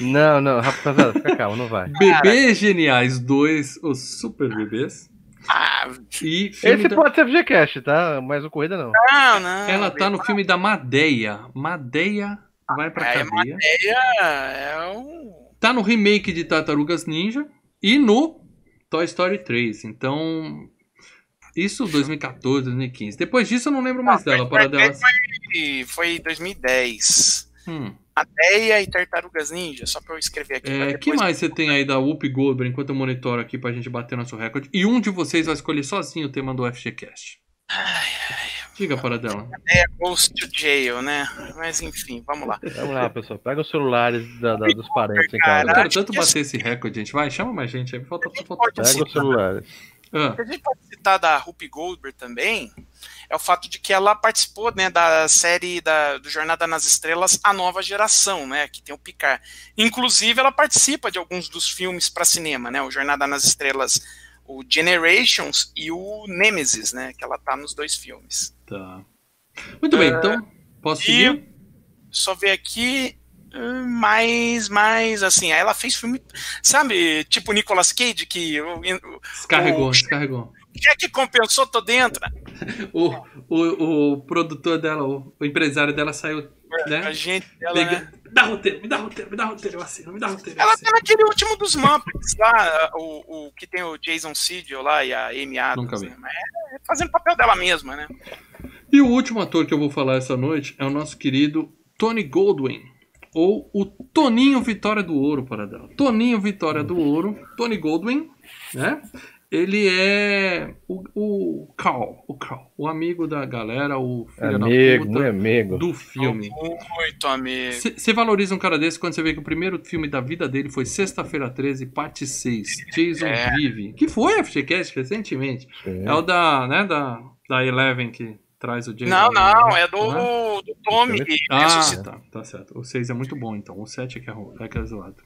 Não, não, rapaziada, fica calmo, não vai. (laughs) Bebês Geniais 2, os Super Bebês. Ah, E Esse da- pode ser FGCast, tá? Mas o Corrida não. não, não. Ela tá no filme da Madeia. Madeia vai pra É, cadeia. É, é um. Tá no remake de Tartarugas Ninja e no Toy Story 3. Então, isso 2014, 2015. Depois disso eu não lembro mais dela. Para dela. Foi, foi 2010. Hum. Adeia e Tartarugas Ninja, só pra eu escrever aqui. É, que mais você tem aí da Whoopi Goldberg enquanto eu monitoro aqui pra gente bater nosso recorde? E um de vocês vai escolher sozinho o tema do FGCast. Diga para dela. É Ghost to Jail, né? Mas enfim, vamos lá. Vamos lá, pessoal. Pega os celulares da- da- dos parentes em Eu casa. quero tanto bater esse recorde, gente. Vai, chama mais gente aí. Falta, falta, falta. Pega os celulares. Ah, A gente pode citar da Rupi Goldberg também, é o fato de que ela participou né, da série da, do Jornada nas Estrelas A Nova Geração, né, que tem o Picard. Inclusive, ela participa de alguns dos filmes para cinema, né, o Jornada nas Estrelas, o Generations e o Nemesis, né, que ela tá nos dois filmes. tá. Muito bem, então, posso seguir? só ver aqui hum, mais, mais assim, aí ela fez filme, sabe, tipo Nicolas Cage, que o, Descarregou, o- descarregou. que que compensou, tô dentro. (laughs) O, o, o produtor dela, o, o empresário dela saiu, A né? gente, ela, Pega, me dá roteiro, me dá roteiro, me dá roteiro, eu assino, me dá roteiro. eu Ela tá naquele último dos Muppets lá, o, o que tem o Jason Segel lá e a Amy Adams. Nunca vi. né? Mas É, é fazendo papel dela mesma, né? E o último ator que eu vou falar essa noite é o nosso querido Tony Goldwyn. Ou o Toninho Vitória do Ouro, para dela. Toninho Vitória do Ouro, Tony Goldwyn, né? Ele é o, o Carl, o Carl, o amigo da galera, o filho Amigo, da puta amigo. do filme. Muito amigo. Você valoriza um cara desse quando você vê que o primeiro filme da vida dele foi Sexta-feira 13, parte 6, Jason É. Vive, que foi a FGCast recentemente. Sim. É o da, né, da, da Eleven que traz o Jason. Não, não, né? é do, Não do Tommy. Filme- que Ah, tá, tá certo. O 6 é muito bom, então. O 7 é que é, é que é zoado.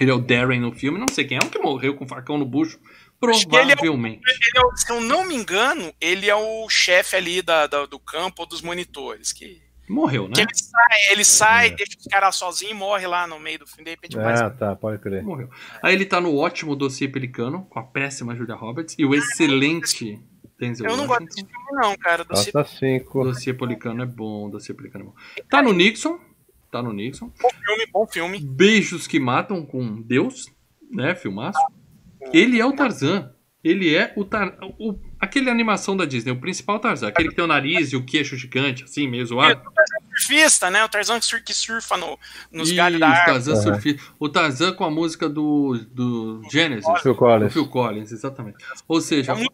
Ele é o Darren no filme, não sei quem é, o que morreu com o facão no bucho. Que ele é o- Provavelmente. Ele é o- se eu não me engano, ele é o chefe ali da, da- do campo ou dos monitores. Que, Morreu, né? que ele sai, ele sai É. deixa os caras sozinhos e morre lá no meio do filme. De repente. Ah, tá, pode crer. Morreu. Aí ele tá no ótimo dossiê Pelicano, com a péssima Julia Roberts, e o excelente Denzel Eu não gosto desse filme, não, cara. Do Nota 5. Dossiê Pelicano é bom, dossiê Pelicano é bom. Tá no Nixon, Tá no Nixon. Bom filme, bom filme. Beijos que Matam com Deus, né? Filmaço. Ele é o Tarzan. Ele é o, tar... o aquele animação da Disney, o principal Tarzan, aquele que tem o nariz e o queixo gigante, assim, meio zoado. Surfista, né? O Tarzan que surfa no, nos Isso, galhos da árvore. Tarzan surfista. O Tarzan com a música do, do Genesis. Phil O Collins. Phil Collins, exatamente. Ou seja, É um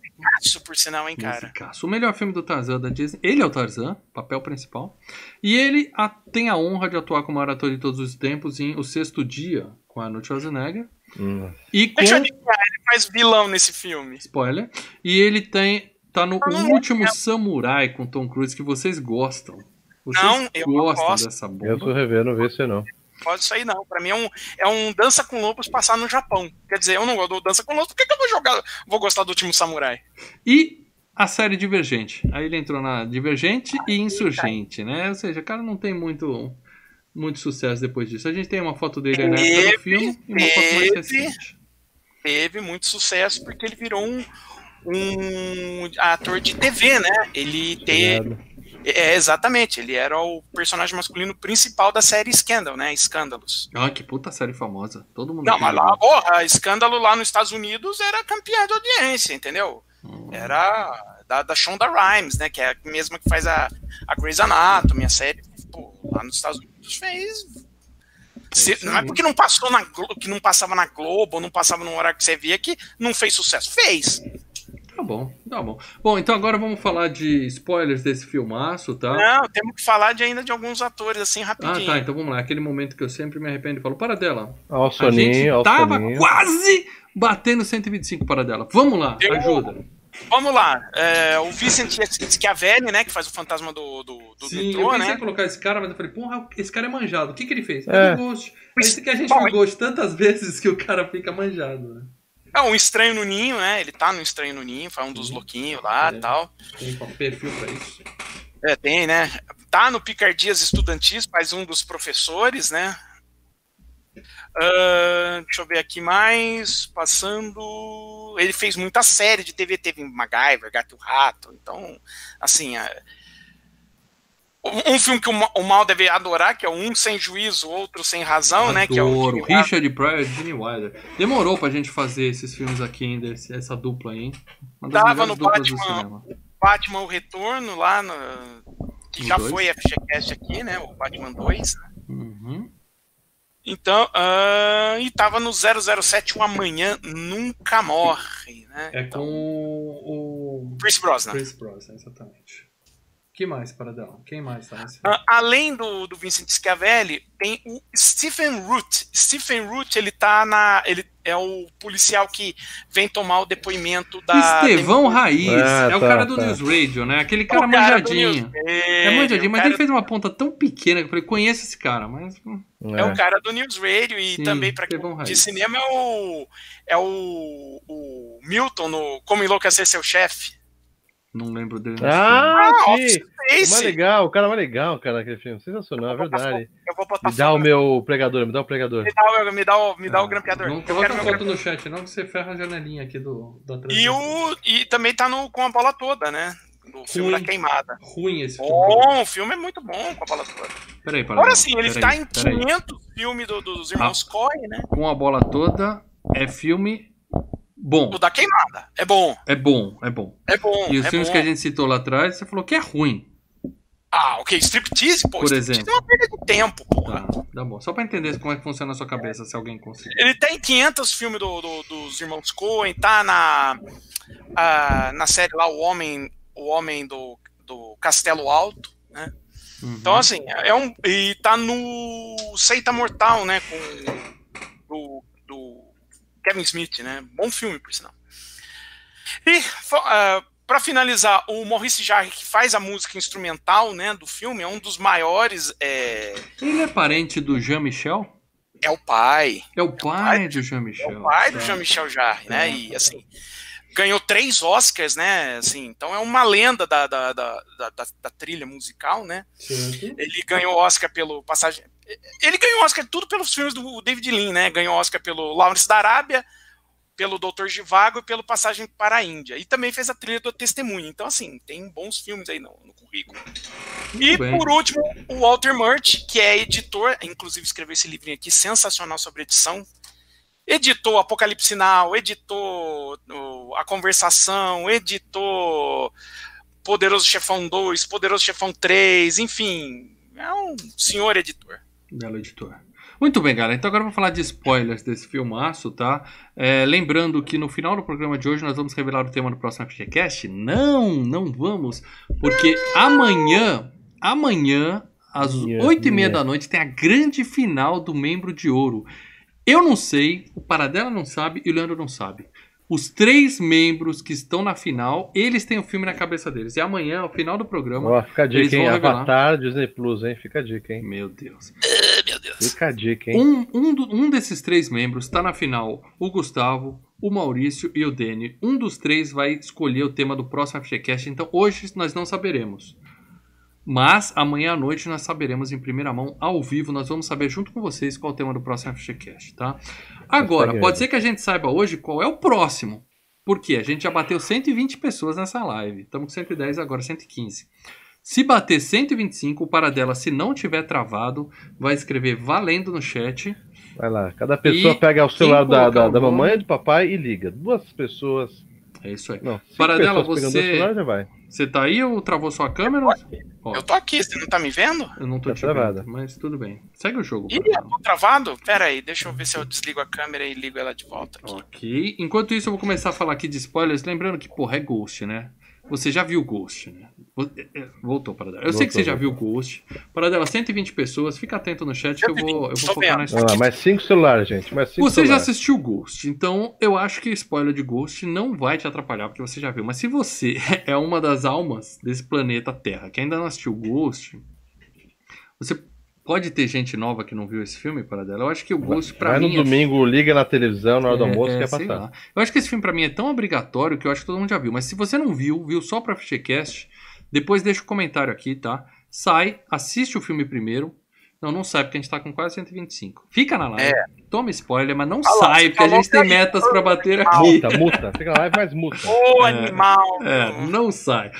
Isso, por sinal, hein, cara. musicaço. o melhor filme do Tarzan da Disney. Ele é o Tarzan, papel principal. E ele a- tem a honra de atuar como ator de todos os tempos em O Sexto Dia, com Arnold Schwarzenegger. Hum. E com. Deixa eu adivinhar, ele faz vilão nesse filme. Spoiler. E ele tem. Tá no não último Samurai com Tom Cruise que vocês gostam. Vocês Não, eu não gosto. dessa Eu tô bomba. revendo, não vi esse não. Pode isso aí não. Pra mim é um, é um Dança com Lobos passar no Japão. Quer dizer, eu não gosto do Dança com Lobos, por que, que eu vou jogar, vou gostar do último Samurai? E a série Divergente. Aí ele entrou na Divergente e Insurgente, né? Ou seja, o cara não tem muito, muito sucesso depois disso. A gente tem uma foto dele na época do Teve, filme e uma foto mais teve. recente. Teve muito sucesso porque ele virou um, um ator de TV, né? Ele tem. É, exatamente, ele era o personagem masculino principal da série Scandal, né? Escândalos. Ah, que puta série famosa. Todo mundo Não, mas lá, porra, Escândalo lá nos Estados Unidos era campeã de audiência, entendeu? Hum. Era da, da Shonda Rhimes, né? Que é a mesma que faz a, a Grey's Anatomy, a série. Pô, lá nos Estados Unidos fez. Se- isso não é porque não passou na que não passava na Globo, ou não passava no horário que você via que não fez sucesso. Fez. Tá bom, tá bom. Bom, então agora vamos falar de spoilers desse filmaço, tá? Não, temos que falar de, ainda de alguns atores assim Ah, rapidinho. tá. Então vamos lá. Aquele momento que eu sempre me arrependo e falo, para dela. Ó o A gente soninho, ó o tava soninho. quase batendo 125 para dela. Vamos lá, Eu- ajuda. Vamos lá. é, o Vincent Schiavelli, né? Que faz o fantasma do, do, do Sim, metrô, eu pensei né? colocar esse cara, mas eu falei, porra, esse cara é manjado. O que, que ele fez? É. Fez o Ghost. Esse que a gente viu Ghost tantas (laughs) vezes que o cara fica manjado, né? É um estranho no ninho, né? Ele tá no estranho no ninho, foi um dos Uhum. louquinhos lá e É. tal. Tem um perfil pra isso. É, tem, né? Tá no Picardias Estudantis, faz um dos professores, né? Ah, deixa eu ver aqui mais. Passando. Ele fez muita série de TV, teve MacGyver, Gato e o Rato. Então, assim. Um filme que o Ma- o Mal deve adorar, que é um sem juízo, outro sem razão, né? Que é o Adoro. Richard Pryor e Gene Wilder. Demorou pra gente fazer esses filmes aqui ainda, essa dupla aí, hein? Tava no Batman. Batman O Retorno, lá no. Que já dois? foi FGCast aqui, né? O Batman 2. Uhum. Então, ah, e tava no 007 O Amanhã Nunca Morre, né? É Então, com o Chris Brosnan. Chris Brosnan, exatamente. Que mais para dela? Quem mais tá nesse filme? Ah, além do, do Vincent Schiavelli, tem o Stephen Root. Stephen Root, ele tá na. Ele é o policial que vem tomar o depoimento da. Estevão Raiz. Ah, é o tá, cara do tá. News Radio, né? Aquele O cara cara do manjadinho. É manjadinho, o mas cara- ele fez uma ponta tão pequena que eu falei, conheço esse cara, mas. hum, É o cara do News Radio e Sim, também para Estevão de cinema é o é o, o Milton no Como Enlouquecer Seu Chefe. Não lembro dele. Ah, sim! O mais legal, o cara mais legal, cara, aquele filme. Sensacional, é verdade. Eu vou botar Me dá o meu pregador, me dá o pregador. Me dá o, me dá o, me dá filme. o grampeador. Não Eu coloca foto no chat, não, que você ferra a janelinha aqui do, da E, transmissão. o, e também tá no, com a bola toda, né? Do filme da queimada. Ruim esse filme. Bom, o filme é muito bom com a bola toda. Peraí, para. Agora sim, ele peraí, tá em peraí. 500 filmes do- dos irmãos Coen, né? Com a bola toda, é filme bom. O da queimada. É bom, É bom, é bom. é bom. E os é filmes bom. que a gente citou lá atrás, você falou que é ruim. Ah, ok, striptease, pô. Por striptease exemplo. é uma perda de tempo, porra. Tá, tá bom. Só pra entender como é que funciona na sua cabeça, se alguém conseguir. Ele tem 500 filmes do, do- dos irmãos Coen, tá na, ah, na série lá, O Homem, o homem do, do Castelo Alto, né? Uhum. Então, assim, é um. E tá no Seita Mortal, né? Com do, do Kevin Smith, né? Bom filme, por sinal. E fo- ah, pra finalizar, o Maurice Jarre, que faz a música instrumental, né? Do filme, é um dos maiores. É, Ele é parente do Jean-Michel? é o pai. É o pai do Jean-Michel. É o pai do tá. Jean-Michel Jarre, né? Tá. E assim, ganhou três Oscars, né? Assim, então é uma lenda da, da, da, da, da- trilha musical, né? Certo. Ele ganhou Oscar pelo passagem. Ele ganhou Oscar tudo pelos filmes do David Lean, né? Ganhou Oscar pelo Lawrence da Arábia, pelo Doutor Givago e pelo Passagem para a Índia. E também fez a trilha do Testemunho. Então, assim, tem bons filmes aí no, no currículo. E, por último, o Walter Murch, que é editor, inclusive escreveu esse livrinho aqui, sensacional sobre edição. Editou Apocalipse Now, editou A Conversação, editou Poderoso Chefão 2, Poderoso Chefão 3, enfim, é um senhor editor. Belo editor. Muito bem, galera. Então agora eu vou falar de spoilers desse filmaço, tá? É, lembrando que no final do programa de hoje nós vamos revelar o tema do próximo FGCast. Não, não vamos, porque amanhã, amanhã, às oito e meia da noite, tem a grande final do Membro de Ouro. Eu não sei, o Paradela não sabe e o Leandro não sabe. Os três membros que estão na final, eles têm o filme na cabeça deles. E amanhã, ao final do programa, Ó, fica a Eles dica, hein? vão revelar. Avatar Disney Plus, hein? Fica a dica, hein? meu Deus. Meu Deus. Fica a dica, hein? Um, um, do- um desses três membros está na final. O Gustavo, o Maurício e o Dene. Um dos três vai escolher o tema do próximo FGCast. Então hoje nós não saberemos. Mas amanhã à noite nós saberemos em primeira mão, ao vivo. Nós vamos saber junto com vocês qual é o tema do próximo FGCast, tá? Agora, pode ser que a gente saiba hoje qual é o próximo. Porque a gente já bateu 120 pessoas nessa live. Estamos com 110 agora, 115. Se bater 125, o Paradela, se não tiver travado, vai escrever valendo no chat. Vai lá. Cada pessoa pega o celular da, da, da mamãe e do papai e liga. Duas pessoas. É isso aí. Não, Paradela, você- celular já vai. Você tá aí ou travou sua câmera? Eu tô aqui, você não tá me vendo? eu não tô Tá te vendo, travada. mas tudo bem. Segue o jogo. Ih, eu tô travado? Pera aí, deixa eu ver se eu desligo a câmera e ligo ela de volta aqui. Ok. Enquanto isso, eu vou começar a falar aqui de spoilers. Lembrando que, porra, é Ghost, né? Você já viu Ghost, né? É, é, Voltou, Paradela. Eu sei que você Voltou, já viu Ghost. Paradela, 120 pessoas. Fica atento no chat que eu vou, eu vou focar na lá, mais cinco celulares, gente. Mais cinco Você já celulares. assistiu Ghost, então eu acho que spoiler de Ghost não vai te atrapalhar, porque você já viu. Mas se você (laughs) é uma das almas desse planeta Terra que ainda não assistiu Ghost, você pode ter gente nova que não viu esse filme, para dela. Eu acho que o Ghost, pra Vai no mim. é- domingo, liga na televisão na hora do é, almoço, é, quer passar. lá. Eu acho que esse filme pra mim é tão obrigatório que eu acho que todo mundo já viu. Mas se você não viu, viu só pra FGCast, depois deixa o comentário aqui, tá? Sai, assiste o filme primeiro. Não, não sai, porque a gente tá com quase 125. Fica na live, toma spoiler, mas não sai, porque a gente tem metas pra bater aqui. Multa, multa. Fica lá e faz multa. Ô, É, animal! É, não sai.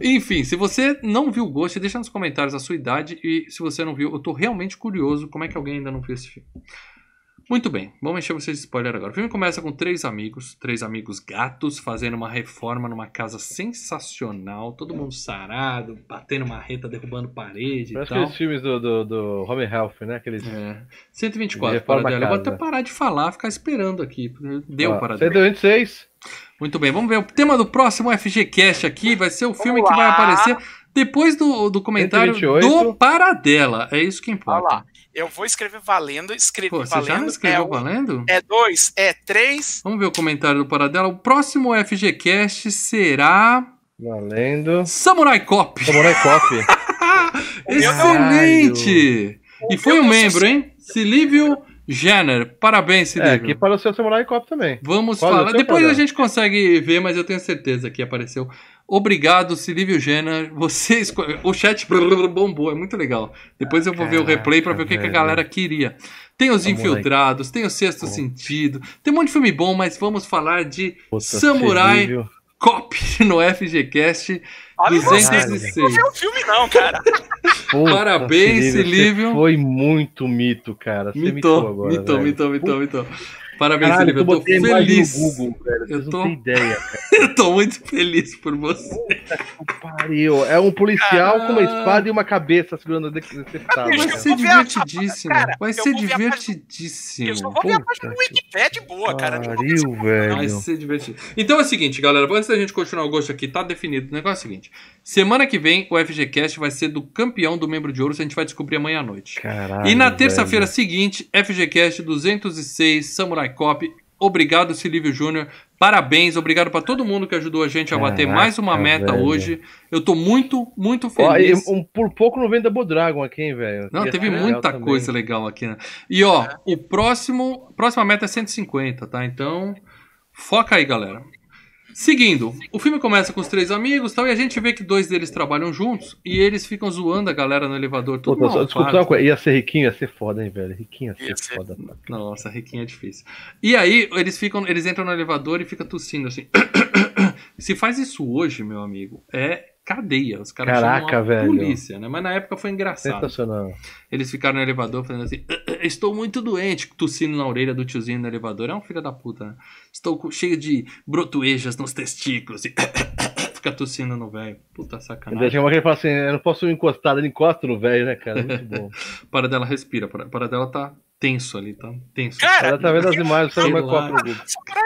Enfim, se você não viu o Ghost, deixa nos comentários a sua idade e se você não viu, eu tô realmente curioso como é que alguém ainda não viu esse filme. Muito bem, vamos encher vocês de spoiler agora. O filme começa com três amigos, três amigos gatos, fazendo uma reforma numa casa sensacional, todo mundo sarado, batendo marreta, derrubando parede e Parece tal. aqueles filmes do, do, do Home Health, né? Aqueles. É. 124, Reforma para dela. Eu vou até parar de falar, ficar esperando aqui. Deu Ó, para dela. 126. Muito bem, vamos ver. O tema do próximo FGCast aqui vai ser o filme que vai aparecer depois do, do comentário 128. do Paradela. É isso que Olha importa. lá. Eu vou escrever valendo, escrevi Pô, você já não valendo. escreveu é, um, valendo? é dois, é três. Vamos ver o comentário do Paradela. O próximo FGCast será Valendo. Samurai Cop. Samurai Cop. (laughs) Excelente! E foi um membro, hein? Silívio Jenner. Parabéns, É, Silívio. aqui para o seu Samurai Cop também. Vamos Qual é falar. Depois a gente consegue ver, mas eu tenho certeza que apareceu. Obrigado, Silvio Jenner. Você escolheu. O chat (laughs) bombou, é muito legal. Depois eu vou ver o replay pra ver o que, que a galera queria. Tem os Samurai. Infiltrados, tem o Sexto Sentido, tem um monte de filme bom, mas vamos falar de Puta, Samurai. Cop (laughs) no FGCast Olha você, 206. não viu o filme não, cara. Puta, Parabéns, Silívio. Foi muito mito, cara. Você mitou, Mitou, agora. mitou, velho. mitou, mitou, mitou. Parabéns, Caralho, Silvio. Eu tô feliz. no Google, velho. Eu tô- ideia, cara. (laughs) Eu tô muito feliz por você. Pariu. É um policial com uma espada e uma cabeça segurando a. Bicho, Vai ser divertidíssimo. cara, Vai ser divertidíssimo. Eu só vou ver a Puta página do que Wikipedia boa, cara. Pariu, Vai velho. ser divertido. Então é o seguinte, galera. Antes da gente continuar o gosto aqui, tá definido. O negócio é o seguinte: semana que vem o FGCast vai ser do campeão do membro de ouro. A gente vai descobrir amanhã à noite. Caralho. e na terça-feira seguinte, FGCast 206, Samurai Cop. Obrigado, Silvio Júnior. Parabéns, obrigado pra todo mundo que ajudou a gente a bater Caraca, mais uma meta velho. hoje. Eu tô muito, muito Ó, e feliz. um, por pouco não vem Double Dragon aqui, hein, velho. Não, teve legal muita também. coisa legal aqui, né? E ó, o próximo, próxima meta é 150, tá? Então, foca aí, galera. Seguindo, o filme começa com os três amigos tal, e a gente vê que dois deles trabalham juntos e eles ficam zoando a galera no elevador. Tudo só- mal, desculpa, uma coisa. Ia ser riquinho, ia ser foda, hein, velho? Riquinho ia ser Ia ser. foda. pá. Nossa, riquinho é difícil. E aí, eles ficam, eles entram no elevador e ficam tossindo assim. (coughs) Se faz isso hoje, meu amigo, é cadeia. Os caras Caraca, velho. polícia, né? Mas na época foi engraçado. Sensacional. Eles ficaram no elevador fazendo assim: "Ah, ah, Estou muito doente, tossindo na orelha do tiozinho no elevador. É um filho da puta, né? Estou cheio de brotoejas nos testículos. E fica tossindo no velho. Puta sacanagem. chega uma que ele fala assim: eu não posso encostar, ele encosta no velho, né, cara? Muito (laughs) bom. Para dela respira, para, para dela tá tenso ali, tá tenso. Cara, Ela tá vendo as imagens, sabe Sei mais qual lá. é o Google.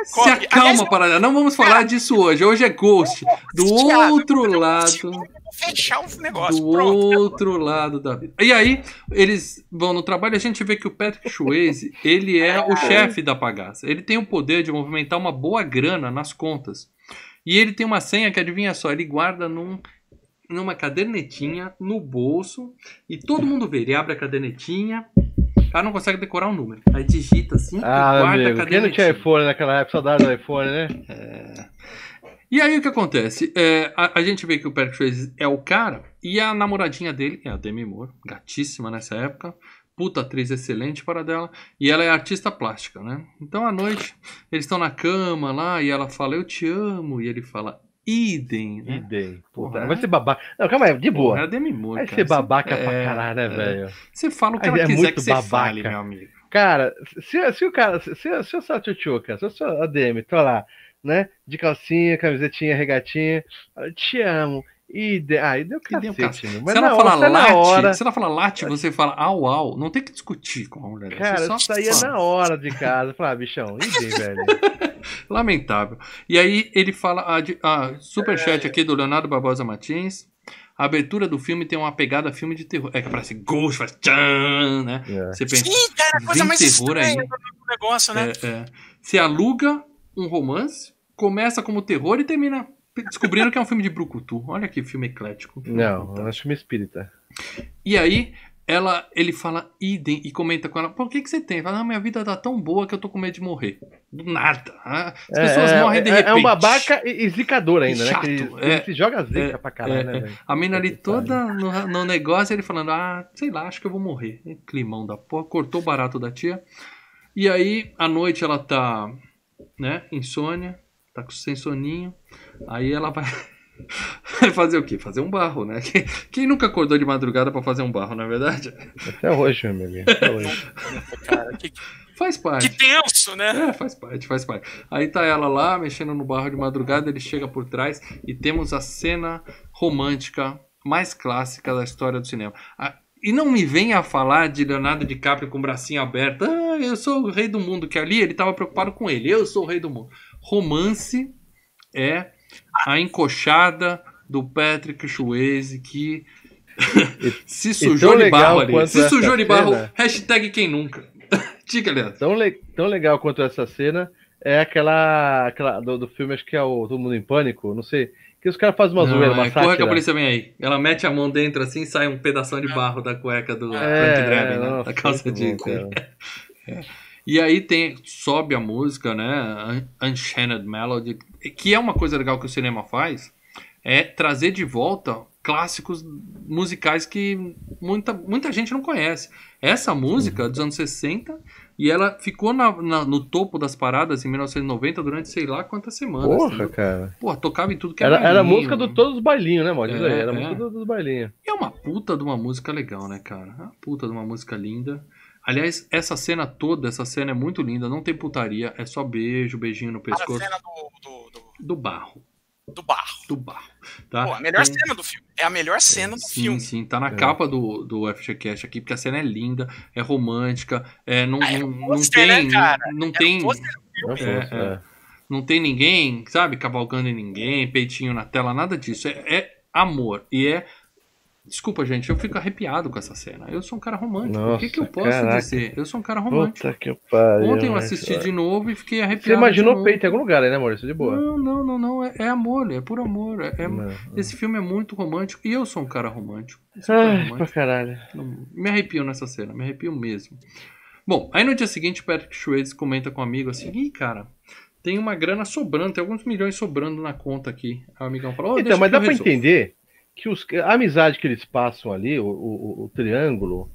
Se acalma, Paradela. Não vamos falar disso hoje. Hoje é Ghost. Do outro lado. Fechar o negócio. Do Pronto. outro lado da vida. E aí, eles vão no trabalho e a gente vê que o Patrick Swayze, ele é o chefe da bagaça. Ele tem o poder de movimentar uma boa grana nas contas. E ele tem uma senha que, adivinha só, ele guarda num, numa cadernetinha no bolso e todo mundo vê. Ele abre a cadernetinha, o cara não consegue decorar um número. Aí digita assim Ah, guarda a amigo, quem cadernetinha. não tinha iPhone naquela época, saudade do iPhone, né? E aí o que acontece? É, a, a gente vê que o Patrick Swayze é o cara e a namoradinha dele é a Demi Moore, gatíssima nessa época, puta atriz excelente para dela, e ela é artista plástica, né? Então à noite eles estão na cama lá e ela fala eu te amo e ele fala idem, né? Idem. Puta, Porra, vai né? ser babaca. Não, calma aí, de Porra, é boa. Demi Moore, Vai cara. ser babaca Você- pra é, caralho, né, é. velho? Você fala o que ela é quiser muito que você babaca. fale, meu amigo. Cara, se, se o cara, se, se, se eu sou a tchutchuca, se eu sou a DM, tô lá, né? De calcinha, camisetinha, regatinha, eu te amo. E de... Ah, e deu deu cacete, meu. Se Mas ela na fala na late, hora, se ela fala late, você fala au au, não tem que discutir com a mulher. cara, você eu só saía fala. na hora de casa. Falar, ah, bichão, idem, velho. (laughs) Lamentável. E aí ele fala a, de- a superchat aqui do Leonardo Barbosa Martins. A abertura do filme tem uma pegada filme de terror. É que parece Ghost, faz tchan, né? É. Você pensa, Sim, cara, a coisa mais terror estranha aí. negócio, né? é, é. Você aluga um romance, começa como terror e termina descobrindo que é um filme de brucutu. Olha que filme eclético. Não, eu acho que me espírita. E aí, ela, ele fala idem e comenta com ela: Por que, que você tem? Fala, ah, minha vida tá tão boa que eu tô com medo de morrer. Do nada. ah, As pessoas é, morrem de é, repente. é um babaca e, e zicador ainda, né? Chato, Que ele, é. se joga zica É, pra caralho, é, né, é. A mina ali toda no, no negócio, ele falando, ah, sei lá, acho que eu vou morrer. E Climão da porra, cortou o barato da tia. E aí, à noite ela tá, né, insônia, tá com sem soninho. Aí ela vai vai (laughs) fazer o quê? Fazer um barro, né? Quem, quem nunca acordou de madrugada pra fazer um barro, na é verdade? Até hoje, meu amigo. Até (laughs) hoje. Cara, que, Faz parte. que tenso, né? É, faz parte, faz parte. Aí tá ela lá, mexendo no barro de madrugada, ele chega por trás e temos a cena romântica mais clássica da história do cinema. Ah, e não me venha falar de Leonardo DiCaprio com o bracinho aberto. Ah, eu sou o rei do mundo, que ali ele tava preocupado com ele. Eu sou o rei do mundo. Romance é a encoxada do Patrick Swayze que (laughs) se sujou de barro ali. Se sujou de barro, cena- hashtag quem nunca. (laughs) Diga, Leandro. Tão, le- tão legal quanto essa cena é aquela, aquela do, do filme, acho que é o Todo Mundo em Pânico, não sei. Que os caras fazem uma zoeira, uma é, corre que a sátira. polícia vem aí. Ela mete a mão dentro assim sai um pedação de barro da cueca do É, Frank Drebin, né? Da calça muito jeans. (laughs) E aí tem, sobe a música, né? Un- Unchained Melody, que é uma coisa legal que o cinema faz, é trazer de volta clássicos musicais que muita, muita gente não conhece. Essa música é dos anos 60 e ela ficou na- na- no topo das paradas em 1990 durante sei lá quantas semanas. Porra, cara. Porra, tocava em tudo que é Era, era a música do todos os bailinhos, né, aí, É, era a é. música do- dos bailinhos. E é uma puta de uma música legal, né, cara? É uma puta de uma música linda. Aliás, essa cena toda, essa cena é muito linda, não tem putaria, é só beijo, beijinho no A pescoço. cena do, do, do, Do barro, do barro. do barro. Tá? Pô, a melhor Tem- cena do filme. É a melhor cena do Sim, filme. sim, tá na É. capa do, do FGCast aqui, porque a cena é linda, é romântica, é, não, Ah, é não, não pôster, tem. né, cara? Não É tem. Não É, é. é. Não tem ninguém, sabe, cavalgando em ninguém, peitinho na tela, nada disso. É, é amor. E é. Desculpa, gente, eu fico arrepiado com essa cena. Eu sou um cara romântico. o que, que eu Nossa, posso caraca. dizer? Eu sou um cara romântico. Pariu. Ontem eu mas- assisti de novo e fiquei arrepiado. Você imaginou peito em algum lugar né, Maurício? De boa. Não, não, não, não. É, é amor, é por amor. É, é- Não. Esse filme é muito romântico e eu sou um cara romântico. Um cara Ai, pra romântico. caralho. Não- Me arrepio nessa cena, me arrepio mesmo. Bom, aí no dia seguinte, Patrick Swayze comenta com um amigo assim: Ih, cara, tem uma grana sobrando, tem alguns milhões sobrando na conta aqui. Aí o amigão falou, oh, Então, mas dá pra entender que os, a amizade que eles passam ali, o, o, o triângulo,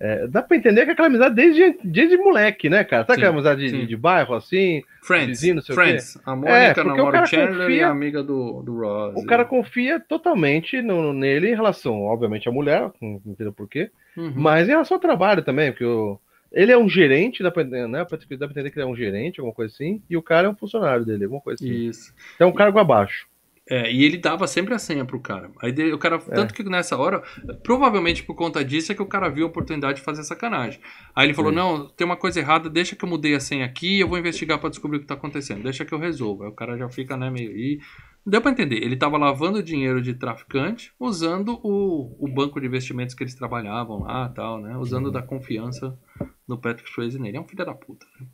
é, dá pra entender que aquela amizade desde, desde moleque, né, cara? Sabe Sim, aquela amizade de, de bairro, assim? Friends, vizinho, não sei o Friends. A É, Mônica o namora o Chandler e confia- a amiga do, do Ross. O cara confia totalmente no, nele em relação, obviamente, à mulher, não entendo porquê, Uhum. mas em relação ao trabalho também, porque o, ele é um gerente, dá pra, né? Dá pra entender que ele é um gerente, alguma coisa assim, e o cara é um funcionário dele, alguma coisa assim. Isso. Então é um cargo abaixo. É, e ele dava sempre a senha pro cara. Aí o cara, tanto que nessa hora, provavelmente por conta disso é que o cara viu a oportunidade de fazer sacanagem. Aí ele falou: Sim. Não, tem uma coisa errada, deixa que eu mudei a senha aqui, eu vou investigar pra descobrir o que tá acontecendo, deixa que eu resolvo. Aí o cara já fica, né, meio. E deu pra entender, ele tava lavando dinheiro de traficante usando o, o banco de investimentos que eles trabalhavam lá tal, né? Usando da confiança do Patrick Swayze nele. É um filho da puta, né?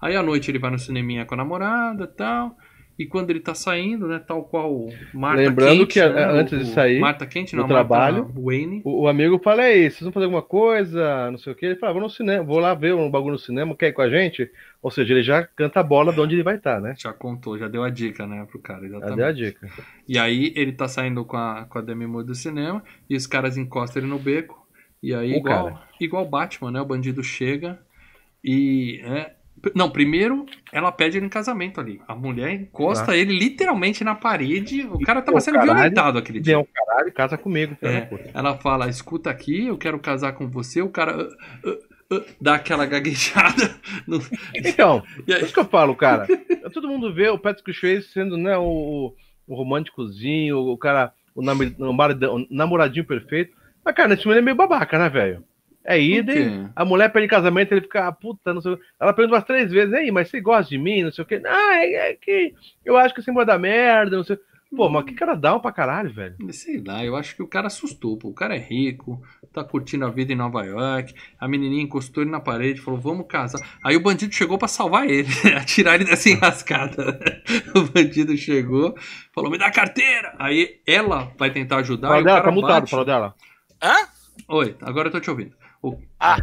Aí à noite ele vai no cineminha com a namorada tal. E quando ele tá saindo, né, tal qual o Marta Lembrando Quente, que, né, a- antes o- de sair Marta Quente, não, trabalho, Wayne. O, o amigo fala, aí, vocês vão fazer alguma coisa, não sei o que. Ele fala, vou no cinema, vou lá ver um bagulho no cinema, quer ir com a gente? Ou seja, ele já canta a bola de onde ele vai estar, né? Já contou, já deu a dica, né, pro cara, Já exatamente. deu a dica. E aí ele tá saindo com a, com a Demi Moore do cinema e os caras encostam ele no beco. E aí, O igual, cara. igual Batman, né? O bandido chega e. é, p- não, primeiro ela pede ele em casamento ali. A mulher encosta ele literalmente na parede. O cara tava Pô, sendo caralho, violentado aquele dia. Deu caralho, casa comigo, filho É, ela fala, escuta aqui, eu quero casar com você. O cara uh, uh, uh, dá aquela gaguejada. (laughs) no- Então, E é aí- isso que eu falo, cara. Todo mundo vê o Patrick Swayze sendo, né, o, o românticozinho, o cara, o namoradinho perfeito. Mas, cara, nesse filme ele é meio babaca, né, velho? É ida, e a mulher pede casamento, ele fica, ah, puta, não sei o quê. Ela pergunta umas três vezes, aí, mas você gosta de mim, não sei o quê. Ah, é, é que eu acho que você vai dar merda, não sei. Pô, mas que cara dá um pra caralho, velho. Sei lá, eu acho que o cara assustou, pô. O cara é rico, tá curtindo a vida em Nova York. A menininha encostou ele na parede, falou, vamos casar. Aí o bandido chegou pra salvar ele, (laughs) atirar ele dessa (laughs) enrascada. o bandido chegou, falou, me dá a carteira. Aí ela vai tentar ajudar. Fala e o dela, cara tá mutado, bate. fala dela. Hã? Oi, agora eu tô te ouvindo. O, Ah.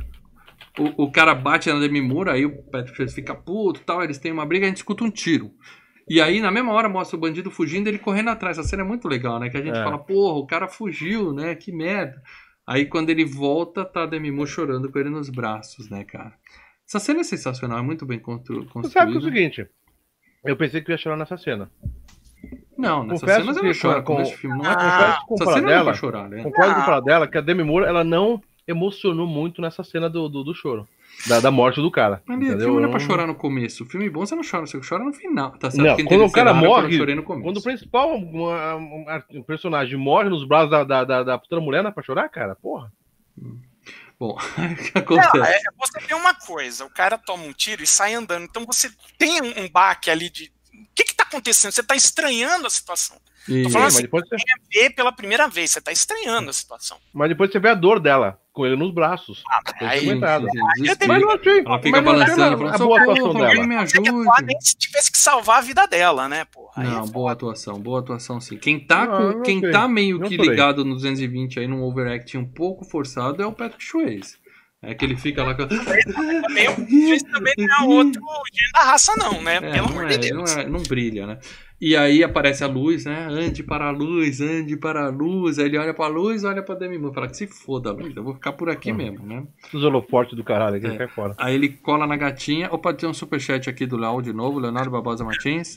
o, o cara bate na Demi Moore, aí o Patrick fica puto tal, eles têm uma briga, a gente escuta um tiro. E aí, na mesma hora, mostra o bandido fugindo ele correndo atrás. Essa cena é muito legal, né? Que a gente É. fala, porra, o cara fugiu, né? Que merda. Aí quando ele volta, tá a Demi Moore chorando com ele nos braços, né, cara? Essa cena é sensacional, é muito bem constru- Você sabe que é o construída. seguinte, eu pensei que eu ia chorar nessa cena. Não, nessa Confesso cena você que não chora com- com esse filme. Não é Ah, com Essa cena não é dela, pra chorar, né? Concordo com Ah. o dela que a Demi Moore, ela não emocionou muito nessa cena do, do, do choro. Da, da morte do cara. Mas entendeu? filme não é pra Eu- chorar no começo. Filme bom você não chora, você chora no final. Tá certo Não, quando o cara morre. Quando o principal uma- um, um personagem morre nos braços da, da, da, da puta mulher, não é pra chorar, cara? Porra. Bom, o (laughs) que Não, acontece? é, você tem uma coisa, o cara toma um tiro e sai andando. Então você tem um, um baque ali de. O que que tá acontecendo? Você tá estranhando a situação. E- tô falando mas, assim, depois você, Vê pela primeira vez, você tá estranhando a situação. mas depois você vê a dor dela, com ele nos braços. Ah, aí. Mas não achei. Ela fica não achei balançando, a- boa atuação dela. me nem se tivesse que salvar a vida dela, né, porra? Aí Não, é boa atuação, boa atuação sim. Quem tá, Não, com, não quem tá meio Não que ligado no 220 aí num overacting um pouco forçado é o Patrick Swayze. É que ele fica lá com... também, o Juiz também não é outro da raça, não, né? É, Pelo não, amor é, de não, Deus. é- não brilha, né? E aí aparece a luz, né? Ande para a luz, ande para a luz. Aí ele olha para a luz, olha para Demi Moore. Fala que se foda a luz, eu vou ficar por aqui Uhum. mesmo, né? Os holofortes do caralho aqui, É. cai fora. Aí ele cola na gatinha. Opa, tem um superchat aqui do Léo de novo, Leonardo Barbosa Martins.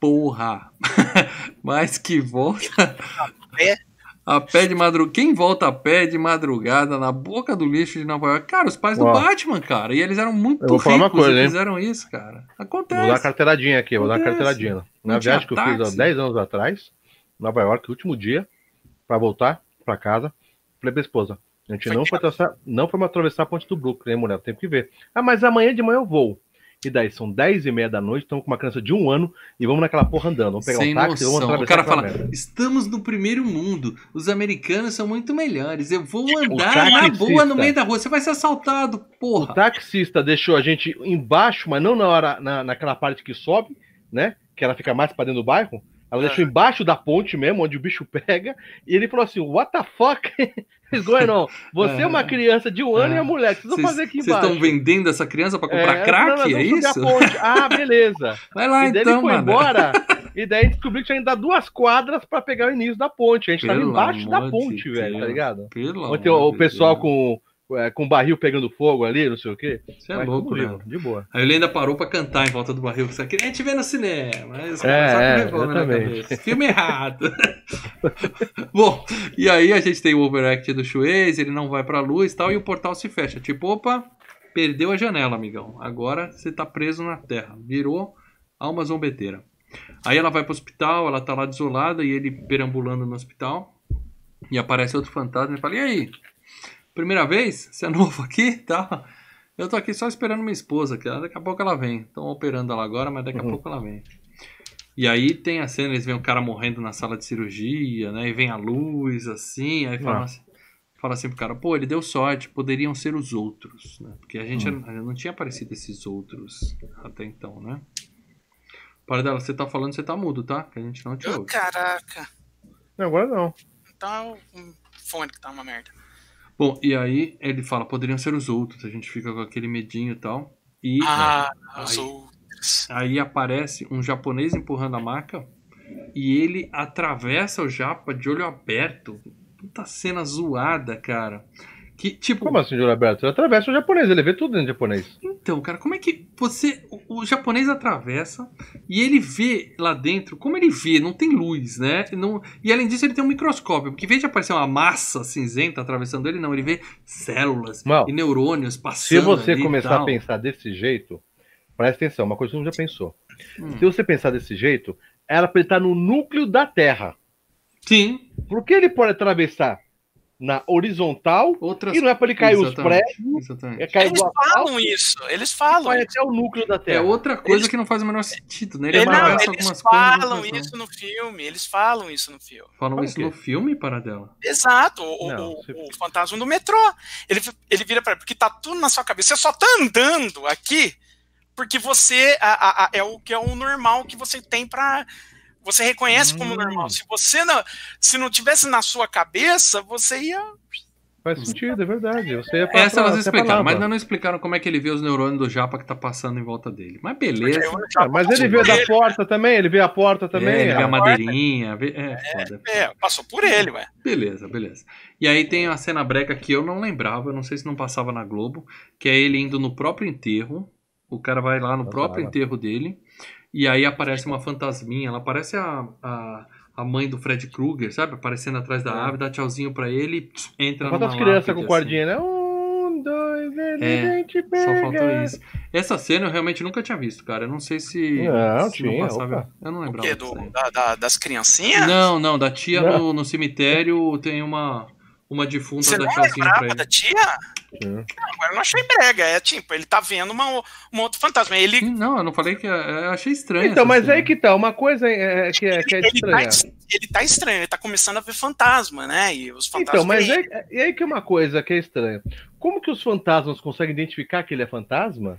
Porra! (laughs) Mas que volta. É. A pé de madrugada. Quem volta a pé de madrugada na boca do lixo de Nova York? Cara, os pais do Ó. Batman, cara. E eles eram muito Eu vou falar uma ricos coisa, e hein? fizeram isso, cara. Acontece. Vou dar uma carteiradinha aqui, vou dar uma Acontece. carteiradinha. Não Na tinha viagem que eu fiz há táxi. 10 anos atrás, Nova York, último dia, pra voltar pra casa, falei pra esposa, a gente Foi não foi, atravessar, não foi atravessar a ponte do Brooklyn, hein, mulher? Tem que ver. Ah, mas amanhã de manhã eu vou. E daí, são 10 e meia da noite, estamos com uma criança de um ano e vamos naquela porra andando. Vamos pegar Sem um táxi e vamos noção. atravessar O cara fala: merda. estamos no primeiro mundo. Os americanos são muito melhores. Eu vou andar taxista. na boa no meio da rua. Você vai ser assaltado, O porra. taxista deixou a gente embaixo, mas não na hora, na, naquela parte que sobe, né? Que ela fica mais pra dentro do bairro. Ela deixou embaixo da ponte mesmo, onde o bicho pega, e ele falou assim: What the fuck is going on? Você é, uma criança de um ano é. e a mulher, o que vocês vão fazer aqui embaixo? Vocês estão vendendo essa criança pra comprar é, crack? Não, é isso? Ah, beleza. (laughs) Vai lá e daí então, ele foi mano. embora, (laughs) e daí descobriu que tinha dar duas quadras pra pegar o início da ponte. A gente Pelo tava embaixo da ponte, de velho, tá ligado? Pelo Ontem o, o pessoal com é, com barril pegando fogo ali, não sei o quê. Você é louco, né? De boa. Aí ele ainda parou pra cantar em volta do barril. Que a gente vê no cinema. Mas é, é, Filme errado. (laughs) Bom, e aí a gente tem o overact do Shueis, ele não vai pra luz e tal, e o portal se fecha. Tipo, opa, perdeu a janela, amigão. Agora você tá preso na terra. Virou alma zombeteira. Aí ela vai pro hospital, ela tá lá desolada e ele perambulando no hospital. E aparece outro fantasma e fala: E aí? Primeira vez? Você é novo aqui? (laughs) Tá? Eu tô aqui só esperando minha esposa, que daqui a pouco ela vem. Estão operando ela agora, mas daqui a uhum. pouco ela vem. E aí tem a cena, eles veem um cara morrendo na sala de cirurgia, né? E vem a luz, assim, aí fala, ah. assim, fala assim pro cara, pô, ele deu sorte, poderiam ser os outros, né? Porque a gente uhum. não tinha aparecido esses outros até então, né? Para dela, você tá falando, você tá mudo, tá? Que a gente não te ouve. Caraca. Agora não. Então, o fone que tá uma merda. Bom, e aí ele fala, poderiam ser os outros, a gente fica com aquele medinho e tal. E ah, aí, os outros. Aí aparece um japonês empurrando a maca e ele atravessa o japa de olho aberto. Puta cena zoada, cara. Que, tipo... Como assim, Júlio Alberto? Ele atravessa o japonês, ele vê tudo em japonês. Então, cara, como é que você. O, o, japonês atravessa e ele vê lá dentro, como ele vê, não tem luz, né? Não, e além disso, ele tem um microscópio, porque em vez de aparecer uma massa cinzenta atravessando ele, não, ele vê células Mal, e neurônios passando. Se você começar a pensar desse jeito, presta atenção, uma coisa que você já pensou. Hum. Se você pensar desse jeito, era pra ele estar no núcleo da Terra. Sim. Por que ele pode atravessar na horizontal Outras... e não é para ele cair exatamente, os prédios. Exatamente. É cair eles falam isso, eles falam. Vai até o núcleo da Terra. É outra coisa eles... que não faz o menor sentido, né? Ele Ele não, eles falam isso no filme, eles falam isso no filme. Falam Como isso que? no filme, para dela. Exato, o, não, o, você... o, fantasma do metrô. Ele, ele vira para porque tá tudo na sua cabeça, você só tá andando aqui porque você a, a, a, é o que é o normal que você tem para você reconhece hum. como normal. Se você não, se não tivesse na sua cabeça, você ia. Faz sentido, é verdade. Você ia Essa elas explicaram, mas não explicaram como é que ele vê os neurônios do Japa que tá passando em volta dele. Mas beleza. Ah, mas ele vê da porta também, ele vê a porta também. É, ele vê a madeirinha. Vê... É, é, é, passou por ele, ué. Beleza, beleza. E aí tem a cena breca que eu não lembrava, não sei se não passava na Globo, que é ele indo no próprio enterro. O cara vai lá no próprio enterro dele. E aí aparece uma fantasminha, ela parece a, a, a mãe do Fred Krueger, sabe? Aparecendo atrás da é. árvore, dá tchauzinho pra ele e entra Quantas numa crianças com cordinha, assim. né? Um, dois, ele é, Só faltou isso. Essa cena eu realmente nunca tinha visto, cara. Eu não sei se. Não, se tinha. Não passava. Eu não lembrava. O quê? Do, da, da, das criancinhas? Não, não. Da tia no, no, cemitério tem uma, uma defunta Você da tchauzinho pra ele. da tia? Não, eu não achei brega. É tipo, ele tá vendo uma, um outro fantasma. Ele... Não, eu não falei que. É, eu achei estranho. Então, mas cena. aí que tá. Uma coisa é, que, é, que é ele, estranha. Tá, ele tá estranho, ele tá começando a ver fantasma, né? E os fantasmas. Então, mas é, é aí que é uma coisa que é estranha. Como que os fantasmas conseguem identificar que ele é fantasma?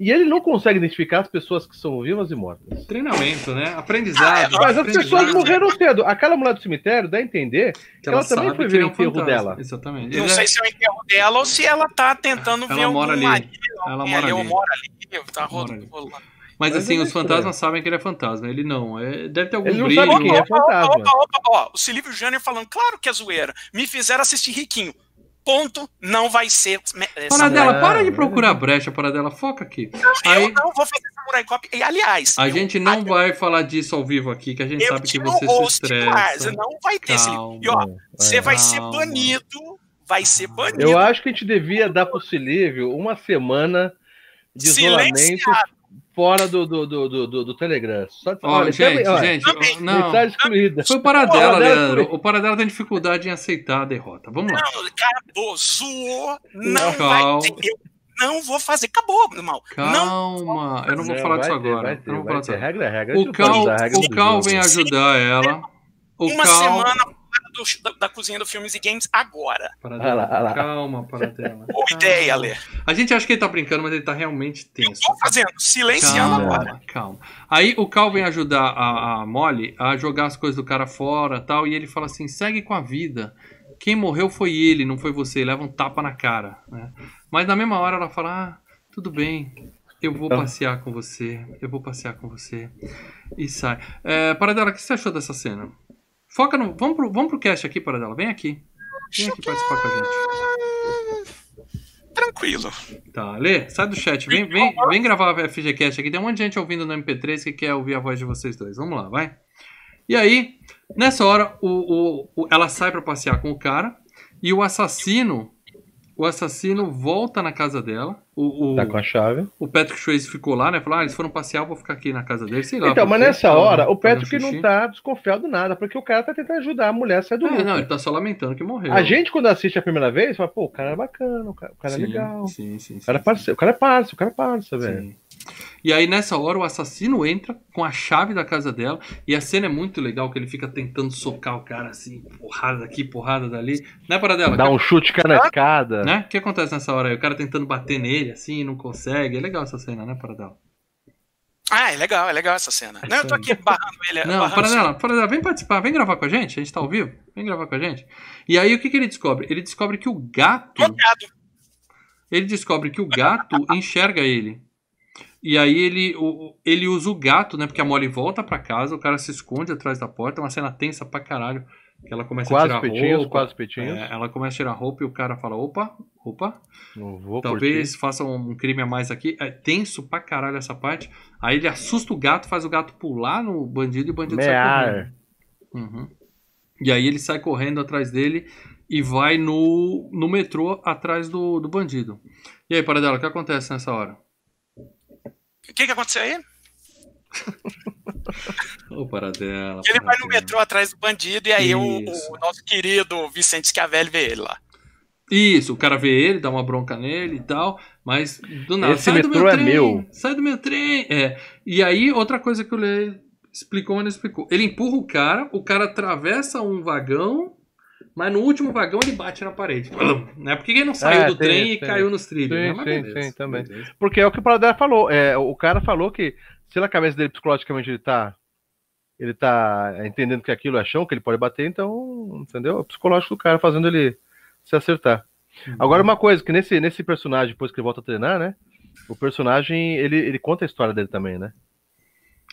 E ele não consegue identificar as pessoas que são vivas e mortas. Treinamento, né? Aprendizado. Ah, mas as pessoas morreram cedo. Aquela mulher do cemitério dá a entender que, que ela, ela também foi ver o enterro fantasma. dela. Exatamente. Não Ele sei é... se é o enterro dela ou se ela tá tentando ela ver mora ali. marido. Ela mora ali. Ou mora ali. Tá rolando. Mas, Mas assim, é os fantasmas sabem que ele é fantasma. Ele não. É, deve ter algum ele brilho. Não sabe quem é fantasma. Opa, opa, opa, ó, o Silvio Jânio falando, claro que é zoeira. Me fizeram assistir Riquinho ponto, não vai ser. Paradela, é, para de procurar brecha, Paradela, foca aqui. Não, Aí, eu não vou fazer Samurai Cop. E, aliás, a eu, gente não vai falar disso ao vivo aqui, que a gente sabe que você se estressa. Não vai ter Calma, esse. E ó, você é, vai ser banido. Vai ser banido. Eu acho que a gente devia dar pro Silívio uma semana de isolamento fora do, do, do, do, do Telegram. Só de falar, gente, olha, gente, também, não. excluída. Foi o Paradela, Leandro. O Paradela tem dificuldade em aceitar a derrota. Vamos lá. Não, acabou, zoou, não Calma. vai ter. Eu não vou fazer, acabou, irmão. Calma, não, eu não vou falar disso agora. Ter, vai Regra, regra, o Cal, o Cal vem ajudar ela. O uma Cal... semana do do, da, da cozinha do Filmes e Games agora. Paradela, Olha lá, olha lá. calma, Paradela. Boa calma. ideia, Lê. A gente acha que ele tá brincando, mas ele tá realmente Eu tenso. tô fazendo, silenciando Calma, agora. calma. Aí o Cal vem ajudar a, a Molly a jogar as coisas do cara fora tal, e ele fala assim: segue com a vida. Quem morreu foi ele, não foi você. Leva um tapa na cara. Né? Mas na mesma hora ela fala: ah, tudo bem, eu vou Então- passear com você. Eu vou passear com você. E sai. É, Paradela, o que você achou dessa cena? Foca no. Vamos pro, vamos pro cast aqui, Paradela. Vem aqui. Vem aqui participar com a gente. Tranquilo. Tá, Lê, sai do chat. Vem, vem, vem gravar a FGCast aqui. Tem um monte de gente ouvindo no MP3 que quer ouvir a voz de vocês dois. Vamos lá, vai. E aí, nessa hora, o, o- o- ela sai pra passear com o cara e o assassino. O assassino volta na casa dela. O, o, Tá com a chave. o Patrick Swayze ficou lá, né? Falou: ah, eles foram passear, eu vou ficar aqui na casa dele. Sei lá. Então, mas nessa Tava hora, o Patrick não tá desconfiado nada, porque o cara tá tentando ajudar a mulher a sair do É, não, ele tá só lamentando que morreu. A gente, quando assiste a primeira vez, fala, pô, o cara é bacana, o cara, o cara Sim, é legal. Sim, sim, O cara é sim, parceiro, o cara é parceiro, o cara é parceiro, velho. Sim. E aí, nessa hora, o assassino entra com a chave da casa dela. E a cena é muito legal, que ele fica tentando socar o cara assim, porrada daqui, porrada dali. Né, Paradela? Dá um chute cara na escada. Né? O que acontece nessa hora aí? O cara tentando bater nele assim, não consegue. É legal essa cena, né, Paradela? Ah, é legal, é legal essa cena. Não, eu tô aqui barrando ele. Não, barrando Paradela, Paradela, vem participar, vem gravar com a gente. A gente tá ao vivo. Vem gravar com a gente. E aí, o que, que ele descobre? Ele descobre que o gato. Ele descobre que o gato enxerga ele. E aí ele, o, ele usa o gato, né? Porque a Molly volta pra casa, o cara se esconde atrás da porta, é uma cena tensa pra caralho. Que ela começa a Quase tirar peitinhos, roupa. quase peitinhos. É, ela começa a tirar roupa e o cara fala: opa, opa, talvez faça um crime a mais aqui. É tenso pra caralho essa parte. Aí ele assusta o gato, faz o gato pular no bandido e o bandido sai correndo. Mear. Uhum. E aí ele sai correndo atrás dele e vai no, no metrô atrás do, do bandido. E aí, Paradela, o que acontece nessa hora? O que que aconteceu aí? (laughs) Ô, Paradela. Ele vai no Paradela. metrô atrás do bandido e aí o, o nosso querido Vicente Schiavelli vê ele lá. Isso, o cara vê ele, dá uma bronca nele e tal, mas do nada. Esse sai do metrô meu é trem, meu." Sai do meu trem. É. E aí, outra coisa que o Lê explicou, mas não explicou. Ele empurra o cara, o cara atravessa um vagão, mas no último vagão ele bate na parede. (coughs) Né? Porque ele não saiu É, do tem, trem e tem. caiu nos trilhos. Sim, né? Sim, sim, também. beleza. Porque é o que o Paradela falou. É, o cara falou que se na cabeça dele psicologicamente ele tá. Ele tá entendendo que aquilo é chão, que ele pode bater, então, entendeu? É o psicológico do cara fazendo ele se acertar. Uhum. Agora, uma coisa, que nesse, nesse personagem, depois que ele volta a treinar, né? O personagem, ele, ele conta a história dele também, né?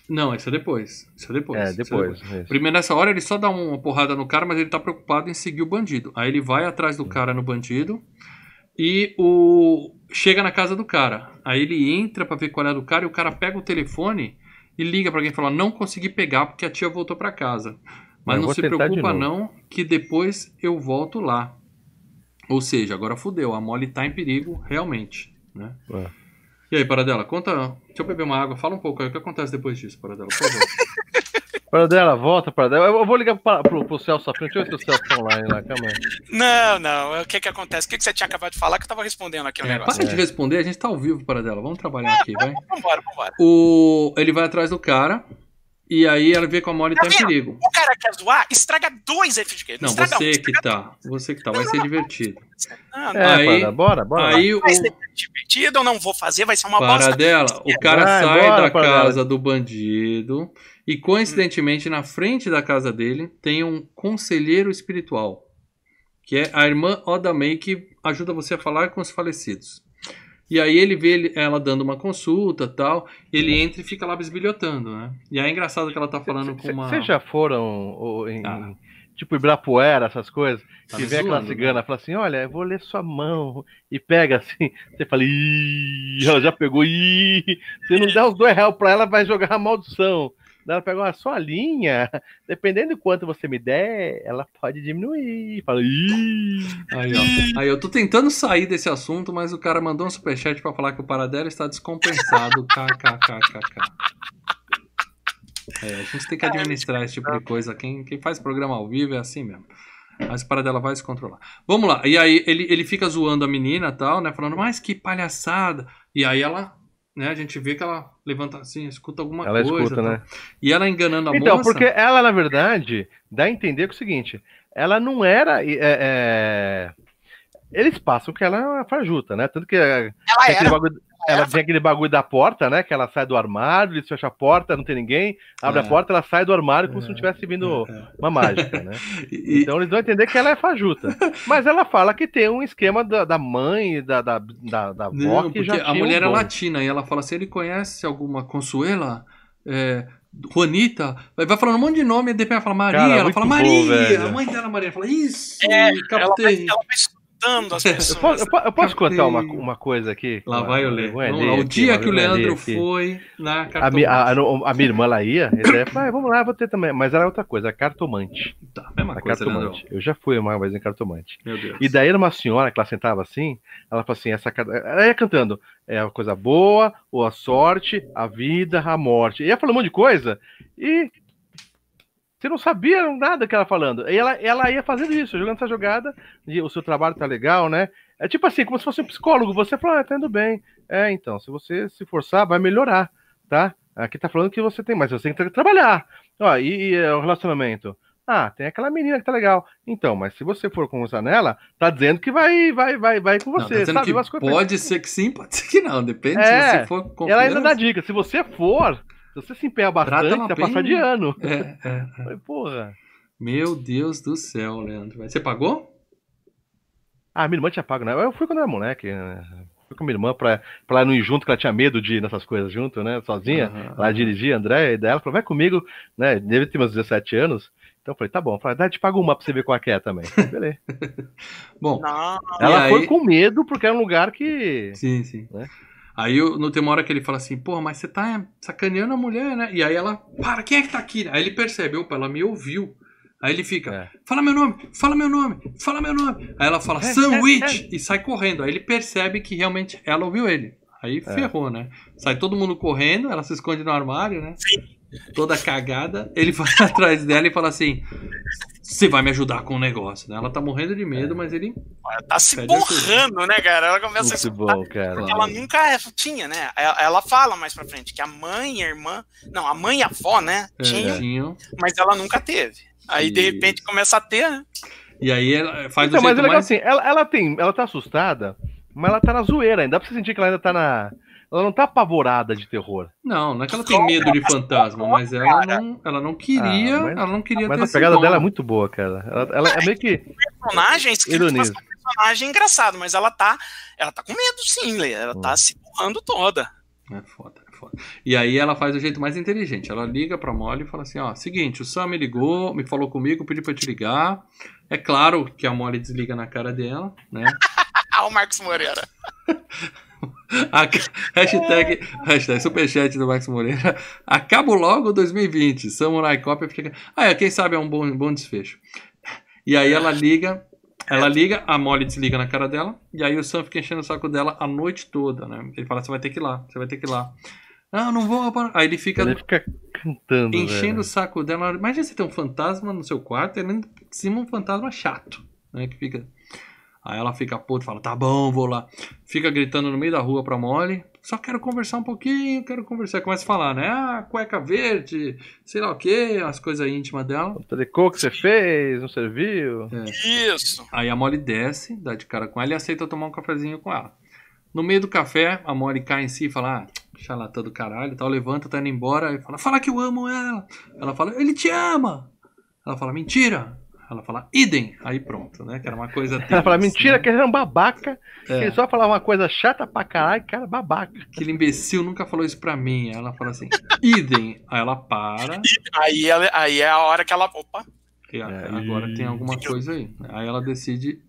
Não, isso é depois. Isso é depois. é, isso é depois. Primeiro, nessa hora, ele só dá uma porrada no cara, mas ele tá preocupado em seguir o bandido. Aí ele vai atrás do cara no bandido e o chega na casa do cara. Aí ele entra pra ver qual é do cara e o cara pega o telefone e liga pra alguém e fala: Não consegui pegar porque a tia voltou pra casa. Mas Eu não se preocupa, novo." não, que depois eu volto lá. Ou seja, agora fudeu, a Molly tá em perigo, realmente. Né? É. E aí, Paradela, conta. Deixa eu beber uma água, fala um pouco aí o que acontece depois disso, Paradela, por favor. (laughs) Paradela, volta, Paradela. Eu vou ligar pra, pro, pro Celso Afim. Deixa eu ver se o Celso tá online lá, calma aí. Não, não. O que que acontece? O que que você tinha acabado de falar que eu tava respondendo aqui o É, negócio? para de responder, a gente tá ao vivo, Paradela. Vamos trabalhar aqui, vai. Vambora, vambora. O, ele vai atrás do cara. E aí ela vê que a Molly tá em perigo. O cara quer zoar, estraga dois FGQ. Não, estraga você um, que tá. Você que tá. Vai ser divertido. Não, não. É, Aí- Paradela, bora, bora. Aí o Vai ser divertido, eu não vou fazer, vai ser uma bosta. Paradela, o cara Vai, sai bora, da casa do bandido. E coincidentemente, na frente da casa dele, tem um conselheiro espiritual. Que é a irmã Oda May, que ajuda você a falar com os falecidos. E aí ele vê ele- ela dando uma consulta tal. Ele entra e fica lá bisbilhotando, né? E aí é engraçado que ela tá falando com uma. Vocês já foram ou, em, Ah. tipo Ibirapuera, essas coisas? Tá que vem aquela zoando, cigana, fala assim, olha, eu vou ler sua mão. E pega assim, você fala, ih, ela já pegou, ih. Se não (laughs) der os dois reais pra ela, vai jogar a maldição. Ela pega, ó, só linha, (laughs) dependendo de quanto você me der, ela pode diminuir. Fala, ih. Aí, ó. Aí eu tô tentando sair desse assunto, mas o cara mandou um superchat pra falar que o Paradela está descompensado. (laughs) KKKKK. É, a gente tem que administrar esse tipo de coisa. Quem, quem faz programa ao vivo é assim mesmo. Mas o Paradela vai se controlar. Vamos lá. E aí ele, ele fica zoando a menina e tal, né? Falando, mas que palhaçada. E aí ela, né? A gente vê que ela levanta assim, escuta alguma Ela coisa. escuta, tal. né? E ela enganando a Então, moça. porque ela, na verdade, dá a entender que é o seguinte: ela não era. é, é, Eles passam que ela é uma fajuta, né? Tanto que é, Ela aquele era. bagulho, ela tem aquele bagulho da porta, né? Que ela sai do armário, eles fecham a porta, não tem ninguém, abre É. a porta, ela sai do armário como se não tivesse vindo uma mágica, né? (laughs) E- Então eles vão entender que ela é fajuta. Mas ela fala que tem um esquema da, da mãe da, da, da, da avó Não, que já a mulher um é latina e ela fala assim: ele conhece alguma Consuela? É, Juanita? Vai vai falando um monte de nome e depois ela fala Maria. Cara, ela fala bom, Maria. velho. a mãe dela, Maria, fala isso, É, Ela vai, captei. ela vai estudando as (laughs) Eu pessoas. posso, eu po- eu posso contar uma, uma coisa aqui? Lá vai eu lá, alheia O aqui, dia uma que o Leandro aqui. foi na A, cartomante. a, a- a minha irmã lá ia, e daí falou, ah, vamos lá, vou ter também. Mas era outra coisa, a cartomante. Tá, mesma A coisa, Leandro. cartomante. Eu já fui uma vez em cartomante. Meu Deus. E daí era uma senhora que ela sentava assim, ela falou assim, essa ela ia cantando, é a coisa boa, ou a sorte, a vida, a morte. E ia falando um monte de coisa, e você não sabia nada que ela falando. E ela, ela ia fazendo isso, jogando essa jogada, e o seu trabalho tá legal, né? É tipo assim, como se fosse um psicólogo, você fala, ah, tá indo bem. É, então, se você se forçar, vai melhorar, tá? Aqui tá falando que você tem, mas você tem que trabalhar. Ó, e, e, é, o relacionamento? Ah, tem aquela menina que tá legal. Então, mas se você for conversar nela, tá dizendo que vai, vai, vai, vai com Não, você, tá dizendo sabe? pode ser que sim, pode ser que não. Depende É, se você for ela ainda dá dica. Se você for, se você se empenhar Trata bastante, você vai passar de ano. É, é, (laughs) é. Falei, porra. Meu Deus do céu, Leandro. Você pagou? Ah, minha irmã tinha pago, né? Eu fui quando era moleque. né? Fui com minha irmã pra, pra ela não ir junto, que ela tinha medo de ir nessas coisas junto, né? Sozinha. Aham, Ela dirigia, André, e daí ela falou, vai comigo, né? Deve ter meus 17 anos. Então eu falei, tá bom. Eu falei, dá, te pago uma pra você ver qual é que é também. Beleza. (laughs) Bom, Não, Ela aí- foi com medo, porque era um lugar que. sim, sim. Né? Aí eu- no tem uma hora que ele fala assim, pô, mas você tá sacaneando a mulher, né? E aí ela, para, quem é que tá aqui? Aí ele percebe, opa, ela me ouviu. Aí ele fica, É. fala meu nome, fala meu nome, fala meu nome. Aí ela fala, É, sandwich, e sai correndo. Aí ele percebe que realmente ela ouviu ele. Aí É. ferrou, né? Sai todo mundo correndo, ela se esconde no armário, né? Toda cagada. Ele vai (laughs) atrás dela e fala assim: Você vai me ajudar com o negócio, né? Ela tá morrendo de medo, É. mas ele. tá se borrando, né, cara? Ela começa a Muito bom, cara. Claro. ela nunca é- tinha, né? Ela, ela fala mais pra frente que a mãe e a irmã. Não, a mãe e a avó, né? É, Tinham, tinham. mas ela nunca teve. Aí, de repente, começa a ter, né? E aí ela faz Então, do mas é legal mais. assim, ela, ela tem. Ela tá assustada, mas ela tá na zoeira ainda. Dá pra você sentir que ela ainda tá na. Ela não tá apavorada de terror. Não, não é que ela tem medo de fantasma, mas ela não, ela não queria. Ah, mas- ela não queria Mas ter a pegada dela é muito boa, cara. Ela, ela é meio que. Personagem Ironiza. ser um personagem engraçado, mas ela tá. Ela tá com medo, sim, Lê. Ela Hum. tá se borrando toda. É foda, é foda. E aí ela faz do jeito mais inteligente. Ela liga pra Molly e fala assim: ó, seguinte, o Sam me ligou, me falou comigo, pediu pra eu te ligar. É claro que a Molly desliga na cara dela, né? (laughs) Ah, o Marcos Moreira. (laughs) (laughs) A- hashtag, hashtag superchat do Max Moreira. Acabo logo 2020. Samurai Cop fica. Ah, é, quem sabe é um bom, bom desfecho. E aí ela liga. Ela liga, a Molly desliga na cara dela. E aí o Sam fica enchendo o saco dela a noite toda, né? Ele fala: você vai ter que ir lá, você vai ter que ir lá. Não, não vou. rapaz." Aí ele fica Ele fica cantando. enchendo velho. o saco dela. Imagina você ter um fantasma no seu quarto e ainda por cima um fantasma chato, né? Que fica. Aí ela fica puta e fala: tá bom, vou lá. Fica gritando no meio da rua pra Molly. Só quero conversar um pouquinho, quero conversar. Começa a falar, né? Ah, cueca verde, sei lá o que, as coisas íntimas dela. Tricô que você fez, não serviu. Isso. Aí a Molly desce, dá de cara com ela e aceita tomar um cafezinho com ela. No meio do café, a Molly cai em si e fala: Ah, charlatã do caralho, tal, levanta, tá indo embora. E fala: Fala que eu amo ela. Ela fala: Ele te ama. Ela fala: Mentira. Ela fala: Idem. Aí pronto, né? Que era uma coisa. (laughs) Ela fala, mentira, né? que ele era um babaca. É. ele só falava uma coisa chata pra caralho, cara, babaca. Aquele imbecil nunca falou isso pra mim. Aí ela fala assim: Idem. Aí ela para. Aí, ela, aí é a hora que ela. Opa. E a- É, agora tem alguma coisa aí. Aí ela decide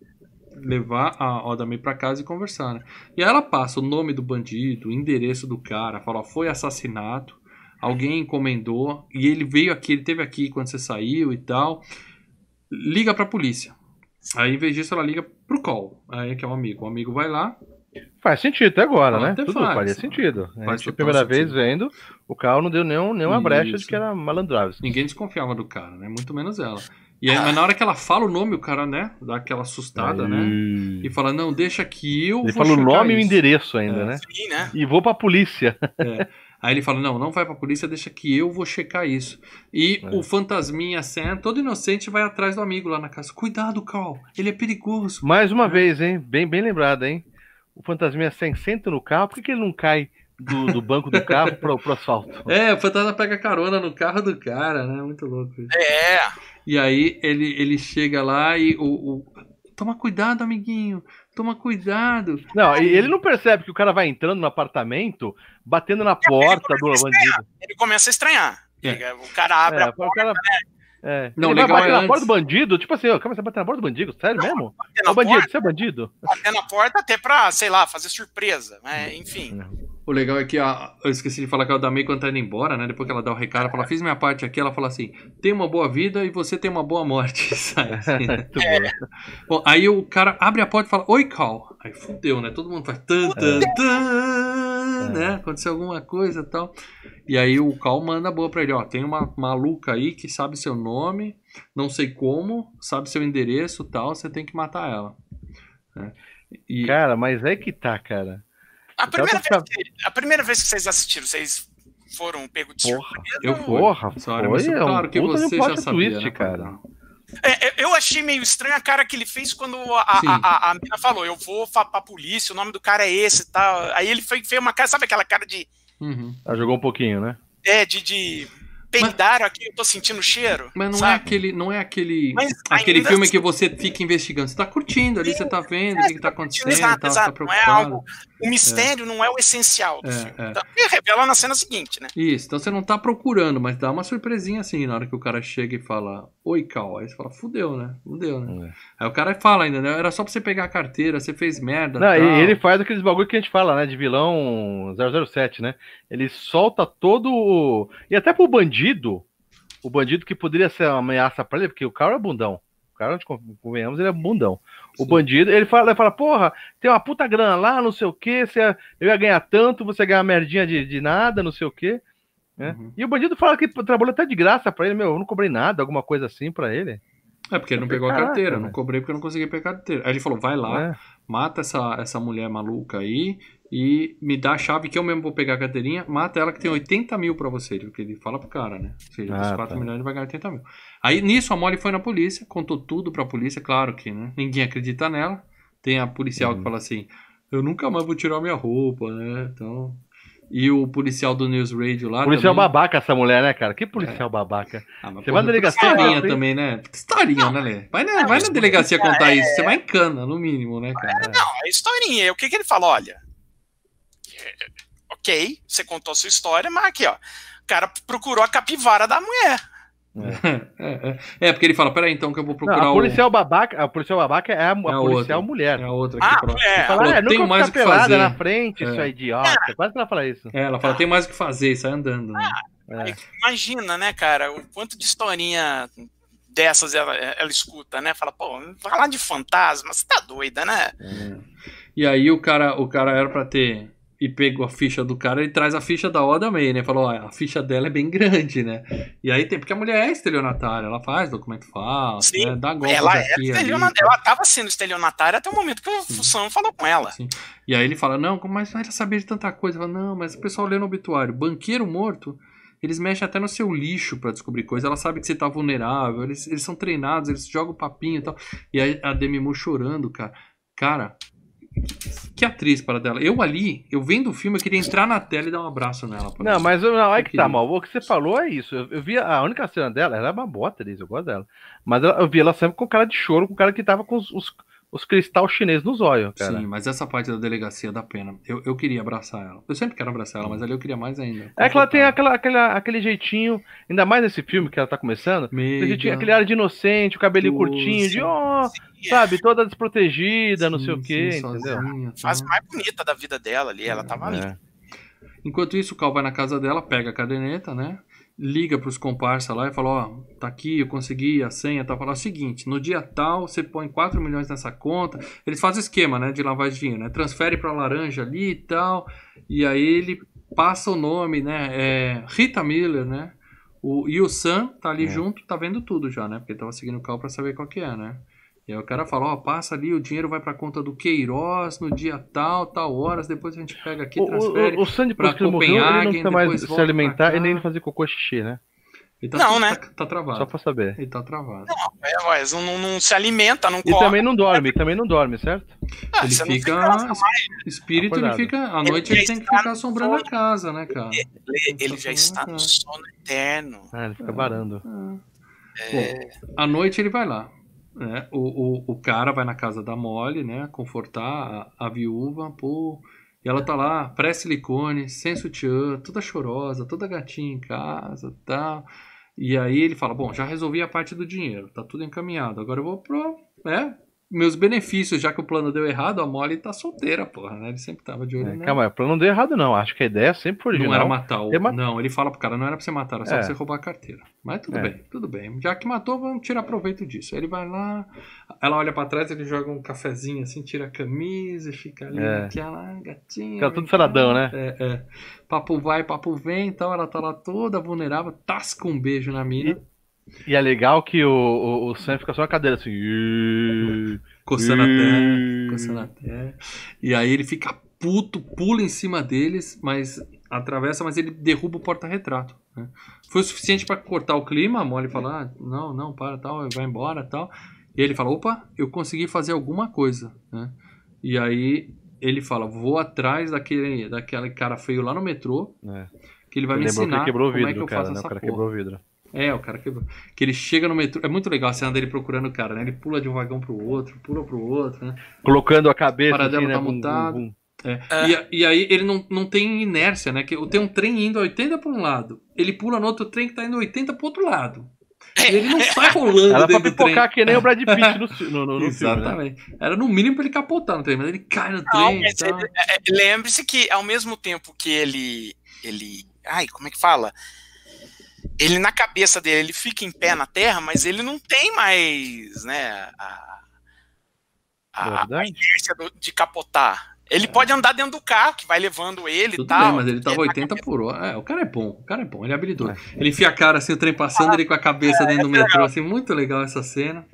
levar a Odami pra casa e conversar, né? E aí ela passa o nome do bandido, o endereço do cara, fala, ó, foi assassinato, alguém encomendou, e ele veio aqui, ele teve aqui quando você saiu e tal. Liga pra polícia. Aí, em vez disso, ela liga pro call, aí que é um amigo. O amigo vai lá, Faz sentido até agora, Ah, né? até Tudo faz. faria sentido. A Faz gente, a total primeira sentido. vez vendo, o carro não deu nenhum, nenhuma brecha de Isso. que era malandragem. ninguém desconfiava do cara, né? Muito menos ela. E aí, mas na hora que ela fala o nome, o cara, né? Dá aquela assustada, né? E fala, não, deixa que eu Ele vou fala o nome e o isso. endereço ainda, É. né? Sim, né? E vou pra polícia. Aí ele fala: Não, não vai pra polícia, deixa que eu vou checar isso. E É. o fantasminha Sam, todo inocente, vai atrás do amigo lá na casa. Cuidado, Cal, ele é perigoso. Mais uma vez, hein? Bem, bem lembrado, hein? O fantasminha sem- senta no carro, por que, que ele não cai do, do banco do carro pro, pro asfalto? (laughs) É, o fantasma pega carona no carro do cara, né? Muito louco isso. É, E aí ele, ele chega lá e o, o- Toma cuidado, amiguinho. Toma cuidado. Não, e ele não percebe que o cara vai entrando no apartamento, batendo na porta do bandido. ele começa a estranhar. É. O cara abre É, a o porta, cara. É. Não, ele vai legal bater é na antes. porta do bandido, tipo assim, ó, calma, você vai bater na porta do bandido? Sério mesmo? bater na Ô bandido, porta, você é bandido? bater na porta até pra, sei lá, fazer surpresa. Né? Enfim. O legal é que a, eu esqueci de falar que a Damei quando tá indo embora, né? Depois que ela dá o recado, ela fala, fiz minha parte aqui, ela fala assim, tem uma boa vida e você tem uma boa morte. (laughs) Sai assim, né? Muito (laughs) bom. Aí o cara abre a porta e fala, oi, Cal. Aí fudeu, né? Todo mundo faz tan, tan, tan, né? Aconteceu alguma coisa e tal. E aí o Cal manda boa pra ele, ó, tem uma maluca aí que sabe seu nome, não sei como, sabe seu endereço e tal, você tem que matar ela. né? E, Cara, mas é que tá, cara. A primeira, Então, vez que, a primeira vez que vocês assistiram, vocês foram pegos de Porra. surpresa? eu fui. Porra, Sorry, foi, é um claro que você já sabia, twist, né, cara. É, é, eu achei meio estranho a cara que ele fez quando a, Sim. a, a, a mina falou: Eu vou fa- pra polícia, o nome do cara é esse e tal. Aí ele foi, fez uma cara, sabe aquela cara de. Uhum. Ela jogou um pouquinho, né? É, de, de peidaram aqui, eu tô sentindo o cheiro. Mas não é sabe? aquele, não é aquele, Mas aquele filme assim- que você fica investigando. Você tá curtindo ali, você tá vendo o que, que tá acontecendo, Exato, tal, você tá exato. Não é preocupado. algo. O mistério não é o essencial do É, filme. é. Então, e revela na cena seguinte, né? Isso, então você não tá procurando, mas dá uma surpresinha assim na hora que o cara chega e fala, oi, Cal. Aí você fala, fudeu, né? Fudeu, né? É. Aí o cara fala ainda, né? Era só pra você pegar a carteira, você fez merda. Não, tal. e ele faz aqueles bagulho que a gente fala, né? De vilão 007, né? Ele solta todo. o- E até pro bandido, o bandido que poderia ser uma ameaça pra ele, porque o cara é bundão. O cara, convenhamos, ele é bundão. O Sim. bandido, ele fala, ele fala, porra, tem uma puta grana lá, não sei o quê, você, eu ia ganhar tanto, você ia ganhar merdinha de, de nada, não sei o quê. Né? Uhum. E o bandido fala que trabalhou até de graça pra ele, meu, eu não cobrei nada, alguma coisa assim pra ele. É porque ele não pegou a Caraca, carteira, não cobrei porque eu não consegui pegar a carteira. Aí ele falou, vai lá, né? mata essa, essa mulher maluca aí e me dá a chave que eu mesmo vou pegar a carteirinha, mata ela que tem 80 mil pra você, porque ele fala pro cara, né? Ou seja, dos Ah, 4 tá. milhões ele vai ganhar 80 mil. Aí nisso a Molly foi na polícia, contou tudo pra polícia, claro que né? ninguém acredita nela. Tem a policial Uhum. que fala assim, eu nunca mais vou tirar minha roupa, né? Então... E o policial do News Radio lá Policial também... babaca essa mulher, né, cara? Que policial babaca. Ah, mas Você vai na delegacia, Historinha também, né? Historinha, né, Lê? Vai na, vai na delegacia contar isso. Você vai em cana, no mínimo, né, cara? Não, é historinha. O que, que ele fala? Olha. É, Ok, você contou a sua história, mas aqui, ó. O cara procurou a capivara da mulher. É, (laughs) é. É, porque ele fala, peraí, então que eu vou Não, procurar a o... policial babaca, a policial babaca é a, a É a policial outra. mulher. É a outra Ah, aqui. pra... é. Fala, é, vou mais o que fazer. na frente, É. isso é idiota. Quase que ela fala isso. É, ela fala, tem mais o que fazer, sai andando. Né? É. Imagina, né, cara, o quanto de historinha dessas ela, ela escuta, né? Fala, pô, falar de fantasma, você tá doida, né? E aí o cara, o cara era pra ter... E pegou a ficha do cara, ele traz a ficha da Oda May, né? Falou, ó, a ficha dela é bem grande, né? E aí tem... Porque a mulher é estelionatária, ela faz documento falso, Sim, né? Dá golpe Ela aqui era e ali. estelionatária, ela tava sendo estelionatária até o momento que o Sam falou com ela. Sim. E aí ele fala, não, mas vai saber de tanta coisa? Fala, não, mas o pessoal lê no obituário. Banqueiro morto, eles mexem até no seu lixo pra descobrir coisa. Ela sabe que você tá vulnerável, eles, eles são treinados, eles jogam papinho e tal. E aí a Demi Moore chorando, cara. Cara, que atriz para dela. Eu ali, eu vendo o filme, eu queria entrar na tela e dar um abraço nela. Não, isso. mas não, é que tá, mal. O que você falou é isso. Eu, eu vi a única cena dela, ela é uma boa atriz, eu gosto dela. Mas ela- eu vi ela sempre com cara de choro, com cara que tava com os, os, os cristal chineses nos olhos, cara. Sim, mas essa parte da delegacia dá pena. Eu, eu queria abraçar ela. Eu sempre quero abraçar ela, mas ali eu queria mais ainda. É que ela tem aquela, aquela, aquele jeitinho, ainda mais nesse filme que ela tá começando, jeitinho- aquele ar de inocente, o cabelinho Doce. curtinho, de ó, sabe, toda desprotegida, não sei o quê, entendeu? Fase mais bonita da vida dela ali, ela tava ali. É. Enquanto isso, o Cal vai na casa dela, pega a caderneta, né? Liga pros comparsa lá e fala, ó, tá aqui, eu consegui a senha, tá? Fala o seguinte, no dia tal, você põe 4 milhões nessa conta. Eles fazem esquema, né, de lavagem de dinheiro, né? Transfere pra laranja ali e tal. E aí ele passa o nome, né? É Rita Miller, né? O, e o Sam tá ali É. junto, tá vendo tudo já, né? Porque ele tava seguindo o Cal pra saber qual que é, né? E aí o cara fala, ó, passa ali, o dinheiro vai pra conta do Queiroz no dia tal, tal horas, depois a gente pega aqui e O, transfere. o, o Sandy, depois pra que ele morreu, ele não precisa mais se alimentar e nem fazer cocô e xixi, né? Ele tá, Não, tá- né? Tá, travado. Só pra saber. Ele tá travado. É, mas não, não- não se alimenta, não E come. também não dorme, também não dorme, certo? Ah, ele não fica. mais. espírito, ele fica. À Ele noite ele tem que ficar assombrando a casa, né, cara? Ele, ele já está no sono eterno. Ah, ele fica varando. Bom, à noite ele vai lá. Né? O, o, o cara vai na casa da Molly, né? Confortar a, a viúva, pô. E ela tá lá, pré-silicone, sem sutiã, toda chorosa, toda gatinha em casa tal. E aí ele fala: Bom, já resolvi a parte do dinheiro, tá tudo encaminhado. Agora eu vou pro. né? Meus benefícios, já que o plano deu errado, a Molly tá solteira, porra, né? Ele sempre tava de olho É, nela. calma o plano não deu errado, não. Acho que a ideia sempre foi Não original. era matar o. É ma- Não, ele fala pro cara, não era pra você matar, era só É. pra você roubar a carteira. Mas tudo É. bem, tudo bem. Já que matou, vamos tirar proveito disso. Ele vai lá, ela olha pra trás, ele joga um cafezinho assim, tira a camisa e fica ali É. naquela gatinha. Fica tudo saradão, né? É, é. Papo vai, papo vem, então ela tá lá toda vulnerável, tasca um beijo na mina, E é legal que o, o, o Sam fica só na cadeira assim. "Ih, coçando a terra, ih". coçando a terra. E aí ele fica puto, pula em cima deles, mas atravessa, mas ele derruba o porta-retrato. né? Foi o suficiente pra cortar o clima, a Molly fala, ah, não, não, para, tal, vai embora, tal. E ele fala, opa, eu consegui fazer alguma coisa, né? E aí ele fala, vou atrás daquele, daquele cara feio lá no metrô, É. que ele vai Ele me que ensinar ele quebrou o como é que vidro, eu cara, faço né? O essa cara porra. quebrou o vidro. É, o cara quebrou. Que ele chega no metrô. É muito legal a cena dele procurando o cara, né? Ele pula de um vagão pro outro, pula pro outro, né? Colocando a cabeça Paradelo assim, né? tá mutado. bum. É. E, a- e aí ele não, não tem inércia, né? Que tem um trem indo a 80 pra um lado. Ele pula no outro trem que tá indo 80 pro outro lado. E ele não (laughs) sai rolando Era pra dentro pipocar que nem o Brad Pitt no, (laughs) no, no, no filme, né? Exatamente. Era no mínimo pra ele capotar no trem, mas ele cai no Não, trem. é, é, lembre-se que ao mesmo tempo que ele. ele. Ai, como é que fala? Ele na cabeça dele, ele fica em pé na terra, mas ele não tem mais, né, a, a, a inércia do- de capotar. Ele pode andar dentro do carro, que vai levando ele e Tudo tal. bem, mas ele tava na 80 cabeça- por hora. É, o cara é bom, o cara é bom, ele é habilidoso. Ele enfia a cara assim, o trem passando, ele com a cabeça dentro do metrô, assim, muito legal essa cena.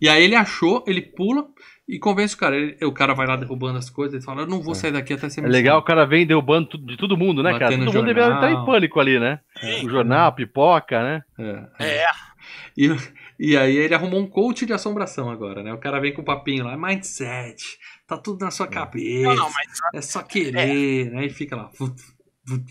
E aí ele achou, ele pula e convence o cara. Ele- o cara vai lá derrubando as coisas, ele fala, eu não vou sair daqui até você É legal, o ensinar." cara vem derrubando tudo- de todo mundo, né, cara? Todo mundo deveria estar em pânico ali, né? O jornal, pipoca, né? É, é. É, E, e aí ele arrumou um coach de assombração agora, né? O cara vem com o papinho lá, mindset, tá tudo na sua cabeça, não, não, mas é só querer, né? E fica lá, vut, vut,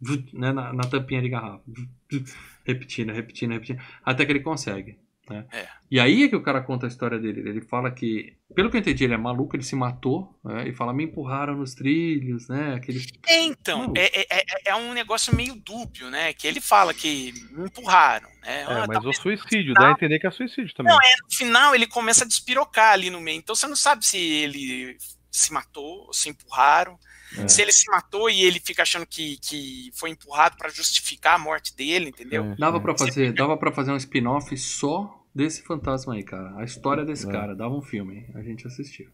vut, né? na, na tampinha de garrafa, vut, vut, repetindo, repetindo, repetindo, até que ele consegue. Né? É. E aí é que o cara conta a história dele. Ele fala que, pelo que eu entendi, ele é maluco, ele se matou, né? e fala, me empurraram nos trilhos, né? Aquele É, então, é, é, é- é um negócio meio dúbio, né? Que ele fala que me empurraram, né? É, Ah, mas tá- o suicídio, dá a entender que é suicídio também. Não, é, no final ele começa a despirocar ali no meio. Então você não sabe se ele se matou, se empurraram. É. Se ele se matou e ele fica achando que, que foi empurrado pra justificar a morte dele, entendeu? É, Dava é. pra fazer, dava para fazer um spin-off só desse fantasma aí, cara. A história desse É. cara, dava um filme, hein? a gente assistiu.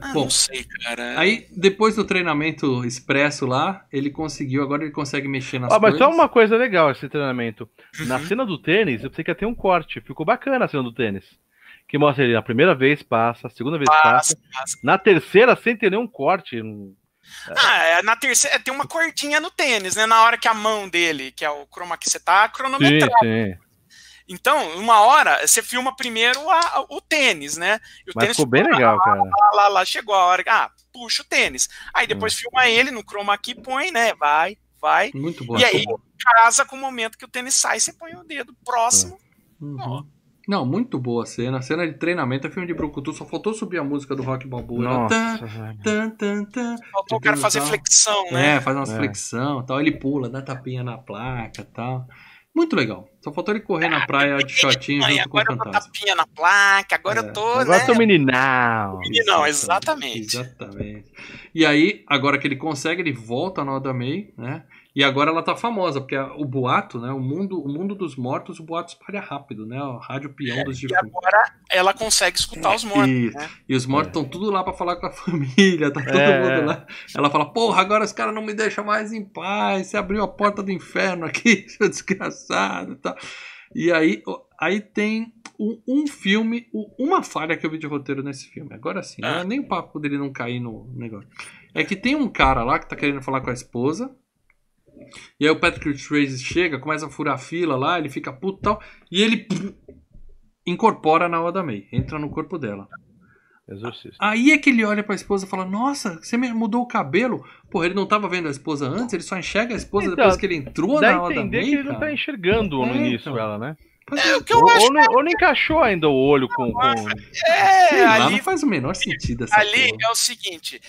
Ah, Bom, não sei, cara. Aí, depois do treinamento expresso lá, ele conseguiu, agora ele consegue mexer nas Ah, mas coisas. só uma coisa legal esse treinamento. Na Uhum. cena do tênis, eu pensei que ia ter um corte. Ficou bacana a cena do tênis. Que mostra ele a primeira vez passa, a segunda vez passa. Passa, passa. Na terceira, sem ter nenhum corte. Um- Ah, é, na terceira tem uma cordinha no tênis, né? Na hora que a mão dele, que é o chroma que você tá Sim, cronometrando. sim. Então, uma hora, você filma primeiro a- o tênis, né? E o Mas tênis ficou bem fica legal, cara. lá, lá, lá, chegou a hora, ah, puxa o tênis. Aí depois Hum. filma ele no chroma key, põe, né? Vai, vai. Muito bom. E aí, casa com o momento que o tênis sai, você põe o dedo próximo. Uhum. Não, muito boa a cena. A cena de treinamento é filme de Brucutu. Só faltou subir a música do Rock Balboa. Nossa, Tan, tan, tan. Faltou o cara fazer Tal. flexão, né? É, faz umas É. flexão tal. Ele pula, dá tapinha na placa e tal. Muito legal. Só faltou ele correr na praia de shortinho Mãe, junto com o agora eu dou fantasma. tapinha na placa, agora É. eu tô, Agora né? tô meninão. Não, exatamente. Exatamente. E aí, agora que ele consegue, ele volta na Oda May, né? E agora ela tá famosa, porque a- o boato, né? O mundo, o mundo dos mortos, o boato espalha rápido, né? O rádio peão dos E defuntos. agora ela consegue escutar os mortos, Isso. né? E os mortos estão tudo lá pra falar com a (laughs) família, tá todo É. mundo lá. Ela fala, porra, agora os caras não me deixam mais em paz, você abriu a porta do inferno aqui, (laughs) seu desgraçado e tal. E aí, aí tem um, um filme, uma falha que eu vi de roteiro nesse filme. Agora sim, Ah. é nem o papo dele não cair no negócio. É que tem um cara lá que tá querendo falar com a esposa. E aí o Patrick Swayze chega, começa a furar a fila lá, ele fica puto e tal. E ele incorpora na Oda May, entra no corpo dela. Exorcista. Aí é que ele olha pra esposa e fala: Nossa, você me mudou o cabelo. Porra, ele não tava vendo a esposa antes, ele só enxerga a esposa Então, depois que ele entrou Dá na a Oda entender May. que ele não tá enxergando no É, início então. ela, né? É, é, o que eu Ou, acho ou, não, ou não encaixou ainda o olho com. com... é, sei lá, ali, não faz o menor sentido essa ali porra. é o seguinte.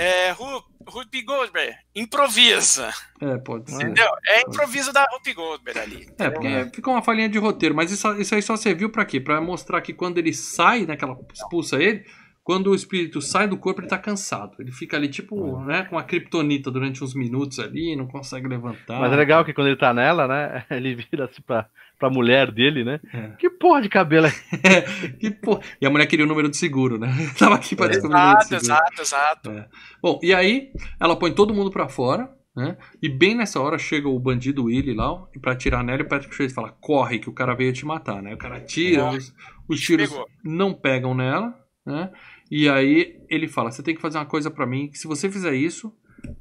É, Ru- Rupi Goldberg, improvisa. É, pode ser. Entendeu? É improviso da Rupi Goldberg ali. É, porque ficou uma falhinha de roteiro, mas isso, isso aí só serviu pra quê? Pra mostrar que quando ele sai, né, que ela expulsa ele, quando o espírito sai do corpo, ele tá cansado. Ele fica ali, tipo, né, com uma kriptonita durante uns minutos ali, não consegue levantar. Mas é legal que quando ele tá nela, né? (laughs) Ele vira assim pra, pra mulher dele, né? É. Que porra de cabelo é? (laughs) Que porra. E a mulher queria o número do seguro, né? (laughs) Tava aqui pra descobrir o número do Exato, seguro. exato, exato. Bom, e aí ela põe todo mundo pra fora, né? E bem nessa hora chega o bandido Willy lá e pra tirar nela e o Patrick Swayze fala: corre que o cara veio te matar, né? O cara tira, os, os tiros Pegou. não pegam nela, né? E aí ele fala: você tem que fazer uma coisa pra mim, que se você fizer isso,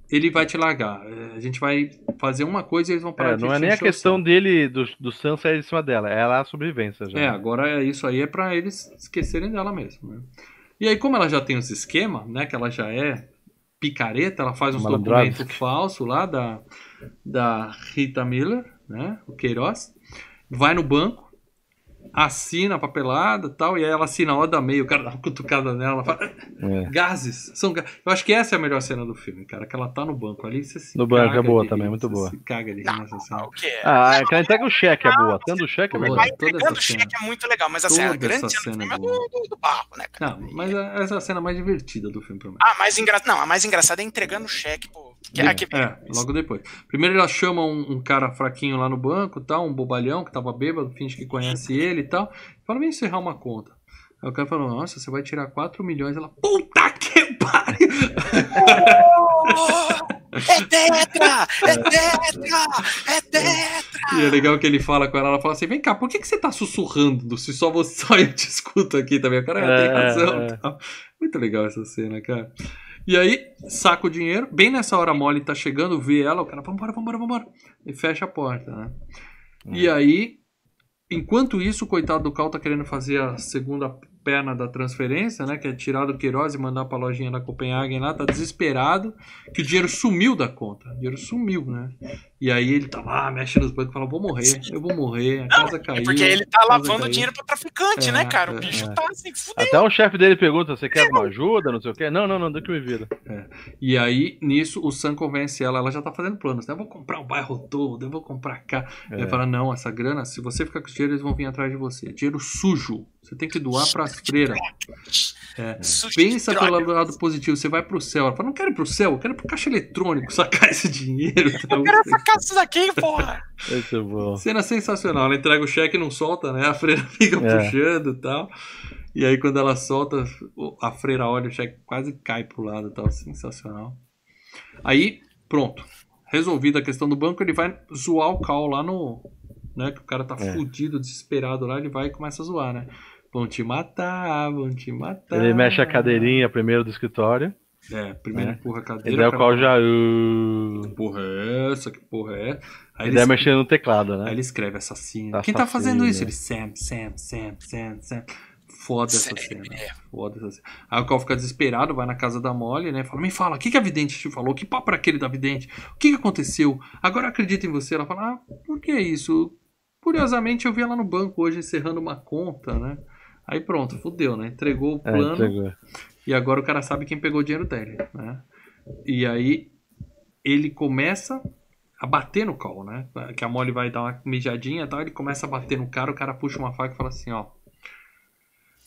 ele vai te largar. É, A gente vai fazer uma coisa e eles vão parar É, de não é nem a questão saco." dele, do, do Sam sair de cima dela, é a sobrevivência já. É, agora isso aí é pra eles esquecerem dela mesmo, né? E aí, como ela já tem os esquemas, né? Que ela já é picareta, ela faz uns Malandragem. documentos falsos lá da, da Rita Miller, né? O Queiroz. Vai no banco, assina a papelada e tal, e aí ela assina a Oda meio, o cara dá uma cutucada nela, ela fala, É. gases, são ga-". Eu acho que essa é a melhor cena do filme, cara, que ela tá no banco ali, você se No banco, é boa também, rir, muito você boa. se caga Não, nessa cena. o que é? Ah, aquela entrega o cheque é boa. Tendo o cheque é Boa. entregando essa o cheque é muito legal, mas assim, a grande essa cena do é é do, do, barco, né, cara? Não, mas essa é a cena mais divertida do filme pra mim. Ah, mais engra... não, a mais engraçada é entregando o cheque, pô. Que, É, aqui- é, logo depois. Primeiro ela chama um, um cara fraquinho lá no banco, tal, um bobalhão que tava bêbado, finge que conhece ele e tal. Fala, vem encerrar uma conta. Aí o cara falou, nossa, você vai tirar 4 milhões. Ela, puta que pariu! É tetra! É tetra! É tetra! E é legal que ele fala com ela, ela fala assim, vem cá, por que, que você tá sussurrando se só, você, (laughs) só eu te escuto aqui também? O cara É, tem razão. é. tal. Muito legal essa cena, cara. E aí, saca o dinheiro. Bem nessa hora a Molly tá chegando, vê ela, o cara, vambora, vambora, vambora. E fecha a porta, né? E aí, enquanto isso, o coitado do Cal tá querendo fazer a segunda perna da transferência, né? Que é tirar do Queiroz e mandar pra lojinha da Copenhagen lá, tá desesperado, que o dinheiro sumiu da conta. O dinheiro sumiu, né? E aí ele tá lá, mexe nos bancos e fala, vou morrer, eu vou morrer, a casa caiu. É porque ele tá lavando caiu. dinheiro pra traficante, É, né, cara? O é, bicho é. tá assim, fudeu. Até o chefe dele pergunta: você quer alguma ajuda? Não sei o quê. Não, não, não, deixa que me vira. E aí, nisso, o Sam convence ela, ela já tá fazendo planos, né? Eu vou comprar o bairro todo, eu vou comprar cá. É. Ele fala, não, essa grana, se você ficar com esse dinheiro, eles vão vir atrás de você. Dinheiro sujo. Você tem que doar pras freiras. É. (laughs) Sujo de Pensa pelo lado positivo, você vai pro céu. Ela fala, não quero ir pro céu, eu quero ir pro caixa eletrônico, sacar (laughs) esse dinheiro. Eu quero essa casa isso daqui, porra! Muito bom. Cena sensacional. Ela entrega o cheque e não solta, né? A freira (laughs) fica É. puxando e tal. E aí, quando ela solta, a freira olha, o cheque quase cai pro lado e tal. Sensacional. Aí, pronto. Resolvida a questão do banco, ele vai zoar o Cal lá no. Né? Que o cara tá É. fudido, desesperado lá, ele vai e começa a zoar, né? Vão te matar, vão te matar. Ele mexe a cadeirinha primeiro do escritório. É, primeiro É. empurra a E cadeira. daí o pra- qual já. uh, Que porra é essa? Que porra é? essa? Aí E ele daí escreve- mexendo no teclado, Aí né? ele escreve assassino. Assassino, Quem tá fazendo isso? é. Ele, Sam, Sam, Sam, Sam, Sam. Foda essa Sério, cena. é. Foda essa cena. Aí o Cal fica desesperado, vai na casa da Molly, né? Fala, me fala, o que, que a vidente te falou? Que papo era aquele da vidente? O que, que aconteceu? Agora eu acredito em você. Ela fala, ah, por que isso? Curiosamente eu vi ela no banco hoje encerrando uma conta, né? Aí pronto, fudeu, né? Entregou o É, plano. entregou. E agora o cara sabe quem pegou o dinheiro dele, né? E aí ele começa a bater no Call, né? Que a Molly vai dar uma mijadinha e tal, ele começa a bater no cara, o cara puxa uma faca e fala assim, ó.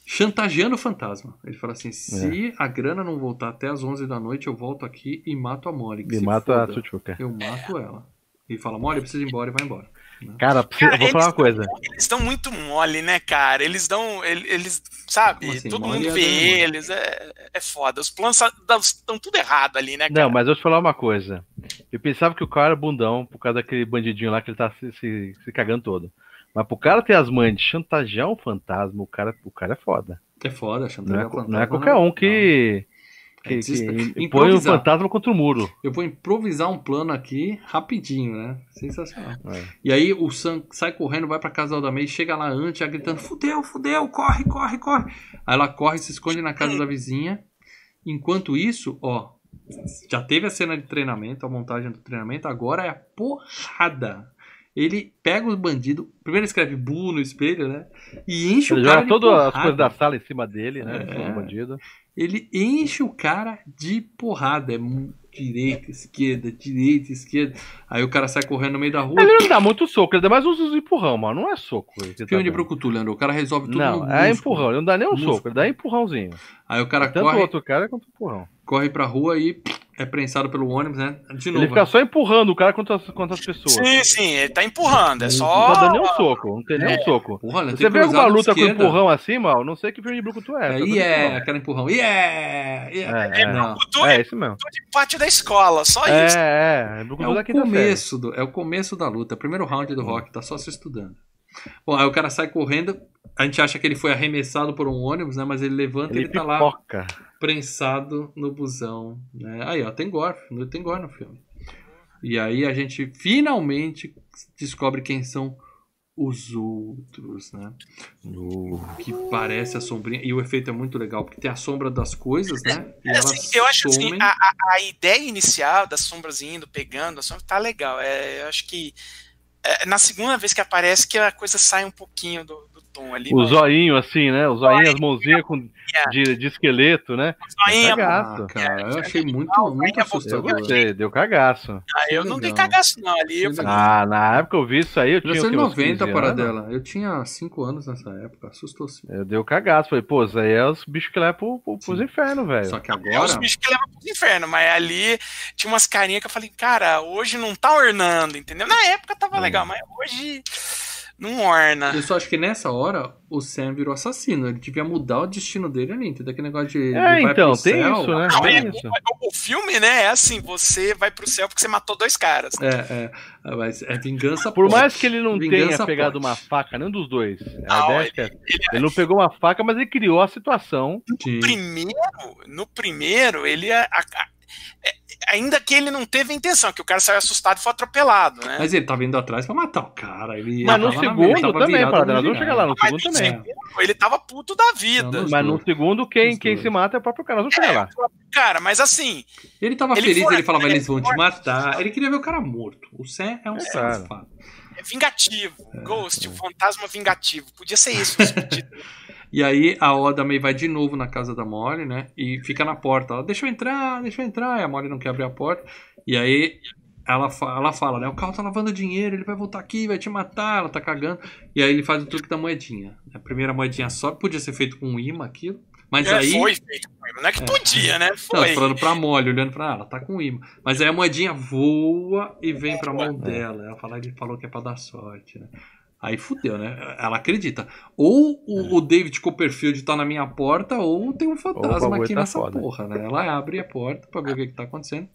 Chantageando o fantasma. Ele fala assim: se a grana não voltar até as 11 da noite, eu volto aqui e mato a Molly. E se mata a foda. Tchutchuca. Eu mato ela. E fala: Molly, eu preciso ir embora e vai embora. Cara, precisa- (laughs) vou falar uma coisa. Eles estão muito mole, né, cara? Eles dão. Eles, sabe? Assim, Todo mundo é vê mole. eles. É, é foda. Os planos estão tudo errado ali, né, cara? Não, mas eu vou te falar uma coisa. Eu pensava que o cara era bundão por causa daquele bandidinho lá que ele tá se, se, se cagando todo. Mas pro cara ter as manhas de chantagear um fantasma, o cara, o cara é foda. É foda, Não chantagear é, o co- fantasma, não é qualquer um que, que, que põe o fantasma contra o muro. Eu vou improvisar um plano aqui rapidinho, né? Sensacional. É. E aí o Sam sai correndo, vai pra casa da Aldamei, chega lá antes, já gritando: fudeu, fudeu, corre, corre, corre. Aí ela corre, se esconde na casa da vizinha. Enquanto isso, ó, já teve a cena de treinamento, a montagem do treinamento, agora é a porrada. Ele pega o bandido, primeiro escreve Bu no espelho, né? E enche Ele o cara joga todas as coisas da sala em cima dele, né? É. bandido. Ele enche o cara de porrada. É direita, esquerda, direita, esquerda. Aí o cara sai correndo no meio da rua. Ele não dá muito soco, ele dá mais uns empurrão, mano. Não é soco. tá Filme de dando. Brucutu, Leandro. O cara resolve tudo Não, no é músculo. empurrão. Ele não dá nem um Músculo. soco, ele dá empurrãozinho. Aí o cara Tanto o corre, outro cara quanto o empurrão. corre pra rua e é prensado pelo ônibus, né? De novo. Ele fica só empurrando o cara contra as, contra as pessoas. Sim, sim, ele tá empurrando. É Não só. tá dando nenhum soco, não tem nenhum É. soco. Porra? Você vê alguma luta com empurrão assim, mal? Não sei que filme de Brucutu é. É, é, empurrão. aquela empurrão. E é, e é. É, é. Não. Brucutu É, é esse mesmo. de pátio da escola, só isso. É, é. É É da o começo do, é o começo da luta, é o primeiro round do rock, tá só se estudando. Bom, aí o cara sai correndo, a gente acha que ele foi arremessado por um ônibus, né? Mas ele levanta e Ele ele tá lá. Prensado no busão, né? Aí, ó, tem gore, tem gore no filme. E aí a gente finalmente descobre quem são os outros, né? Que parece a sombrinha. E o efeito é muito legal, porque tem a sombra das coisas, né? E É, elas assim, eu acho assim, somem. a, a, a ideia inicial das sombras indo, pegando, a sombra tá legal. É, eu acho que é, na segunda vez que aparece que a coisa sai um pouquinho do tom ali. O zoinho, assim, né? O zoinho, as mãozinhas com, de, de esqueleto, né? o zoinho, Deu cagaço. Ah, cara, eu achei muito, muito Eu assustador. gostei, deu cagaço. ah, eu não dei cagaço não ali. Eu falei, Ah, na época eu vi isso aí, eu tinha. o quê, 1990 uns 15 para dela. Eu tinha 5 anos nessa época, assustou sim. Eu dei o cagaço. Falei, pô, isso aí é os bichos que levam pro, pro, pros infernos, velho. Só que é os agora. bichos que levam pro inferno, mas ali tinha umas carinhas que eu falei, cara, hoje não tá ornando, entendeu? Na época tava Hum. legal, mas hoje não orna. Eu só acho que nessa hora o Sam virou assassino. Ele devia mudar o destino dele ali, entendeu? Aquele negócio de. ele É, vai então, pro tem céu. isso, né? Não, Tem é, isso. o, o filme, né, é assim, você vai pro céu porque você matou dois caras. É, é. Mas é vingança Por pode. mais que ele não Vingança tenha pegado pode. uma faca, nenhum dos dois. A Não, ideia é que é- ele não pegou uma faca, mas ele criou a situação. Sim. primeiro, no primeiro, ele a- a- a- é, ainda que ele não teve a intenção, que o cara saiu assustado e foi atropelado, né? Mas ele tava indo atrás pra matar o cara. Ele Mas no segundo também, vamos virado. chegar lá no Mas segundo no também. segundo, ele tava puto da vida. Não, Mas no segundo, quem, quem se mata é o próprio cara. Nós vamos chegar lá. Cara, mas assim, Ele tava Ele feliz, foi- ele falava, ele eles vão te foi- matar. Ele queria ver o cara morto. O Sam é um cara. safado. é vingativo. Ghost, o fantasma vingativo. Podia ser isso. (laughs) E aí a Oda May vai de novo na casa da Molly, né? E fica na porta. Ela, deixa eu entrar, deixa eu entrar. E a Molly não quer abrir a porta. E aí ela, fa- ela fala, né? O Carl tá lavando dinheiro, ele vai voltar aqui, vai te matar. Ela tá cagando. E aí ele faz o truque da moedinha. A primeira moedinha sobe, podia ser feito com um imã aquilo. Mas É, aí. Foi feito. Não é que podia, né? Não, Foi. tô falando pra Molly, olhando pra ela, ela tá com imã. Mas aí a moedinha voa e vem pra mão dela. Ela fala, ele falou que é pra dar sorte, né? Aí fudeu, né? Ela acredita. Ou o, o David Copperfield tá na minha porta, ou tem um fantasma aqui tá nessa foda. porra, né? Ela abre a porta pra ver o que, que tá acontecendo.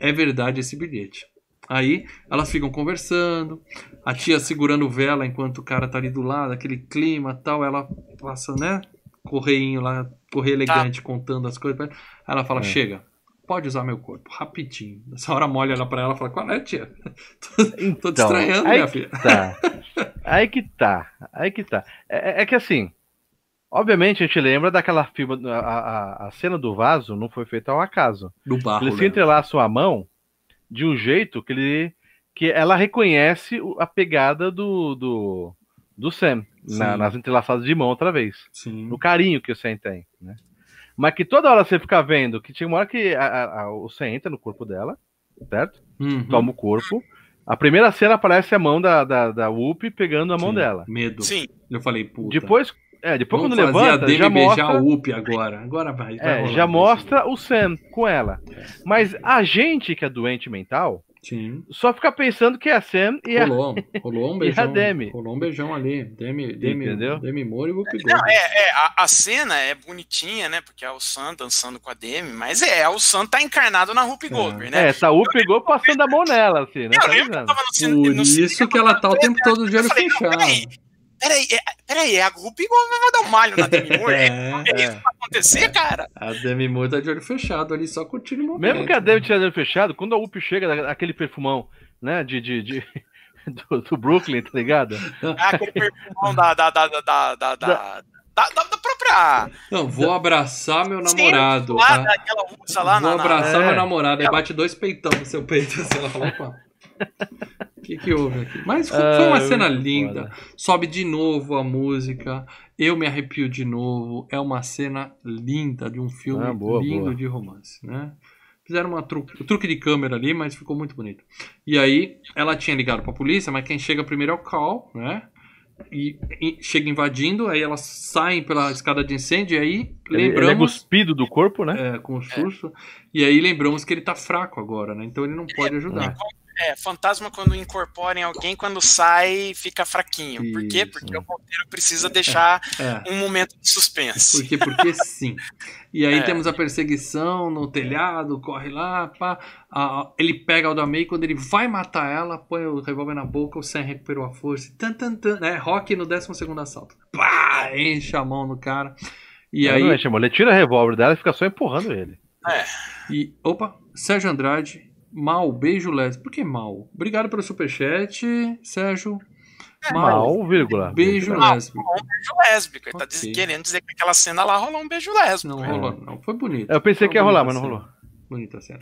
É verdade esse bilhete. Aí elas ficam conversando, a tia segurando vela enquanto o cara tá ali do lado, aquele clima tal, ela passa, né? Correinho lá, correio elegante, contando as coisas. Aí ela fala: É. chega, pode usar meu corpo, rapidinho. Nessa hora molha ela pra ela e fala: qual é, tia? (laughs) tô, tô te Então, estranhando, minha filha. Tá. (laughs) Aí que tá. Aí que tá. É, é que assim. Obviamente a gente lembra daquela filma. A, a, a cena do vaso não foi feita ao acaso. Do barro. Ele se né? entrelaça a mão de um jeito que ele. que ela reconhece a pegada do. do, do Sam. na- nas entrelaçadas de mão outra vez. Sim. No carinho que o Sam tem. Né? Mas que toda hora você fica vendo que tinha uma hora que a- a- a- o Sam entra no corpo dela, certo? Uhum. Toma o corpo. A primeira cena aparece a mão da, da, da Whoopi pegando a mão Sim. dela. Medo. Sim. Eu falei, puta. Depois, é, depois Vamos quando fazer levanta, a já beijar mostra, o Up agora. Agora vai. vai é, rolar já mostra o Sam com ela. Mas a gente que é doente mental, Sim. só fica pensando que é a Sam e a. Rolou, (laughs) rolou um E a beijão. Demi? Rolou um beijão ali. Demi, Demi, Entendeu? Demi Moore e Whoopi Não, Goldberg. é, é, a, a cena é bonitinha, né? Porque é o Sam dançando com a Demi, mas é, o Sam tá encarnado na Rupi Goldberg, né? É, Saúl pegou passando a mão nela, assim, né? Eu Tá lembro que eu tava no Por no isso cinema, que ela tá o tempo todo de olho fechado. Peraí, peraí, é, peraí, é a Goldberg vai dar um malho na Demi (laughs) Moore? É, É, é isso que vai acontecer, cara? a Demi Moore tá de olho fechado ali, só curtindo o momento. Mesmo que a Demi tivesse olho fechado, quando a Up chega, aquele perfumão, né, de, de, de- (laughs) do, do Brooklyn, tá ligado? Ah, aquele perfumão da, da, da, da, da, da, da, da, própria. Não, vou abraçar meu Sim, namorado. Lá, tá? usa lá vou na. na- abraçar É. meu namorado. Aí bate dois peitão no seu peito. Assim, ela fala, opa. (laughs) O que, que houve aqui? Mas foi, uma cena linda. foda. Sobe de novo a música. Eu me arrepio de novo. É uma cena linda de um filme Ah, boa, lindo boa. de romance, né? Fizeram uma truque, um truque de câmera ali, mas ficou muito bonito. E aí, ela tinha ligado pra polícia, mas quem chega primeiro é o Cal, né? E, e chega invadindo, aí elas saem pela escada de incêndio, e aí Ele, ele é lembramos cuspido do corpo, né? é, com o susto. E aí lembramos que ele tá fraco agora, né? Então ele não pode ajudar. É, fantasma quando incorpora em alguém, quando sai, fica fraquinho. Por quê? Isso. Porque o roteiro precisa deixar É. um momento de suspense. Porque, porque sim. E aí (laughs) É. temos a perseguição no telhado, corre lá, pá. A- a- ele pega a May quando ele vai matar ela, põe o revólver na boca, o Sam recuperou a força. Tan, tan, tan, né? Rock no 12 assalto. Pá! Enche a mão no cara. E Ela aí. não é, chamou, ele tira o revólver dela e fica só empurrando ele. E, opa, Sérgio Andrade, mal, beijo lésbico. Por que mal? Obrigado pelo superchat, Sérgio. Mal, vírgula. Beijo Mal. lésbico. Um beijo lésbico. Ele tá Ok. diz- querendo dizer que aquela cena lá rolou um beijo lésbico. Não né? rolou, não. Foi bonito. Eu pensei Foi que ia rolar, mas não rolou. Bonita a cena.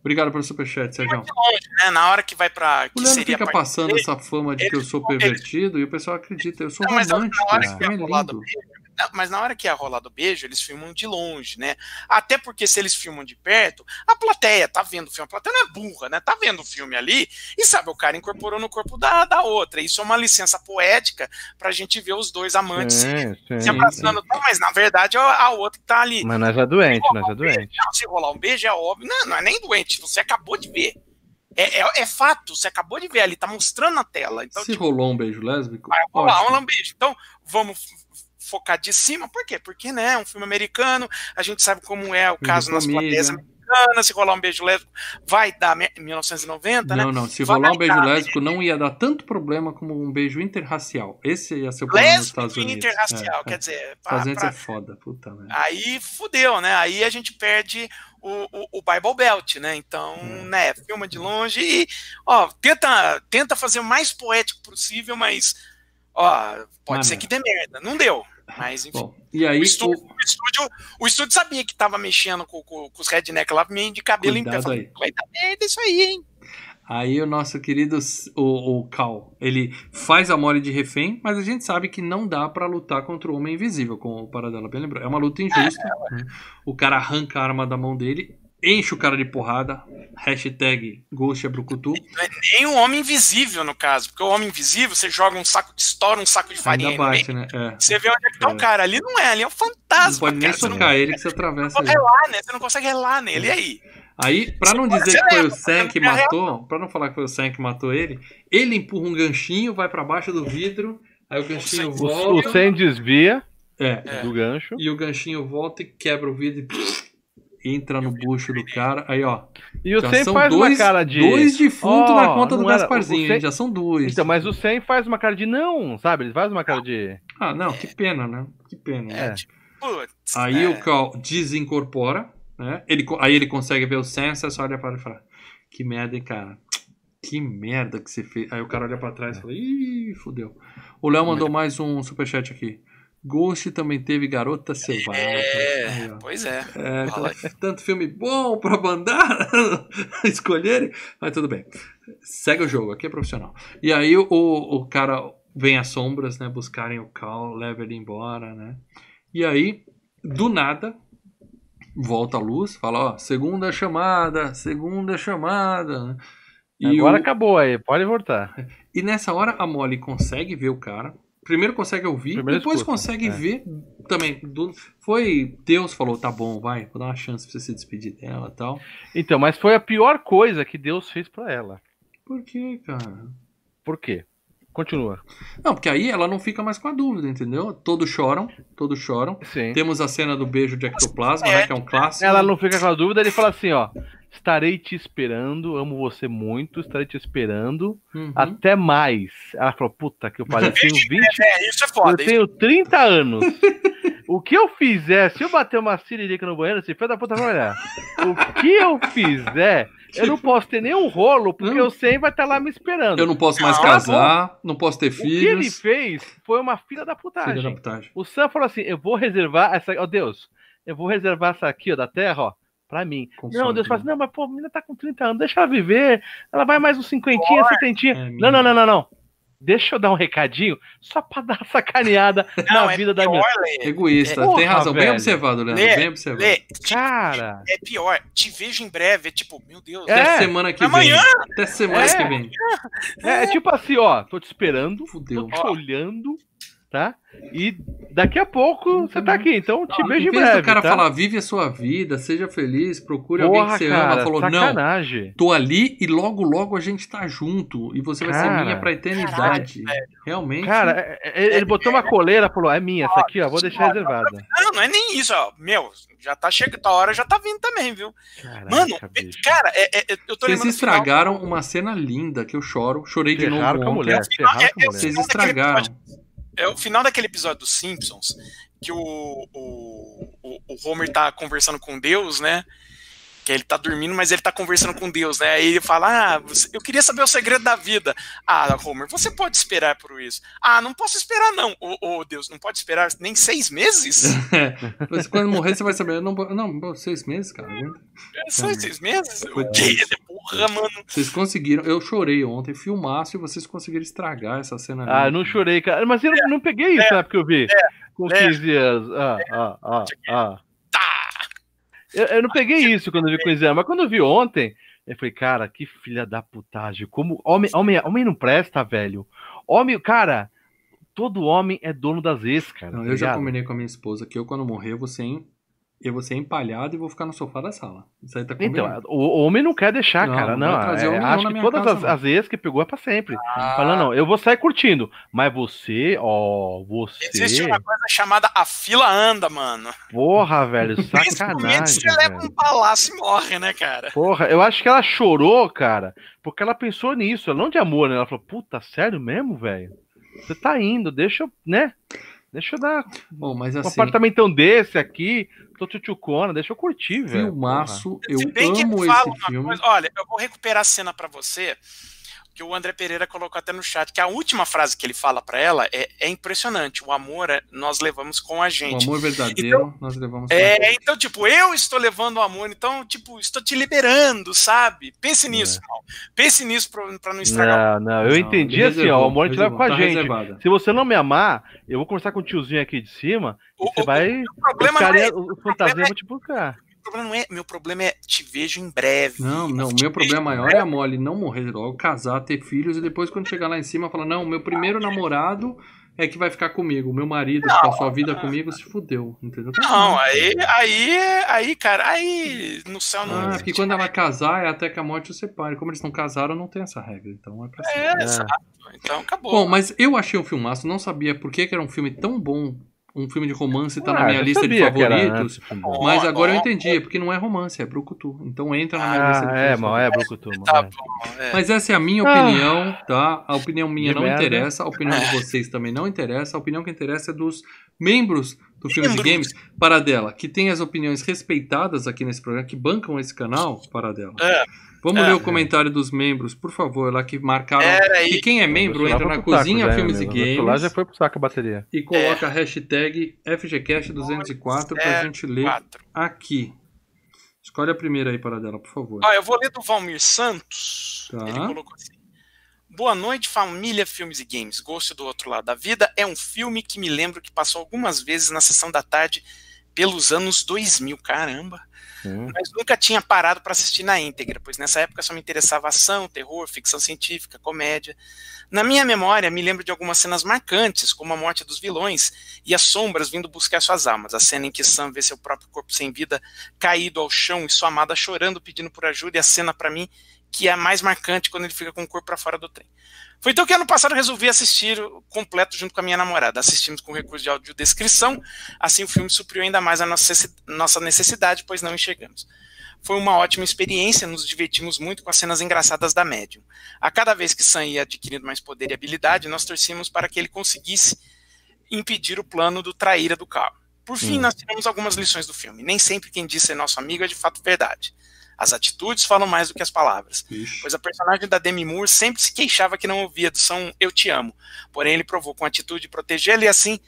Obrigado pelo superchat, Sérgio. Longe, né? Na hora que vai pra. Que O Leandro seria fica passando dele, essa fama de que eu sou eles- pervertido e o pessoal acredita. Eu sou Não, mas na romântico. hora que é do lindo. beijo, não, mas na hora que ia rolar do beijo, eles filmam de longe, né? Até porque se eles filmam de perto, a plateia tá vendo o filme. A plateia não é burra, né? Tá vendo o filme ali e sabe, o cara incorporou no corpo da, da outra. Isso é uma licença poética pra gente ver os dois amantes Sim, se sim. abraçando, tal, mas na verdade a, a outra que tá ali. Mas nós é doente, nós é doente. Não, se rolar um beijo é óbvio. Não, não é nem doente, você acabou de ver. É, é, é fato, você acabou de ver ali, tá mostrando na tela. Então, Se tipo, rolou um beijo lésbico, vai rolar um lambejo. Então, vamos focar de cima, por quê? Porque, né, é um filme americano, a gente sabe como é o caso nas plateias americanas, se rolar um beijo lésbico, vai dar me- 1990, né? Não, não. Se Vai rolar um beijo dar, lésbico, não ia dar tanto problema como um beijo interracial. Esse ia ser o problema nos Estados Unidos. interracial, É, quer é. dizer, pra- Unidos pra- é foda, puta aí fudeu, né? Aí a gente perde o, o, o Bible Belt, né? Então, É. né, filma de longe e, ó, tenta, tenta fazer o mais poético possível, mas, ó, pode Mas ser não. que dê merda. Não deu, mas enfim. Bom, e aí o, o, estúdio, o, estúdio, o estúdio sabia que tava mexendo com, com, com os redneck lá, meio de cabelo em pé. Cuidado aí. Vai dar merda isso aí, hein? Aí o nosso querido o, o Cal, ele faz a mole de refém, mas a gente sabe que não dá pra lutar contra o Homem Invisível, como o Paradela bem lembrou. É uma luta injusta. né? O cara arranca a arma da mão dele, enche o cara de porrada, hashtag Ghost é Brucutu. Não é nem um homem invisível, no caso, porque o homem invisível, você joga um saco, estoura um saco de farinha Ainda bate, né? É. Você vê onde é que tá É. o cara. Ali não é, ali é um fantasma. Não pode nem cara. Você não socar ele que você atravessa pode ele. relar, né? Você não consegue relar nele. E aí? Aí, pra Você não dizer você que foi o leva, Sam que você leva. matou, pra não falar que foi o Sam que matou ele, ele empurra um ganchinho, vai pra baixo do vidro, aí o ganchinho volta. o Sam desvia É, É. do gancho. e o ganchinho volta e quebra o vidro e entra no bucho do cara. Aí, ó. E o são faz dois, uma cara de. dois defuntos Ó, na conta do era- Gasparzinho? Já são dois. Então, mas o Sam faz uma cara de não, sabe? Ele faz uma cara de. Ah, não, que pena, né? Que pena. né? É. tipo, putz, Aí é. o Cal desincorpora, né? Ele, aí ele consegue ver o Sam, você só olha para ele e fala: Que merda, hein, cara? Que merda que você fez. Aí o cara olha pra trás e fala: Ih, fudeu. O Léo mandou mais um superchat aqui. Ghost também teve Garota Selvagem. É, Aí, ó. pois é. É, Fala tanto filme bom pra mandar (laughs) escolherem, mas tudo bem. Segue o jogo, aqui é profissional. E aí o, o cara vem às sombras, né? Buscarem o Cal, leva ele embora, né? E aí, do nada, volta a luz, fala, ó, segunda chamada, segunda chamada. né? E, Agora o- acabou aí, pode voltar. e nessa hora a Molly consegue ver o cara. Primeiro consegue ouvir, Primeiro depois escuta, consegue é. ver também. do- foi. Deus falou, tá bom, vai, vou dar uma chance pra você se despedir dela e tal. Então, mas foi a pior coisa que Deus fez pra ela. Por quê, cara? Por quê? Continua. Não, porque aí ela não fica mais com a dúvida, entendeu? Todos choram, todos choram. Sim. Temos a cena do beijo de ectoplasma, né? Que é um clássico. Ela não fica com a dúvida, ele fala assim, ó. Estarei te esperando, amo você muito, estarei te esperando. Uhum. Até mais. Ela falou, puta que eu pariu, eu tenho 20, É, isso é eu foda. isso- tenho 30 anos. O que eu fizer, se eu bater uma siririca no banheiro, esse filho da puta vai olhar. O que eu fizer, eu não posso ter nenhum rolo, porque Não. eu sei vai estar lá me esperando. Eu não posso mais Não, casar, não posso ter O que ele filhos. fez foi uma filha da Filha putagem. da putagem. O Sam falou assim: eu vou reservar essa. Ó Deus, eu vou reservar essa aqui, ó, da terra, ó, pra mim. Não, Deus fala né? assim: não, mas pô, a menina tá com 30 anos, deixa ela viver. Ela vai mais uns 50, 70. É, não, não, não, não, não. Deixa eu dar um recadinho só pra dar sacaneada (laughs) Não, na é vida da pior, minha. Lê. Egoísta, É, tem porra, razão. Bem velho. observado, Leandro. Lê, bem observado. Lê, te- Cara, é pior. Te vejo em breve. É tipo, meu Deus. É. Até semana que Amanhã. vem. Até semana É. que vem. é, é tipo assim, ó, tô te esperando, Fudeu. tô te olhando, tá? E daqui a pouco você tá aqui, então te Em beijo em vez breve. do cara tá? falar, vive a sua vida, seja feliz, procure alguém Porra, que você cara, ama, falou, não, sacanagem. tô ali e logo, logo a gente tá junto. E você vai ser Cara, minha pra eternidade. Realmente. Cara, é- é- ele botou uma coleira falou: é minha, essa aqui, ó, vou deixar reservada. Não, não é nem isso, ó. Meu, já tá chegando, a hora já tá vindo também, viu? Caraca, Mano, bicho. cara, é, é- é- eu tô vocês lembrando do final. estragaram uma cena linda que eu choro. Chorei de Ferraram novo com a mulher, ferraram com a é- mulher. Vocês Não, estragaram. É o final daquele episódio dos Simpsons, que o, o, o, Homer tá conversando com Deus, né? Que ele tá dormindo, mas ele tá conversando com Deus, né? Aí ele fala: Ah, eu queria saber o segredo da vida. Ah, Homer, você pode esperar por isso. Ah, não posso esperar, não. Ô, ô, Deus, não pode esperar nem seis meses? (laughs) Você, quando morrer, você vai saber. Não, não seis meses, cara. É só seis meses? Foi O quê? Porra, mano. Vocês conseguiram. Eu chorei ontem, filmaço, e vocês conseguiram estragar essa cena. Ah, eu não chorei, cara. Mas eu não, não peguei isso na época que eu vi. Com é. 15 anos. Ah, ah, ah, ah. Eu, eu não peguei isso quando eu vi com 15 anos, mas quando eu vi ontem, eu falei, cara, que filha da putagem. Como homem, homem, homem não presta, velho. Homem, cara, todo homem é dono das ex, cara. Não, tá eu já combinei com a minha esposa que eu, quando morrer, eu vou ser, eu vou ser empalhado e vou ficar no sofá da sala. Isso aí tá combinado. Então, o, homem não quer deixar, Não, cara. não Não, é, homem acho que todas casa, as, as ex que pegou é pra sempre. Ah. Fala, não, eu vou sair curtindo. Mas você, ó, você. Existe uma coisa chamada a fila anda, mano. Porra, velho, (laughs) sacanagem. se você leva velho. um palácio e morre, né, cara? Porra, eu acho que ela chorou, cara, porque ela pensou nisso, ela não de amor, né? Ela falou, puta, sério mesmo, velho? Você tá indo, deixa eu, né? Deixa eu dar Bom, mas um assim, apartamentão desse aqui, tô tchutchucona, deixa eu curtir, velho. filmaço, eu Se bem que amo esse uma filme. coisa- olha, eu vou recuperar a cena pra você, que o André Pereira colocou até no chat, que a última frase que ele fala pra ela é, é impressionante. O amor é- nós levamos com a O gente. amor verdadeiro, nós levamos pra- É, então, tipo, eu estou levando o amor, então, tipo, estou te liberando, sabe? Pense nisso, irmão. Pense nisso pra, pra não estragar. Não, não, eu Não, entendi assim, ó, o amor a gente leva com a tá gente. reservada. Se você não me amar, eu vou conversar com o tiozinho aqui de cima, O, e você o- vai. o problema Os não é, os vão te buscar. O problema não é, meu problema é te vejo em breve. Não, não, o meu problema maior é a Molly não morrer logo, casar, ter filhos e depois quando chegar lá em cima falar, não, meu primeiro namorado é que vai ficar comigo, o meu marido que passou a vida comigo se fudeu, entendeu? Não, aí, aí, aí, cara, aí no céu não. Ah, porque quando ela casar é até que a morte os separe. Como eles não casaram, não tem essa regra, então é pra sempre. É, É. exato. Então acabou. Bom, mas eu achei um filmaço, não sabia por que, que era um filme tão bom, um filme de romance tá na Ah, minha eu lista de era, né, favoritos. bom. Mas agora eu entendi, é porque não é romance, é Brucutu. Então entra na minha lista de Ah, é, mal, é, Brucutu, mano. Tá é. bom. é. Mas essa é a minha Ah. opinião, tá? A opinião minha De não merda. interessa, a opinião de vocês também não interessa. A opinião que interessa é dos membros do Filmes e. Games, Paradela, que tem as opiniões respeitadas aqui nesse programa, que bancam esse canal, Paradela. É. Vamos É. ler o comentário dos membros, por favor, lá que marcaram. Aí. E quem é membro entra na saco cozinha já, Filmes meu e Games já foi pro saco a bateria. e coloca a hashtag FGCast204 pra É, gente ler Quatro. aqui. Escolhe a primeira aí, Paradela, por favor. Ó, eu vou ler do Valmir Santos. Tá. Ele colocou assim. Boa noite, família Filmes e Games. Gosto do Outro Lado da Vida é um filme que me lembro que passou algumas vezes na sessão da tarde pelos anos 2000, caramba. Hum. Mas nunca tinha parado para assistir na íntegra, pois nessa época só me interessava ação, terror, ficção científica, comédia. Na minha memória, me lembro de algumas cenas marcantes, como a morte dos vilões e as sombras vindo buscar suas almas. A cena em que Sam vê seu próprio corpo sem vida caído ao chão e sua amada chorando, pedindo por ajuda, e a cena para mim que é mais marcante quando ele fica com o corpo para fora do trem. Foi então que ano passado eu resolvi assistir o completo junto com a minha namorada. Assistimos com recurso de audiodescrição, assim o filme supriu ainda mais a nossa necessidade, pois não enxergamos. Foi uma ótima experiência, nos divertimos muito com as cenas engraçadas da médium. A cada vez que Sam ia adquirindo mais poder e habilidade, nós torcíamos para que ele conseguisse impedir o plano do traíra do carro. Por fim, Hum. nós tiramos algumas lições do filme. Nem sempre quem diz ser nosso amigo é de fato verdade. As atitudes falam mais do que as palavras. Ixi. Pois a personagem da Demi Moore sempre se queixava que não ouvia do som Eu Te Amo. Porém, ele provou com atitude de protegê-la e assim,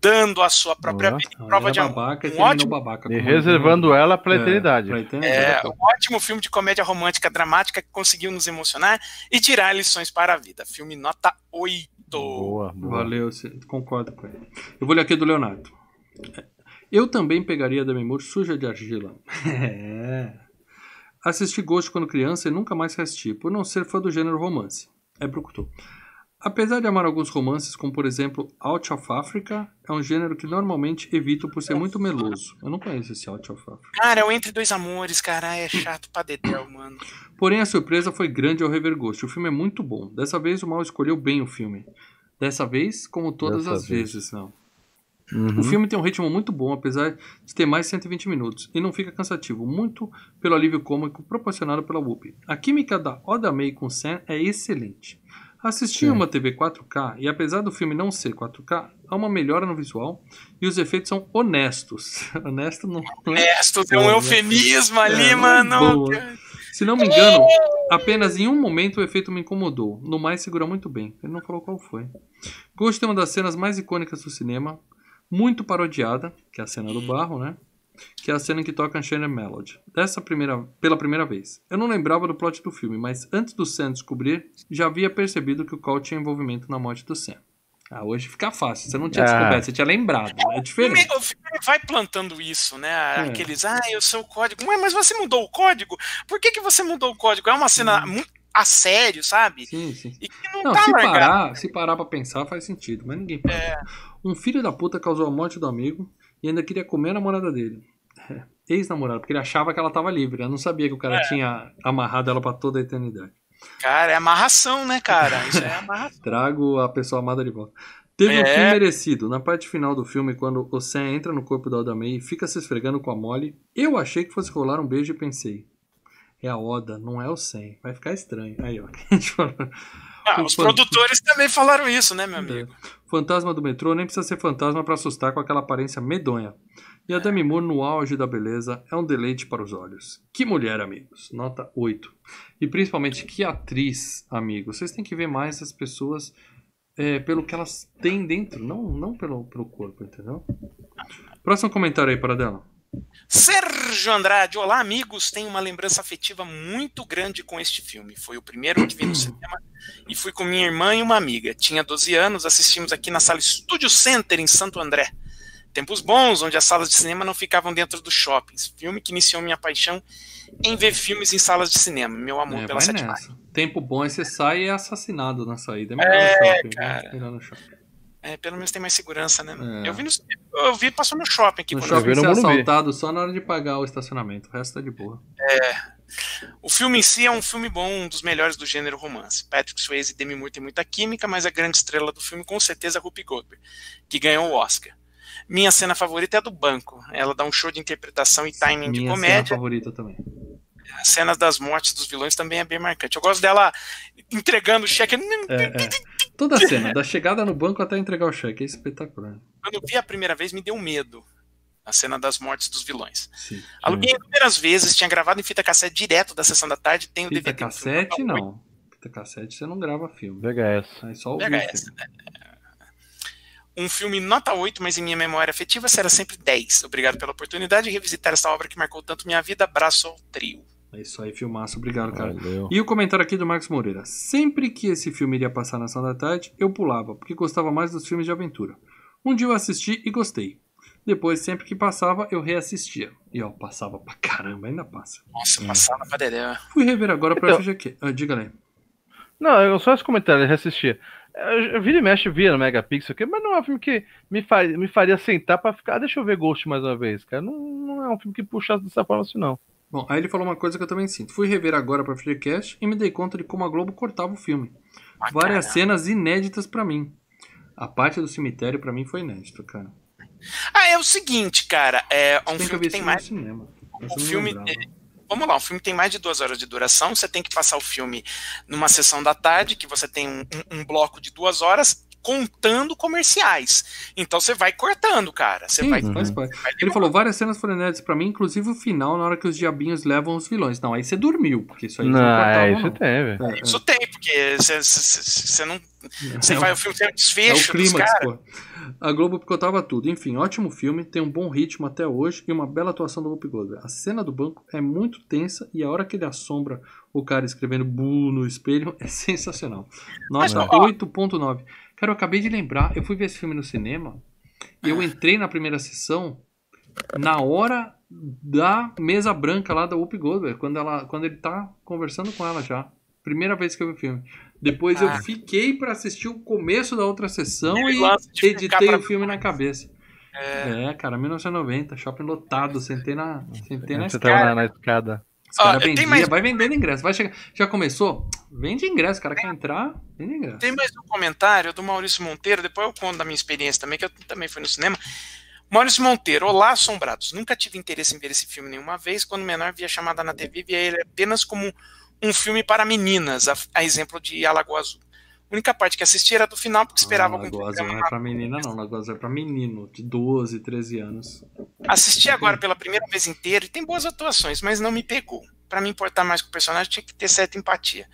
dando a sua própria Boa. vida em prova era de amor. babaca e Um ótimo- babaca. E reservando ela pra É, eternidade. É, um ótimo filme de comédia romântica dramática que conseguiu nos emocionar e tirar lições para a vida. Filme nota 8. Boa, boa. Valeu, concordo com ele. Eu vou ler aqui do Leonardo. Eu também pegaria a Demi Moore suja de argila. (laughs) É. Assisti Ghost quando criança e nunca mais assisti, por não ser fã do gênero romance. É brucutu. Apesar de amar alguns romances, como por exemplo Out of Africa, é um gênero que normalmente evito por ser muito meloso. Eu não conheço esse Out of Africa. Cara, é o Entre Dois Amores, cara, é chato pra dedéu, mano. Porém, a surpresa foi grande ao rever Ghost. O filme é muito bom. Dessa vez, o mal escolheu bem o filme. Dessa vez, como todas Dessa as vez. vezes, não. Uhum. O filme tem um ritmo muito bom, apesar de ter mais de 120 minutos, e não fica cansativo, muito pelo alívio cômico proporcionado pela Whoopi. A química da Oda May com Sam é excelente. Assisti em Sim. uma TV 4K, e apesar do filme não ser 4K, há uma melhora no visual, e os efeitos são honestos. (laughs) Honesto não, é É, tu tem um eufemismo ali, É, mano. boa. Se não me engano, apenas em um momento o efeito me incomodou. No mais, segura muito bem. Ele não falou qual foi. Ghost tem uma das cenas mais icônicas do cinema, muito parodiada, que é a cena do barro, né? Que é a cena em que toca Unchained Melody. Dessa primeira, pela primeira vez. Eu não lembrava do plot do filme, mas antes do Sam descobrir, já havia percebido que o Cole tinha envolvimento na morte do Sam. Ah, hoje fica fácil. Você não tinha Ah. descoberto, você tinha lembrado. É O filme, diferente. o filme vai plantando isso, né? É. Aqueles, ah, eu sei o código. Ué, mas você mudou o código? Por que, que você mudou o código? É uma cena muito a sério, sabe? Sim, sim. E que não, Não, tá se largado. parar, se parar pra pensar faz sentido, mas ninguém para. É. Um filho da puta causou a morte do amigo e ainda queria comer a namorada dele. É, Ex-namorada, porque ele achava que ela tava livre. Ela não sabia que o cara É. tinha amarrado ela pra toda a eternidade. Cara, é amarração, né, cara? (laughs) Isso é amarração. Trago a pessoa amada de volta. Teve um É. fim merecido. Na parte final do filme, quando o Sam entra no corpo da Oda May e fica se esfregando com a Molly, eu achei que fosse rolar um beijo e pensei. É a Oda, não é o Sam. Vai ficar estranho. Aí, ó. (laughs) Ah, os produtores também falaram isso, né, meu amigo? Fantasma do metrô nem precisa ser fantasma pra assustar com aquela aparência medonha. E a Demi Moore, no auge da beleza, é um deleite para os olhos. Que mulher, amigos. Nota 8. E principalmente, que atriz, amigos. Vocês têm que ver mais as pessoas é, pelo que elas têm dentro, não, não pelo, pelo corpo, entendeu? Próximo comentário aí, para dela. Sérgio Andrade, olá amigos, tenho uma lembrança afetiva muito grande com este filme. Foi o primeiro que vi no (clears throat) cinema e fui com minha irmã e uma amiga. Tinha 12 anos, assistimos aqui na sala Studio Center em Santo André. Tempos bons, onde as salas de cinema não ficavam dentro dos shoppings. Filme que iniciou minha paixão em ver filmes em salas de cinema. Meu amor É, pela sétima. Tempo bom é você sai e é assassinado na saída. É melhor É, no shopping. cara. Melhor no shopping. É, pelo menos tem mais segurança, né? É. Eu vi no, eu vi passou no shopping aqui. No quando eu shopping vi você no é assaltado só na hora de pagar o estacionamento. O resto tá de boa. O filme em si é um filme bom, um dos melhores do gênero romance. Patrick Swayze e Demi Moore têm muita química, mas a grande estrela do filme com certeza é Whoopi Goldberg, que ganhou o Oscar. Minha cena favorita é a do banco. Ela dá um show de interpretação e timing de Minha cena comédia. favorita também. As cenas das mortes dos vilões também é bem marcante. Eu gosto dela entregando o cheque. É, é. Toda a cena, da chegada no banco até entregar o cheque, é espetacular. Quando eu vi a primeira vez, me deu medo. A cena das mortes dos vilões. Sim. Aluguei inúmeras vezes, tinha gravado em fita cassete direto da sessão da tarde, tem o Fita DVD. cassete, não. Fita cassete você não grava filme. VHS. Aí só o VHS, filme. Um filme nota 8, mas em minha memória afetiva será sempre 10. Obrigado pela oportunidade de revisitar essa obra que marcou tanto minha vida. Abraço ao trio. É isso aí, filmaço. Obrigado, cara. Valeu. E o comentário aqui do Marcos Moreira. Sempre que esse filme iria passar na ação da tarde, eu pulava, porque gostava mais dos filmes de aventura. Um dia eu assisti e gostei. Depois, sempre que passava, eu reassistia. E ó, passava pra caramba, ainda passa. Nossa, passava pra dedé. Fui rever agora pra Então- FGQ. Ah, diga aí. Não, eu só esse comentário, eu reassistia. Eu, eu vira e mexe, via no Megapixel aqui, mas não é um filme que me, fa- me faria sentar pra ficar. "Ah, Deixa eu ver Ghost mais uma vez, cara. Não, não é um filme que puxa dessa forma assim, não. Bom, aí ele falou uma coisa que eu também sinto. Fui rever agora pra FGCast e me dei conta de como a Globo cortava o filme. Ah, Várias caramba. cenas inéditas pra mim. A parte do cemitério pra mim foi inédito, cara. Ah, é o seguinte, cara. É um Tem que filme que tem mais. cinema. O não filme. é, Vamos lá, o filme tem mais de duas horas de duração. Você tem que passar o filme numa sessão da tarde, que você tem um, um- bloco de duas horas, contando comerciais. Então você vai cortando, cara. Você Sim, vai. Uhum. parte. vai Ele falou várias cenas foram inéditas pra mim, inclusive o final, na hora que os diabinhos levam os vilões. Não, aí você dormiu, porque isso aí Não, não cortava, é, não. isso tem, velho. É, é. Isso tem, porque você- você você não. Você É o- vai, o filme tem um É desfecho o dos clímax, caras. A Globo picotava tudo. Enfim, ótimo filme, tem um bom ritmo até hoje e uma bela atuação do Whoopi Goldberg. A cena do banco é muito tensa e a hora que ele assombra o cara escrevendo bu no espelho é (laughs) sensacional. Ó. 8.9. Cara, eu acabei de lembrar, eu fui ver esse filme no cinema e eu entrei na primeira sessão na hora da mesa branca lá da Whoopi Goldberg, quando, ela, quando ele tá conversando com ela já. Primeira vez que eu vi o filme. Depois Ah. eu fiquei pra assistir o começo da outra sessão e editei o filme na cabeça. É, cara, 1990, shopping lotado, sentei na, sentei na Você escada. tava na, na escada. Os tem vendiam, mais- vai vendendo ingresso. Vai chegar, já começou? Vende ingresso, o cara quer entrar, vende ingresso. Tem mais um comentário do Maurício Monteiro, depois eu conto da minha experiência também, que eu também fui no cinema. Maurício Monteiro, olá, assombrados. Nunca tive interesse em ver esse filme nenhuma vez. Quando menor, via chamada na TV, via ele apenas como um filme para meninas, a, a exemplo de Alagoa Azul. A única parte que assisti era do final, porque esperava ah, algum Lagoa Azul não é pra menina, não. Lagoa Azul é pra menino, de 12, 13 anos. Assisti agora pela primeira vez inteira e tem boas atuações, mas não me pegou. Pra me importar mais com o personagem, tinha que ter certa empatia.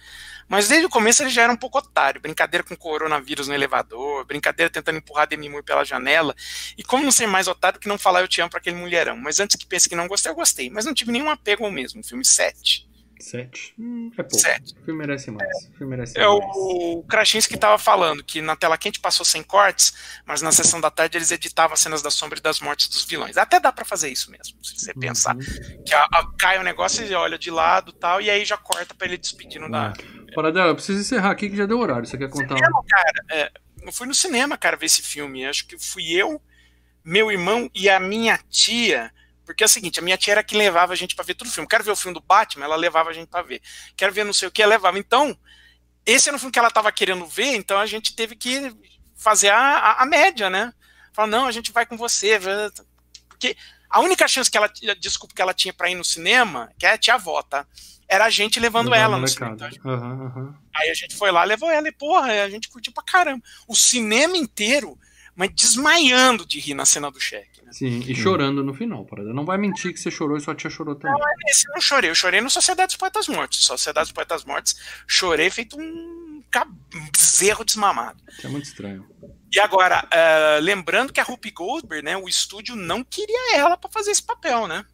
Mas desde o começo ele já era um pouco otário. Brincadeira com coronavírus no elevador, brincadeira tentando empurrar Demi Moore pela janela. E como não ser mais otário que não falar eu te amo pra aquele mulherão. Mas antes que pense que não gostei, eu gostei. Mas não tive nenhum apego ao mesmo. Filme 7. 7. Hum, é pouco. Sete. O filme merece mais. O filme merece É mais. o Krasinski tava falando que na tela quente passou sem cortes, mas na sessão da tarde eles editavam as cenas da sombra e das mortes dos vilões. Até dá pra fazer isso mesmo, se você pensar. Uhum. que a, a- cai o negócio e olha de lado tal, e aí já corta pra ele despedindo da. Paradela, eu preciso encerrar aqui que já deu horário. Você quer contar? Cinema, cara, é, eu fui no cinema, cara, ver esse filme. Acho que fui eu, meu irmão e a minha tia. Porque é o seguinte, a minha tia era que levava a gente pra ver todo o filme. Quero ver o filme do Batman, ela levava a gente pra ver. Quero ver não sei o que, ela levava. Então, esse era o filme que ela tava querendo ver, então a gente teve que fazer a, a, a média, né? Falar, não, a gente vai com você. Porque a única chance que ela, desculpa, que ela tinha pra ir no cinema, que é a tia avó, tá? Era a gente levando ela no cinema. Então, Aham, aham. Aí a gente foi lá, levou ela e, porra, a gente curtiu pra caramba. O cinema inteiro, mas desmaiando de rir na cena do cheque. Sim, e chorando no final, Parada. Não vai mentir que você chorou e sua tia chorou também. Esse eu não chorei, eu chorei no Sociedade dos Poetas Mortos. Sociedade dos Poetas Mortos, chorei feito um, bezerro desmamado. Isso é muito estranho. E agora, eh, lembrando que a Rupi Goldberg, né, o estúdio não queria ela pra fazer esse papel, né?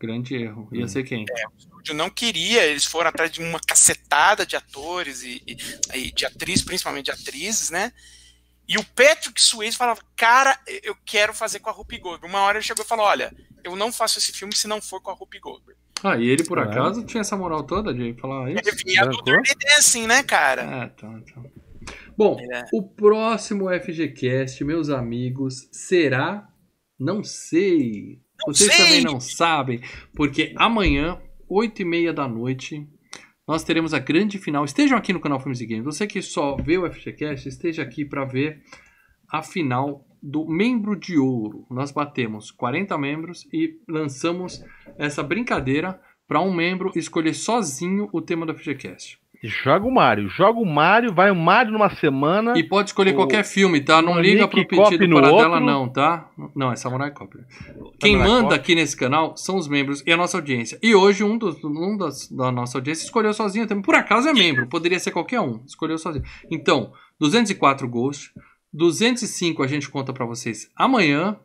Grande erro. Ia ser quem? O estúdio não queria, eles foram atrás de uma cacetada de atores e, e- e de atrizes, principalmente de atrizes, né? E o Patrick Swayze falava, cara, eu quero fazer com a Rupi Goldberg. Uma hora ele chegou e falou, olha, eu não faço esse filme se não for com a Rupi Goldberg. Ah, e ele por acaso tinha essa moral toda de falar isso? Ele vinha do? Dirty Dancing, né, cara? Ah, tá, tá. Bom, É. o próximo FGCast, meus amigos, será. Não sei. Vocês sei. também não sabem, porque amanhã, 8 e meia da noite, nós teremos a grande final. Estejam aqui no canal Filmes e Games. Você que só vê o FGCast, esteja aqui para ver a final do Membro de Ouro. Nós batemos 40 membros e lançamos essa brincadeira para um membro escolher sozinho o tema do FGCast. Joga o Mario. Joga o Mario, vai o Mario numa semana. E pode escolher O- qualquer filme, tá? Não o liga Nick pro pedido para dela, outro. não, tá? Não, é Samurai Cop. Quem Samurai manda Cop. aqui nesse canal são os membros e a nossa audiência. E hoje um, dos, um das, da nossa audiência escolheu sozinho também. Por acaso é membro, poderia ser qualquer um. Escolheu sozinho. Então, 204 Ghost, 205 a gente conta pra vocês amanhã.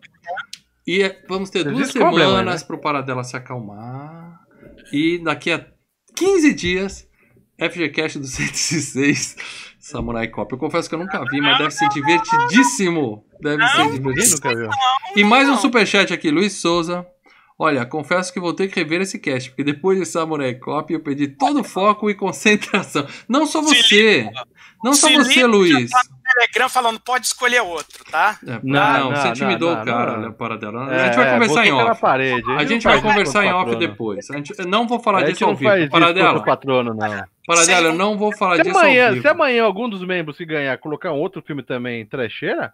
E é- vamos ter duas descobrem amanhã, semanas pro Paradela se acalmar. E daqui a 15 dias FGCast do 106 Samurai Cop. Eu confesso que eu nunca vi, mas deve ser divertidíssimo. Deve ser divertidíssimo. E mais um superchat aqui, Luiz Souza. Olha, confesso que vou ter que rever esse cast, porque depois de Samurai Cop eu perdi todo o foco e concentração. Não só você. Não só você, Luiz. Telegram falando, pode escolher outro, tá? É, Não, não, você intimidou o cara, não. olha, para dela. A É, gente vai é, conversar em off. Parede. A gente vai conversar em off depois. A gente, não vou falar disso ao vivo. Para dela. patrono, não. Para Sem dela, eu um- não vou falar Se disso ao amanhã, vivo. se amanhã algum dos membros que ganhar colocar um outro filme também trecheira,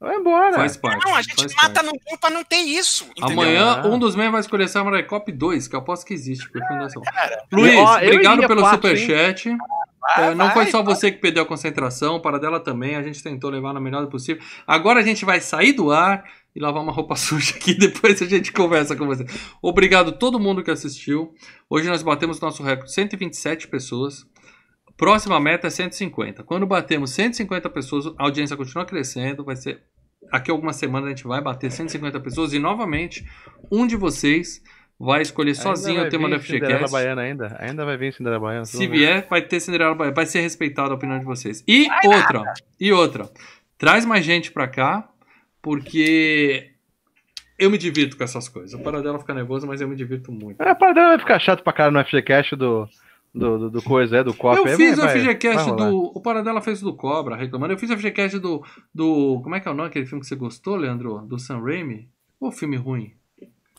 vai embora. Faz parte. Não, a gente faz mata parte. no grupo pra não ter isso. Entendeu? Amanhã, Ah. um dos membros vai escolher Samurai Cop 2, que eu aposto que existe. Por fundação. Cara, Luiz, eu obrigado pelo superchat. Vai, É, não vai, foi só vai. você que perdeu a concentração, para dela também. A gente tentou levar na melhor possível. Agora a gente vai sair do ar e lavar uma roupa (laughs) suja aqui. Depois a gente conversa com você. Obrigado a todo mundo que assistiu. Hoje nós batemos nosso recorde: 127 pessoas. Próxima meta é 150. Quando batemos 150 pessoas, a audiência continua crescendo. Vai ser. Aqui algumas semanas a gente vai bater 150 pessoas. E novamente, um de vocês vai escolher sozinho Ainda o tema vai Cinderela FGCast. Baiana ainda. Ainda vai vir Cinderela Baiana. Se vier, vai ter Cinderela Baiana. Vai ser respeitada a opinião de vocês. E outra, e outra. Traz mais gente pra cá, porque eu me divirto com essas coisas. O Paradela fica nervoso, mas eu me divirto muito. É, para dela vai ficar chato pra cara no FGCast do, do, do, do coisa, é, do Cop. Eu aí fiz o vai- vai- FGCast vai do. O Paradela fez o do Cobra, reclamando. Eu fiz o FGCast do, do. Como é que é o nome? Aquele filme que você gostou, Leandro? Do Sam Raimi? Ô, filme ruim.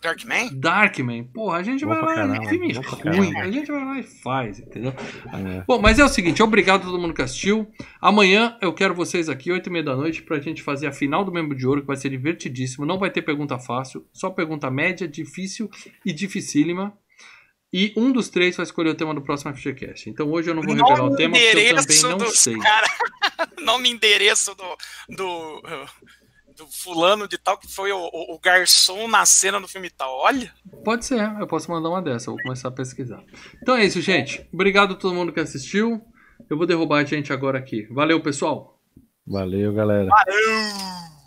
Darkman? Darkman. Porra, a gente Bom vai lá. caramba, filme ruim. caramba. A gente vai lá e faz, entendeu? É. Bom, mas é o seguinte, obrigado a todo mundo que assistiu. Amanhã eu quero vocês aqui, 8 e meia da noite, pra gente fazer a final do Membro de Ouro, que vai ser divertidíssimo. Não vai ter pergunta fácil, só pergunta média, difícil e dificílima. E um dos três vai escolher o tema do próximo FGCast. Então hoje eu não vou revelar o tema, porque eu também não sei. cara- (laughs) Nome e endereço do, do, do fulano de tal, que foi o, o- o garçom na cena do filme tal. Olha, Pode ser, eu posso mandar uma dessa, eu vou começar a pesquisar. Então é isso, gente. Obrigado a todo mundo que assistiu. Eu vou derrubar a gente agora aqui. Valeu, pessoal! Valeu, galera. Valeu!